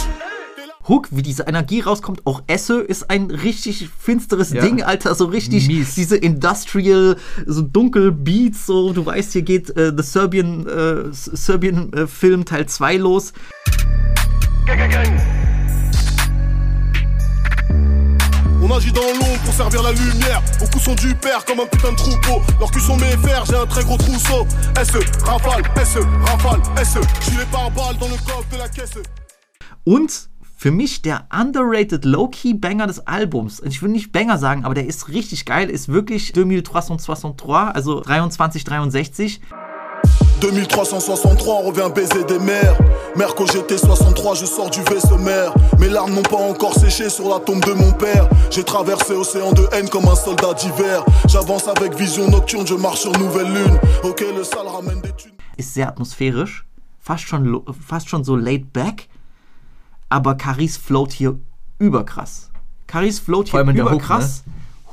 Hook, wie diese Energie rauskommt, auch Esse ist ein richtig finsteres Ja. Ding, Alter, so richtig Mies. diese Industrial, so dunkel Beats, so du weißt, hier geht äh, The Serbian, äh, Serbian äh, Film Teil 2 los. On agit dans l'ombre pour servir la lumière. Beaucoup sont du père comme un putain de troupeau. Leurs culs sont mes fers, j'ai un très gros trousseau. SE, rafale, SE, rafale, SE. Les pare-balles dans le coffre de la caisse. Und für mich der underrated Low-Key-Banger des Albums. Ich will nicht Banger sagen, aber der ist richtig geil, ist wirklich 2363, also 2363. 2363, on revient baiser des mers. Merco GT 63, je sors du vaisseau mère. Mes larmes n'ont pas encore séché sur la tombe de mon père. J'ai traversé océan de haine comme un soldat d'hiver. J'avance avec vision nocturne, je marche sur nouvelle lune. Ok, le sale ramène des thunes. ist sehr atmosphärisch, fast schon, lo- fast schon so laid back, aber Caris float hier überkrass. Caris float hier der Hook, überkrass.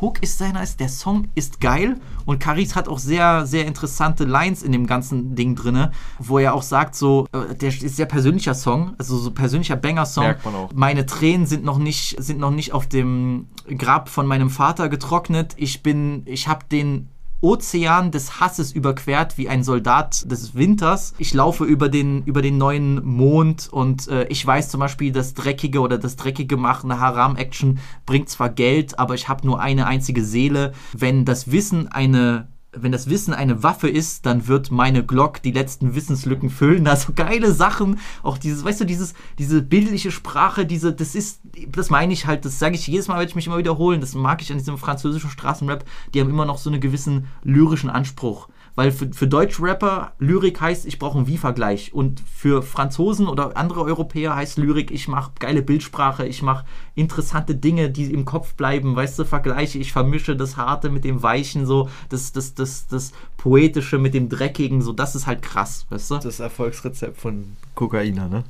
Hook ist sehr nice, der Song ist geil und Caris hat auch sehr, sehr interessante Lines in dem ganzen Ding drinne, wo er auch sagt so, äh, der ist sehr persönlicher Song, also so persönlicher Banger-Song. Merkt man auch. Meine Tränen sind noch nicht, sind noch nicht auf dem Grab von meinem Vater getrocknet. Ich bin, ich habe den Ozean des Hasses überquert wie ein Soldat des Winters. Ich laufe über den, über den neuen Mond und äh, ich weiß zum Beispiel, das Dreckige oder das Dreckige machen, eine Haram-Action bringt zwar Geld, aber ich habe nur eine einzige Seele. Wenn das Wissen eine wenn das Wissen eine Waffe ist, dann wird meine Glock die letzten Wissenslücken füllen. Also geile Sachen, auch dieses, weißt du, dieses, diese bildliche Sprache, diese, das ist, das meine ich halt, das sage ich jedes Mal, werde ich mich immer wiederholen. Das mag ich an diesem französischen Straßenrap. Die haben immer noch so einen gewissen lyrischen Anspruch. Weil für, für deutsche Rapper Lyrik heißt, ich brauche einen Wie-Vergleich. Und für Franzosen oder andere Europäer heißt Lyrik, ich mache geile Bildsprache, ich mache interessante Dinge, die im Kopf bleiben. Weißt du, Vergleiche, ich vermische das Harte mit dem Weichen, so das, das, das, das Poetische mit dem Dreckigen, so das ist halt krass, weißt du? Das Erfolgsrezept von Kokainer, ne?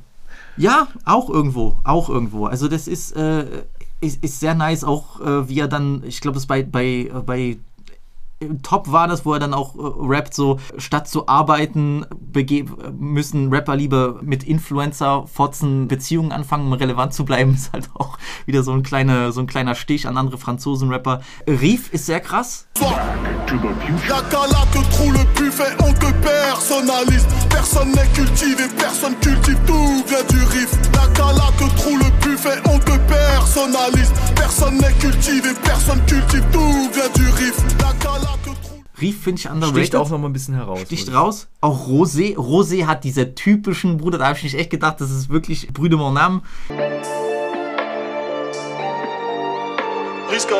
Ja, auch irgendwo, auch irgendwo. Also das ist, äh, ist, ist sehr nice, auch äh, wie er dann, ich glaube, das bei, bei, bei Top war das, wo er dann auch äh, rappt, so statt zu arbeiten, müssen Rapper lieber mit Influencer, Fotzen, Beziehungen anfangen, um relevant zu bleiben. [LAUGHS] Ist halt auch wieder so ein, kleiner so ein kleiner Stich an andere Franzosen-Rapper. Reef ist sehr krass. Personne n'est cultivé, personne cultive, tout vient du riff. La te Reef finde ich underrated. Sticht auch noch mal ein bisschen heraus. Sticht raus. Auch Rosé. Rosé hat diese typischen, Bruder, da habe ich nicht echt gedacht, das ist wirklich Brüder Mon Âme. Risca.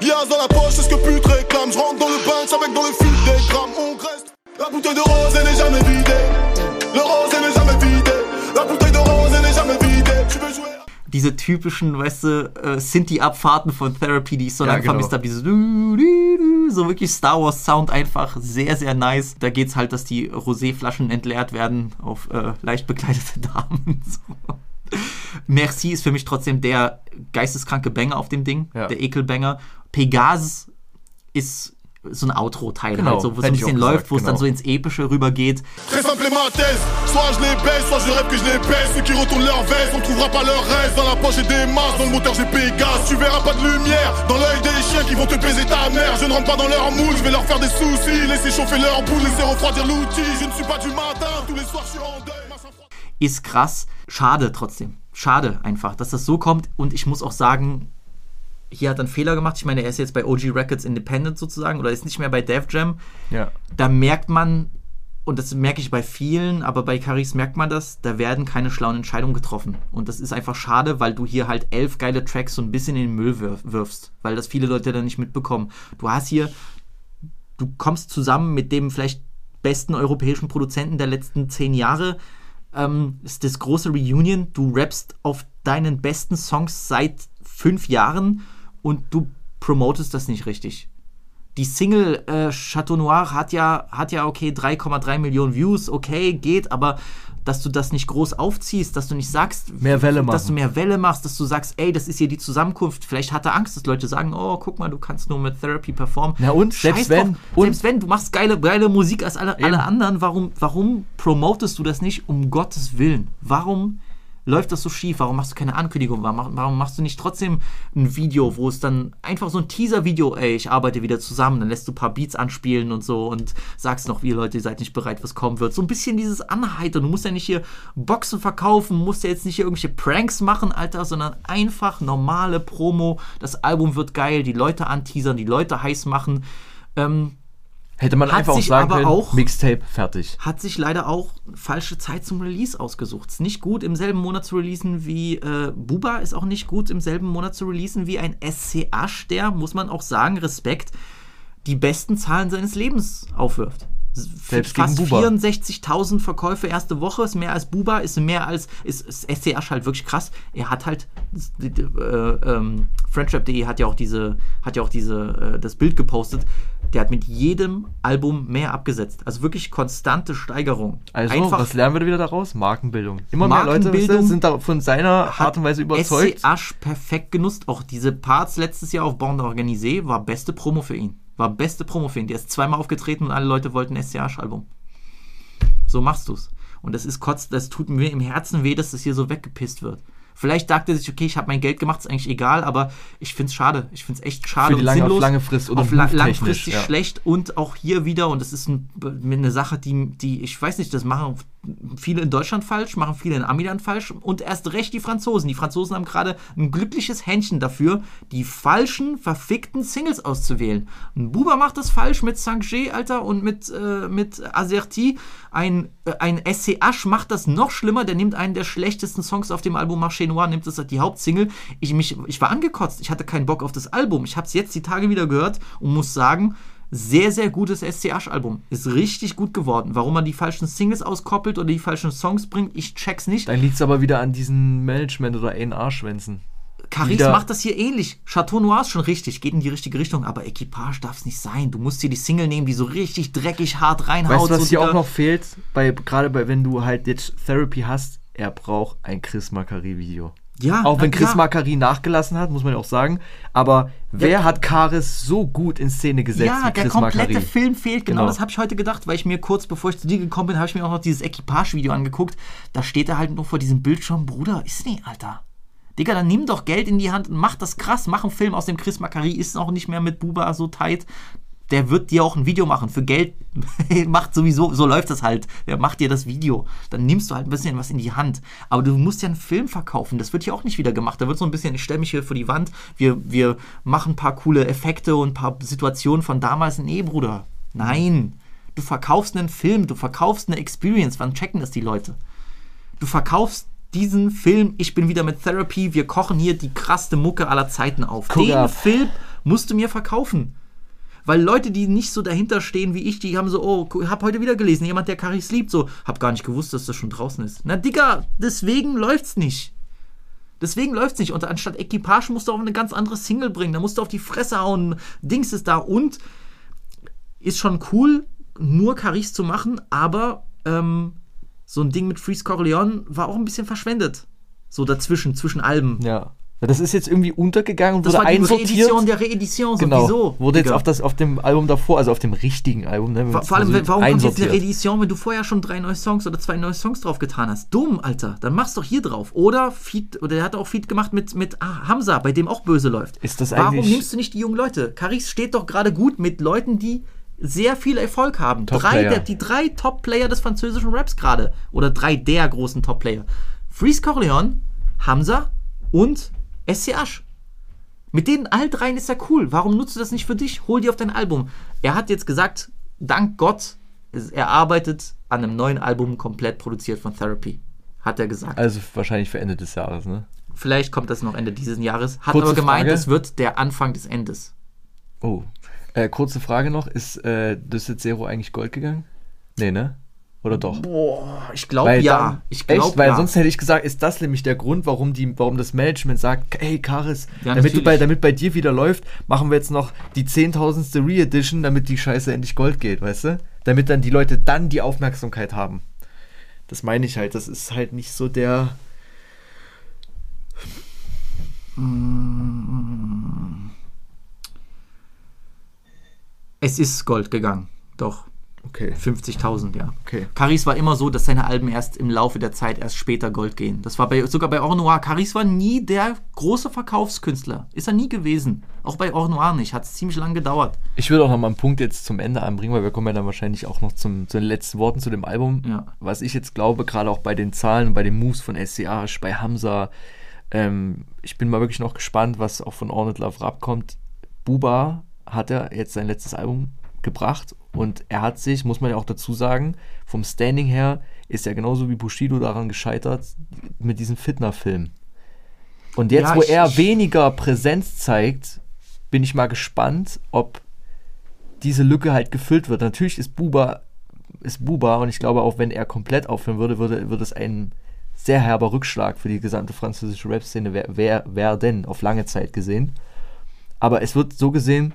Lias dans la poche, c'est ce que pute réclame. Je rentre dans le bank avec dans le fil des grammes. On graisse. La bouteille de rose, elle n'est jamais vidée. Le rose, elle n'est jamais vidé. La bouteille de rose, elle n'est jamais vidée. Tu veux jouer? Diese typischen, weißt du, äh, Sinti-Abfahrten von Therapy, die ich so Ja, lange genau. vermisst habe. Dieses du, du, du, so wirklich Star Wars Sound einfach sehr, sehr nice. Da geht's halt, dass die Rosé-Flaschen entleert werden auf äh, leicht bekleidete [LAUGHS] Damen. So. Merci ist für mich trotzdem der geisteskranke Banger auf dem Ding, Ja. der Ekelbanger. Pegasus ist so ein Outro-Teil Genau, halt, so, wo es hätte ein bisschen läuft, wo es dann genau. so ins Epische rübergeht. Ist krass. Schade trotzdem. Schade einfach, dass das so kommt. Und ich muss auch sagen, hier hat er einen Fehler gemacht. Ich meine, er ist jetzt bei OG Records Independent sozusagen oder ist nicht mehr bei Def Jam. Ja. Da merkt man, und das merke ich bei vielen, aber bei Caris merkt man das, da werden keine schlauen Entscheidungen getroffen. Und das ist einfach schade, weil du hier halt elf geile Tracks so ein bisschen in den Müll wirf, wirfst, weil das viele Leute dann nicht mitbekommen. Du hast hier, du kommst zusammen mit dem vielleicht besten europäischen Produzenten der letzten zehn Jahre. Ähm, ist das große Reunion. Du rappst auf deinen besten Songs seit fünf Jahren und du promotest das nicht richtig. Die Single äh, Chateau Noir hat ja, hat ja okay 3,3 Millionen Views, okay, geht, aber dass du das nicht groß aufziehst, dass du nicht sagst, Mehr Welle dass du mehr Welle machst, dass du sagst, ey, das ist hier die Zusammenkunft. Vielleicht hat er Angst, dass Leute sagen, oh, guck mal, du kannst nur mit Therapy performen. Na und? Scheiß Selbst wenn- und- selbst wenn, du machst geile, geile Musik als alle, Eben. alle anderen, warum, warum promotest du das nicht um Gottes Willen? Warum läuft das so schief? Warum machst du keine Ankündigung? Warum, warum machst du nicht trotzdem ein Video, wo es dann einfach so ein Teaser-Video, ey, ich arbeite wieder zusammen, dann lässt du ein paar Beats anspielen und so und sagst noch, ihr Leute, ihr seid nicht bereit, was kommen wird. So ein bisschen dieses Anheitern. Du musst ja nicht hier Boxen verkaufen, musst ja jetzt nicht hier irgendwelche Pranks machen, Alter, sondern einfach normale Promo. Das Album wird geil, die Leute anteasern, die Leute heiß machen. Ähm, Hätte man Hat einfach auch sagen aber können, auch- Mixtape, fertig. hat sich leider auch falsche Zeit zum Release ausgesucht. Ist nicht gut im selben Monat zu releasen wie äh, Buba, ist auch nicht gut im selben Monat zu releasen wie ein SC Asch, der, muss man auch sagen, Respekt, die besten Zahlen seines Lebens aufwirft. Selbst Fast gegen Buba. 64.000 Verkäufe erste Woche, ist mehr als Buba, ist mehr als, ist, ist SC Asch halt wirklich krass. Er hat halt, äh, ähm, Friendship.de hat ja auch diese, hat ja auch diese, äh, das Bild gepostet. Der hat mit jedem Album mehr abgesetzt. Also wirklich konstante Steigerung. Also, Einfach was lernen wir wieder daraus? Markenbildung. Immer mehr Leute Markenbildung wisst ihr, sind da von seiner Art und Weise überzeugt. SC Asch perfekt genutzt. Auch diese Parts letztes Jahr auf Bande Organisé war beste Promo für ihn. War beste Promo für ihn. Der ist zweimal aufgetreten und alle Leute wollten ein SC Asch Album. So machst du's. Und das ist kotzt, das tut mir im Herzen weh, dass das hier so weggepisst wird. Vielleicht dachte er sich, okay, ich habe mein Geld gemacht, ist eigentlich egal, aber ich finde es schade. Ich finde es echt schade Für die und lange- auf sinnlos. lange Frist oder auf la langfristig ja. schlecht und auch hier wieder, und das ist ein, eine Sache, die, die, ich weiß nicht, das machen viele in Deutschland falsch, machen viele in Amiland falsch und erst recht die Franzosen. Die Franzosen haben gerade ein glückliches Händchen dafür, die falschen, verfickten Singles auszuwählen. Und Buba macht das falsch mit Sanjay, Alter, und mit, äh, mit Azerti. Ein, äh, ein SCH macht das noch schlimmer, der nimmt einen der schlechtesten Songs auf dem Album Marché Noir, nimmt das die Hauptsingle. Ich, mich, ich war angekotzt, ich hatte keinen Bock auf das Album. Ich habe es jetzt die Tage wieder gehört und muss sagen, sehr, sehr gutes SCH-Album. Ist richtig gut geworden. Warum man die falschen Singles auskoppelt oder die falschen Songs bringt, ich check's nicht. Dann liegt es aber wieder an diesen Management- oder A&R-Schwänzen. Caris macht das hier ähnlich. Chateau Noir ist schon richtig, geht in die richtige Richtung, aber Equipage darf es nicht sein. Du musst hier die Single nehmen, die so richtig dreckig hart reinhaut. Weißt du, was hier auch noch fehlt? Bei, gerade bei, wenn du halt jetzt Therapy hast, er braucht ein Chris Macari-Video. Ja, Auch na wenn Chris klar. Macari nachgelassen hat, muss man ja auch sagen. Aber wer hat Karis so gut in Szene gesetzt Ja, wie der Chris komplette Macari? Film fehlt. Genau, Genau. das habe ich heute gedacht, weil ich mir kurz bevor ich zu dir gekommen bin, habe ich mir auch noch dieses Equipage-Video angeguckt. Da steht er halt nur vor diesem Bildschirm. Bruder, ist nicht, Alter. Digga, dann nimm doch Geld in die Hand und mach das krass. Mach einen Film aus dem Chris Macari. Ist auch nicht mehr mit Buba so tight. Der wird dir auch ein Video machen. Für Geld [LAUGHS] macht sowieso, so läuft das halt. Der macht dir das Video. Dann nimmst du halt ein bisschen was in die Hand. Aber du musst ja einen Film verkaufen. Das wird hier auch nicht wieder gemacht. Da wird so ein bisschen, ich stelle mich hier vor die Wand. Wir, wir machen ein paar coole Effekte und ein paar Situationen von damals. Nee, Bruder. Nein. Du verkaufst einen Film. Du verkaufst eine Experience. Wann checken das die Leute? Du verkaufst diesen Film, ich bin wieder mit Therapy, wir kochen hier die krasseste Mucke aller Zeiten auf. Guck Den ab. Film musst du mir verkaufen. Weil Leute, die nicht so dahinter stehen wie ich, die haben so, oh, hab heute wieder gelesen, jemand, der Caris liebt, so, hab gar nicht gewusst, dass das schon draußen ist. Na, Digga, deswegen läuft's nicht. Deswegen läuft's nicht. Und anstatt Equipage musst du auch eine ganz andere Single bringen. Da musst du auf die Fresse hauen. Dings ist da. Und ist schon cool, nur Caris zu machen, aber ähm, so ein Ding mit Freeze Corleone war auch ein bisschen verschwendet. So dazwischen, zwischen Alben. Ja. Das ist jetzt irgendwie untergegangen und Das wurde war die einsortiert. Reedition der Reedition. Genau. wieso? Wurde jetzt auf, das, auf dem Album davor, also auf dem richtigen Album, ne, Vor, allem, mal so warum kommt jetzt eine einsortiert. Edition, wenn du vorher schon drei neue Songs oder zwei neue Songs drauf getan hast? Dumm, Alter. Dann mach's doch hier drauf. Oder Feed, oder er hat auch Feed gemacht mit, mit ah, Hamza, bei dem auch böse läuft. Ist das Warum eigentlich- nimmst du nicht die jungen Leute? Caris steht doch gerade gut mit Leuten, die sehr viel Erfolg haben. Drei Top-Player. der, die drei Top-Player des französischen Raps gerade. Oder drei der großen Top-Player. Freeze Corleone, Hamza und SCH. Mit denen all dreien ist er cool. Warum nutzt du das nicht für dich? Hol die auf dein Album. Er hat jetzt gesagt, dank Gott, er arbeitet an einem neuen Album komplett produziert von Therapy. Hat er gesagt. Also wahrscheinlich für Ende des Jahres, ne? Vielleicht kommt das noch Ende dieses Jahres. Hat Kurze aber gemeint, Frage. es wird der Anfang des Endes. Oh. Äh, kurze Frage noch, ist äh, Düsseldorf Zero eigentlich Gold gegangen? Nee, ne? Oder doch? Boah, ich glaube ja. ich echt, glaube weil ja. sonst hätte ich gesagt, ist das nämlich der Grund, warum die, warum das Management sagt, hey Karis, Ja, damit, du bei, damit bei dir wieder läuft, machen wir jetzt noch die 10.000ste Re-Edition, damit die Scheiße endlich Gold geht, weißt du? Damit dann die Leute dann die Aufmerksamkeit haben. Das meine ich halt, das ist halt nicht so der. Es ist Gold gegangen. Doch. Okay. 50.000, ja. Okay. Caris war immer so, dass seine Alben erst im Laufe der Zeit erst später Gold gehen. Das war bei, sogar bei Or Noir. Caris war nie der große Verkaufskünstler. Ist er nie gewesen. Auch bei Or Noir nicht. Hat es ziemlich lang gedauert. Ich würde auch noch mal einen Punkt jetzt zum Ende anbringen, weil wir kommen ja dann wahrscheinlich auch noch zum, zu den letzten Worten zu dem Album. Ja. Was ich jetzt glaube, gerade auch bei den Zahlen und bei den Moves von SCH, bei Hamza, ähm, ich bin mal wirklich noch gespannt, was auch von Ornette Love Rap kommt. Buba hat er jetzt sein letztes Album gebracht und er hat sich, muss man ja auch dazu sagen, vom Standing her ist er genauso wie Bushido daran gescheitert mit diesem Fitner-Film. Und jetzt, Ja, wo ich- er ich- weniger Präsenz zeigt, bin ich mal gespannt, ob diese Lücke halt gefüllt wird. Natürlich ist Buba, ist Buba und ich glaube auch, wenn er komplett aufhören würde, würde, würde es ein sehr herber Rückschlag für die gesamte französische Rap-Szene wer- wer- werden, auf lange Zeit gesehen. Aber es wird so gesehen,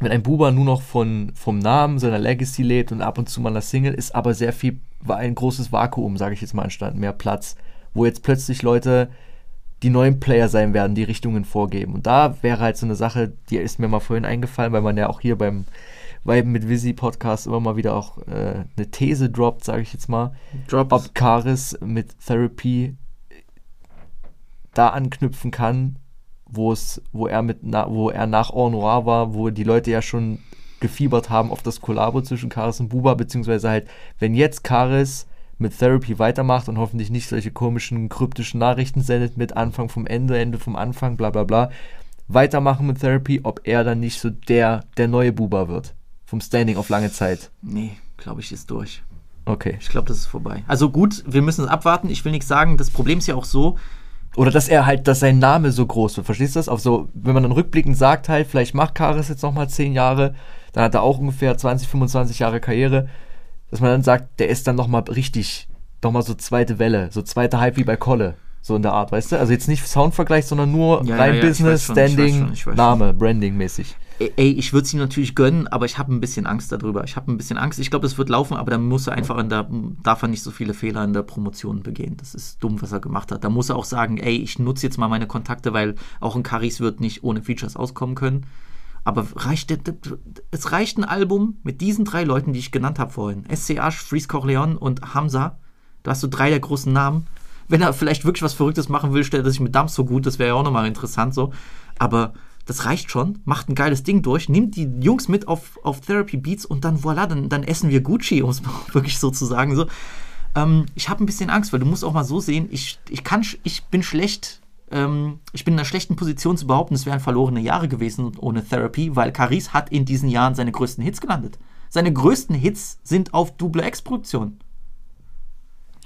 wenn ein Buba nur noch von, vom Namen, seiner Legacy lebt und ab und zu mal eine Single, ist aber sehr viel, war ein großes Vakuum, sage ich jetzt mal, entstanden, mehr Platz, wo jetzt plötzlich Leute die neuen Player sein werden, die Richtungen vorgeben. Und da wäre halt so eine Sache, die ist mir mal vorhin eingefallen, weil man ja auch hier beim Viben mit Visi Podcast immer mal wieder auch äh, eine These droppt, sage ich jetzt mal. Drop ob Karis mit Therapy da anknüpfen kann, wo es, wo er mit, wo er nach Or Noir war, wo die Leute ja schon gefiebert haben auf das Kollabo zwischen Karis und Buba, beziehungsweise halt, wenn jetzt Karis mit Therapy weitermacht und hoffentlich nicht solche komischen, kryptischen Nachrichten sendet mit Anfang vom Ende, Ende vom Anfang, bla bla bla. Weitermachen mit Therapy, ob er dann nicht so der, der neue Buba wird. Vom Standing auf lange Zeit. Nee, glaube ich, ist durch. Okay. Ich glaube, das ist vorbei. Also gut, wir müssen es abwarten. Ich will nichts sagen. Das Problem ist ja auch so, Oder dass er halt, dass sein Name so groß wird. Verstehst du das? Auf so, wenn man dann rückblickend sagt halt, vielleicht macht Karis jetzt nochmal 10 Jahre, dann hat er auch ungefähr 20, 25 Jahre Karriere, dass man dann sagt, der ist dann nochmal richtig, nochmal so zweite Welle, so zweite Hype wie bei Kolle. So in der Art, weißt du? Also jetzt nicht Soundvergleich, sondern nur Ja, rein ja, Business, schon, ich weiß Standing, schon, ich weiß schon. Name, Branding-mäßig. Ey, ich würde es ihm natürlich gönnen, aber ich habe ein bisschen Angst darüber. Ich habe ein bisschen Angst. Ich glaube, es wird laufen, aber dann muss er einfach in der, darf er nicht so viele Fehler in der Promotion begehen. Das ist dumm, was er gemacht hat. Da muss er auch sagen, ey, ich nutze jetzt mal meine Kontakte, weil auch ein Caris wird nicht ohne Features auskommen können. Aber reicht, es reicht ein Album mit diesen drei Leuten, die ich genannt habe vorhin. SCH, Freeze Corleone und Hamza. Da hast du drei der großen Namen. Wenn er vielleicht wirklich was Verrücktes machen will, stellt er sich mit Dumps so gut, das wäre ja auch nochmal interessant so. Aber das reicht schon, macht ein geiles Ding durch, nimmt die Jungs mit auf, auf Therapy Beats und dann voilà, dann, dann essen wir Gucci, um es [LAUGHS] wirklich so zu sagen. So. Ähm, ich habe ein bisschen Angst, weil du musst auch mal so sehen, ich, ich, kann, ich bin schlecht, ähm, ich bin in einer schlechten Position zu behaupten, es wären verlorene Jahre gewesen ohne Therapy, weil Caris hat in diesen Jahren seine größten Hits gelandet. Seine größten Hits sind auf Double X-Produktion.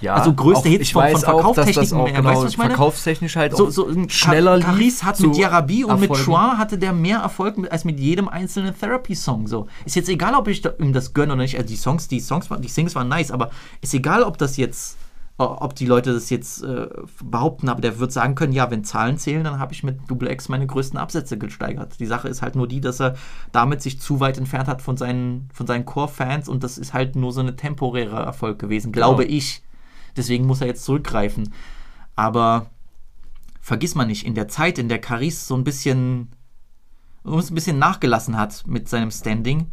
Ja, Also größte Hits ich von- von auch, mehr. genau, Weißt du, was ich meine? verkaufstechnisch halt So, auch so ein schneller Car- Caris hat mit Yarabi und mit. Chouin hatte der mehr Erfolg mit, als mit jedem einzelnen Therapy-Song. So. Ist jetzt egal, ob ich da, ihm das gönne oder nicht. Also die Songs, die Songs, waren- die Singles waren nice, aber ist egal, ob das jetzt, ob die Leute das jetzt äh, behaupten, aber der wird sagen können, ja, wenn Zahlen zählen, dann habe ich mit Double X meine größten Absätze gesteigert. Die Sache ist halt nur die, dass er damit sich zu weit entfernt hat von seinen, von seinen Core-Fans und das ist halt nur so eine temporärer Erfolg gewesen, glaube Genau. ich. Deswegen muss er jetzt zurückgreifen. Aber vergiss mal nicht, in der Zeit, in der Caris so ein bisschen, uns ein bisschen nachgelassen hat mit seinem Standing,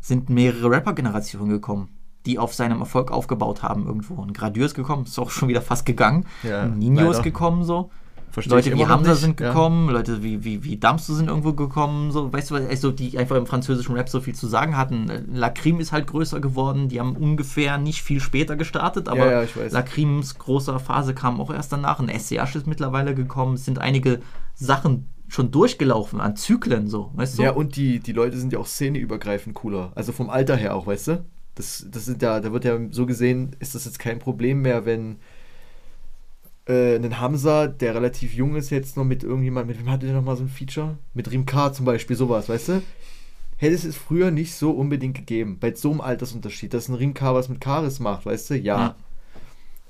sind mehrere Rapper-Generationen gekommen, die auf seinem Erfolg aufgebaut haben irgendwo. Ein Gradür ist gekommen, ist auch schon wieder fast gegangen. Ja, Nino ist gekommen so. Versteh Leute wie Hamza nicht, sind ja. gekommen, Leute wie, wie, wie Damso sind irgendwo gekommen, so, weißt du, also die einfach im französischen Rap so viel zu sagen hatten. Lacrim ist halt größer geworden, die haben ungefähr nicht viel später gestartet, aber Ja, ja. Lacrims großer Phase kam auch erst danach. Ein SCH ist mittlerweile gekommen, es sind einige Sachen schon durchgelaufen an Zyklen, so, weißt du? Ja, und die, die Leute sind ja auch szeneübergreifend cooler. Also vom Alter her auch, weißt du? Das, das sind ja, da wird ja so gesehen, ist das jetzt kein Problem mehr, wenn äh, ein Hamza, der relativ jung ist, jetzt noch mit irgendjemand, mit wem hatte der nochmal so ein Feature? Mit Rimka zum Beispiel, sowas, weißt du? Hätte es es früher nicht so unbedingt gegeben, bei so einem Altersunterschied, dass ein Rimka was mit Karis macht, weißt du? Ja. Ja.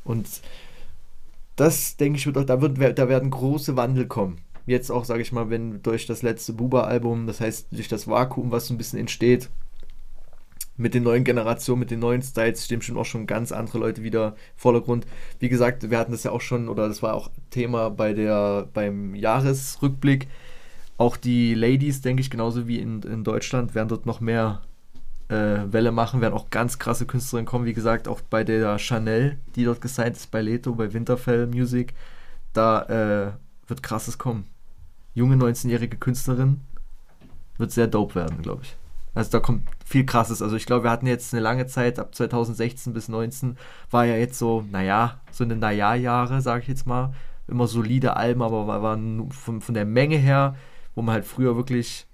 Und das, denke ich, wird auch, da, wird, da werden große Wandel kommen. Jetzt auch, sage ich mal, wenn durch das letzte Buba-Album, das heißt durch das Vakuum, was so ein bisschen entsteht, mit den neuen Generationen, mit den neuen Styles stehen bestimmt auch schon ganz andere Leute wieder im Vordergrund. Wie gesagt, wir hatten das ja auch schon, oder das war auch Thema bei der, beim Jahresrückblick. Auch die Ladies, denke ich, genauso wie in, in Deutschland, werden dort noch mehr äh, Welle machen, werden auch ganz krasse Künstlerinnen kommen. Wie gesagt, auch bei der Chanel, die dort gesigned ist, bei Leto, bei Winterfell Music, da äh, wird krasses kommen. Junge 19-jährige Künstlerin wird sehr dope werden, glaube ich. Also da kommt viel krasses. Also ich glaube, wir hatten jetzt eine lange Zeit, ab 2016 bis 2019 war ja jetzt so, naja, so eine Naja-Jahre, sage ich jetzt mal. Immer solide Alben, aber war- waren von, von der Menge her, wo man halt früher wirklich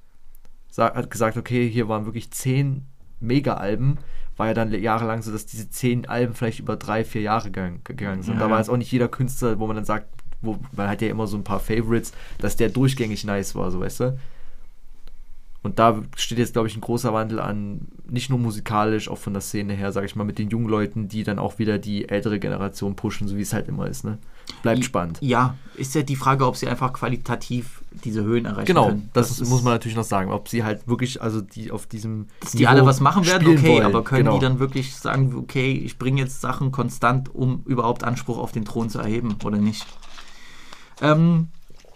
sa- hat gesagt, okay, hier waren wirklich zehn Mega-Alben, war ja dann jahrelang so, dass diese zehn Alben vielleicht über drei, vier Jahre gegangen, gegangen sind. Ja, da war jetzt auch nicht jeder Künstler, wo man dann sagt, wo, man hat ja immer so ein paar Favorites, dass der durchgängig nice war, so weißt du. Und da steht jetzt, glaube ich, ein großer Wandel an, nicht nur musikalisch, auch von der Szene her, sage ich mal, mit den jungen Leuten, die dann auch wieder die ältere Generation pushen, so wie es halt immer ist. Ne? Bleibt spannend. Ja, ist ja die Frage, ob sie einfach qualitativ diese Höhen erreichen Genau, können. das, ist, muss man natürlich noch sagen, ob sie halt wirklich, also die auf diesem. dass die alle was machen werden, okay, wollen. aber können genau. die dann wirklich sagen, okay, ich bringe jetzt Sachen konstant, um überhaupt Anspruch auf den Thron zu erheben oder nicht? Ähm,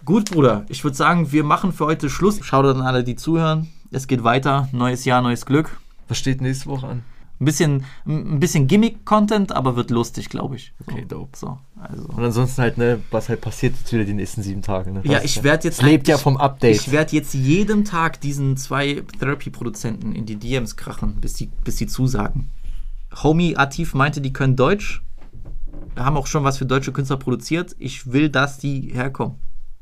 gut, Bruder, ich würde sagen, wir machen für heute Schluss. Schaut an alle, die zuhören. Es geht weiter. Neues Jahr, neues Glück. Was steht nächste Woche an? Ein bisschen, ein bisschen Gimmick-Content, aber wird lustig, glaube ich. Okay, dope. So, also. Und ansonsten halt, ne, was halt passiert jetzt wieder die nächsten sieben Tage. Ne? Ja, ich werde jetzt. Lebt ja ich- vom Update. Ich werde jetzt jeden Tag diesen zwei Therapy-Produzenten in die DMs krachen, bis die, bis die zusagen. Homie Atif meinte, die können Deutsch. Wir haben auch schon was für deutsche Künstler produziert. Ich will, dass die herkommen.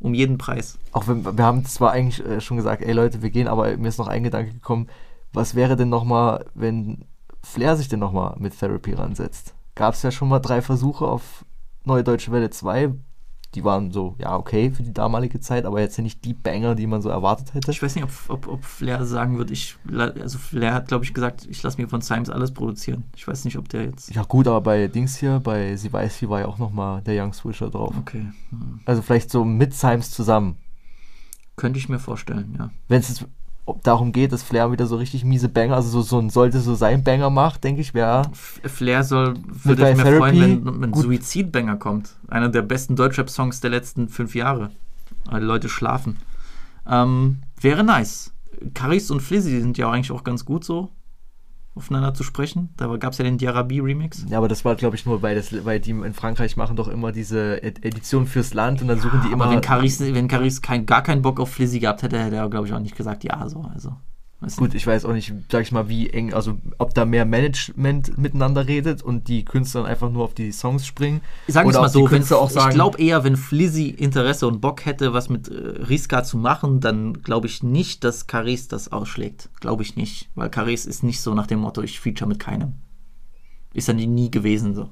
Um jeden Preis. Auch wenn wir haben zwar eigentlich äh, schon gesagt, ey Leute, wir gehen, aber mir ist noch ein Gedanke gekommen, was wäre denn nochmal, wenn Flair sich denn nochmal mit Therapy ransetzt? Gab es ja schon mal drei Versuche auf Neue Deutsche Welle 2. Die waren so, ja, okay für die damalige Zeit, aber jetzt ja nicht die Banger, die man so erwartet hätte. Ich weiß nicht, ob, ob, ob Flair sagen wird, ich, also Flair hat, glaube ich, gesagt, ich lasse mir von Symes alles produzieren. Ich weiß nicht, ob der jetzt. Ja gut, aber bei Dings hier, bei Sie weiß wie war ja auch nochmal der Young Swisher drauf. Okay. hm. Also vielleicht so mit Symes zusammen. Könnte ich mir vorstellen, ja. Wenn es darum geht, dass Flair wieder so richtig miese Banger, also so, so ein, sollte so sein Banger macht, denke ich, wäre. Flair soll, würde ich mir Therapy, freuen, wenn, wenn gut. Suizidbanger kommt. Einer der besten Deutschrap-Songs der letzten fünf Jahre. Alle Leute schlafen. Ähm, wäre nice. Caris und Flizzy sind ja eigentlich auch ganz gut so, aufeinander zu sprechen. Da gab es ja den Diarabi-Remix. Ja, aber das war, glaube ich, nur, weil, das, weil die in Frankreich machen doch immer diese Ed- Edition fürs Land und dann suchen die immer. Aber wenn Caris, wenn Caris kein, gar keinen Bock auf Flizzy gehabt hätte, hätte er, glaube ich, auch nicht gesagt, ja, so. Also, weiß Gut, ich weiß auch nicht, sag ich mal, wie eng, also ob da mehr Management miteinander redet und die Künstler dann einfach nur auf die Songs springen. Sagen wir mal so, wenn, Künstler auch sagen, ich glaube eher, wenn Flizzy Interesse und Bock hätte, was mit äh, Riska zu machen, dann glaube ich nicht, dass Caris das ausschlägt. Glaube ich nicht. Weil Caris ist nicht so nach dem Motto, ich feature mit keinem. Ist er nie, gewesen so.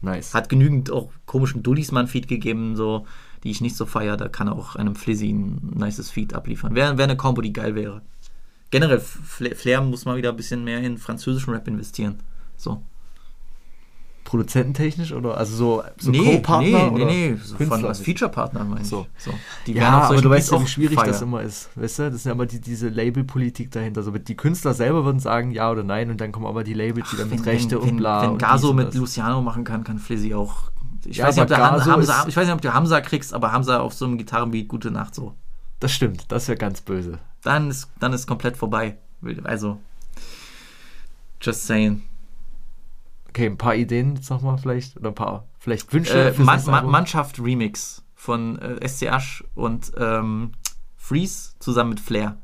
Nice. Hat genügend auch komischen Dullis mal ein Feed gegeben, so, die ich nicht so feier. Da kann er auch einem Flizzy ein nices Feed abliefern. Wäre wär eine Combo, die geil wäre. Generell, Flair, muss mal wieder ein bisschen mehr in französischen Rap investieren. So. produzententechnisch oder also so, so nee, Co-Partner nee, oder nee, nee, so von als Feature-Partner meine ich. So. So. Die ja, aber du weißt ja, wie schwierig das feiern. immer ist. Weißt du, das sind aber die, diese Labelpolitik dahinter. So, die Künstler selber würden sagen ja oder nein und dann kommen aber die Labels wieder mit wenn, Rechte wenn, und bla. Wenn und Gaso mit das. Luciano machen kann, kann Flizzy auch. Ich, Ja, weiß nicht, Hamza, ist- ich weiß nicht, ob du Hamza kriegst, aber Hamza auf so einem Gitarrenbeat, gute Nacht so. Das stimmt, das wäre ganz böse. Dann ist, dann ist komplett vorbei. Also, just saying. Okay, ein paar Ideen jetzt nochmal vielleicht oder ein paar vielleicht Wünsche. Äh, Man, Man? Mannschaft Remix von äh, SC Asch und ähm, Freeze zusammen mit Flair.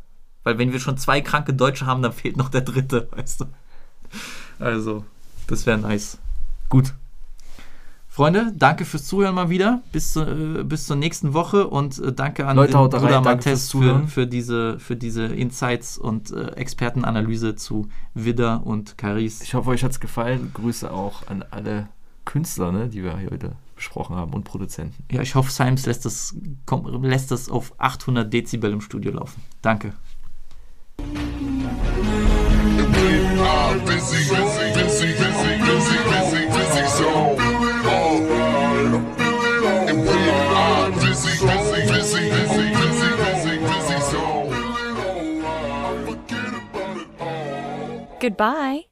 Weil wenn wir schon zwei kranke Deutsche haben, dann fehlt noch der dritte, [LAUGHS] weißt du. Also, das wäre nice. Gut. Freunde, danke fürs Zuhören mal wieder. Bis, zu, äh, bis zur nächsten Woche und äh, danke an Leute, den Bruder fürs für, Zuhören. für, diese, für diese Insights und äh, Expertenanalyse zu Widder und Caris. Ich hoffe, euch hat es gefallen. Grüße auch an alle Künstler, ne, die wir hier heute besprochen haben und Produzenten. Ja, ich hoffe, Symes lässt das, komm, lässt das auf 800 Dezibel im Studio laufen. Danke. busy, busy, busy, busy, busy, busy, busy Goodbye.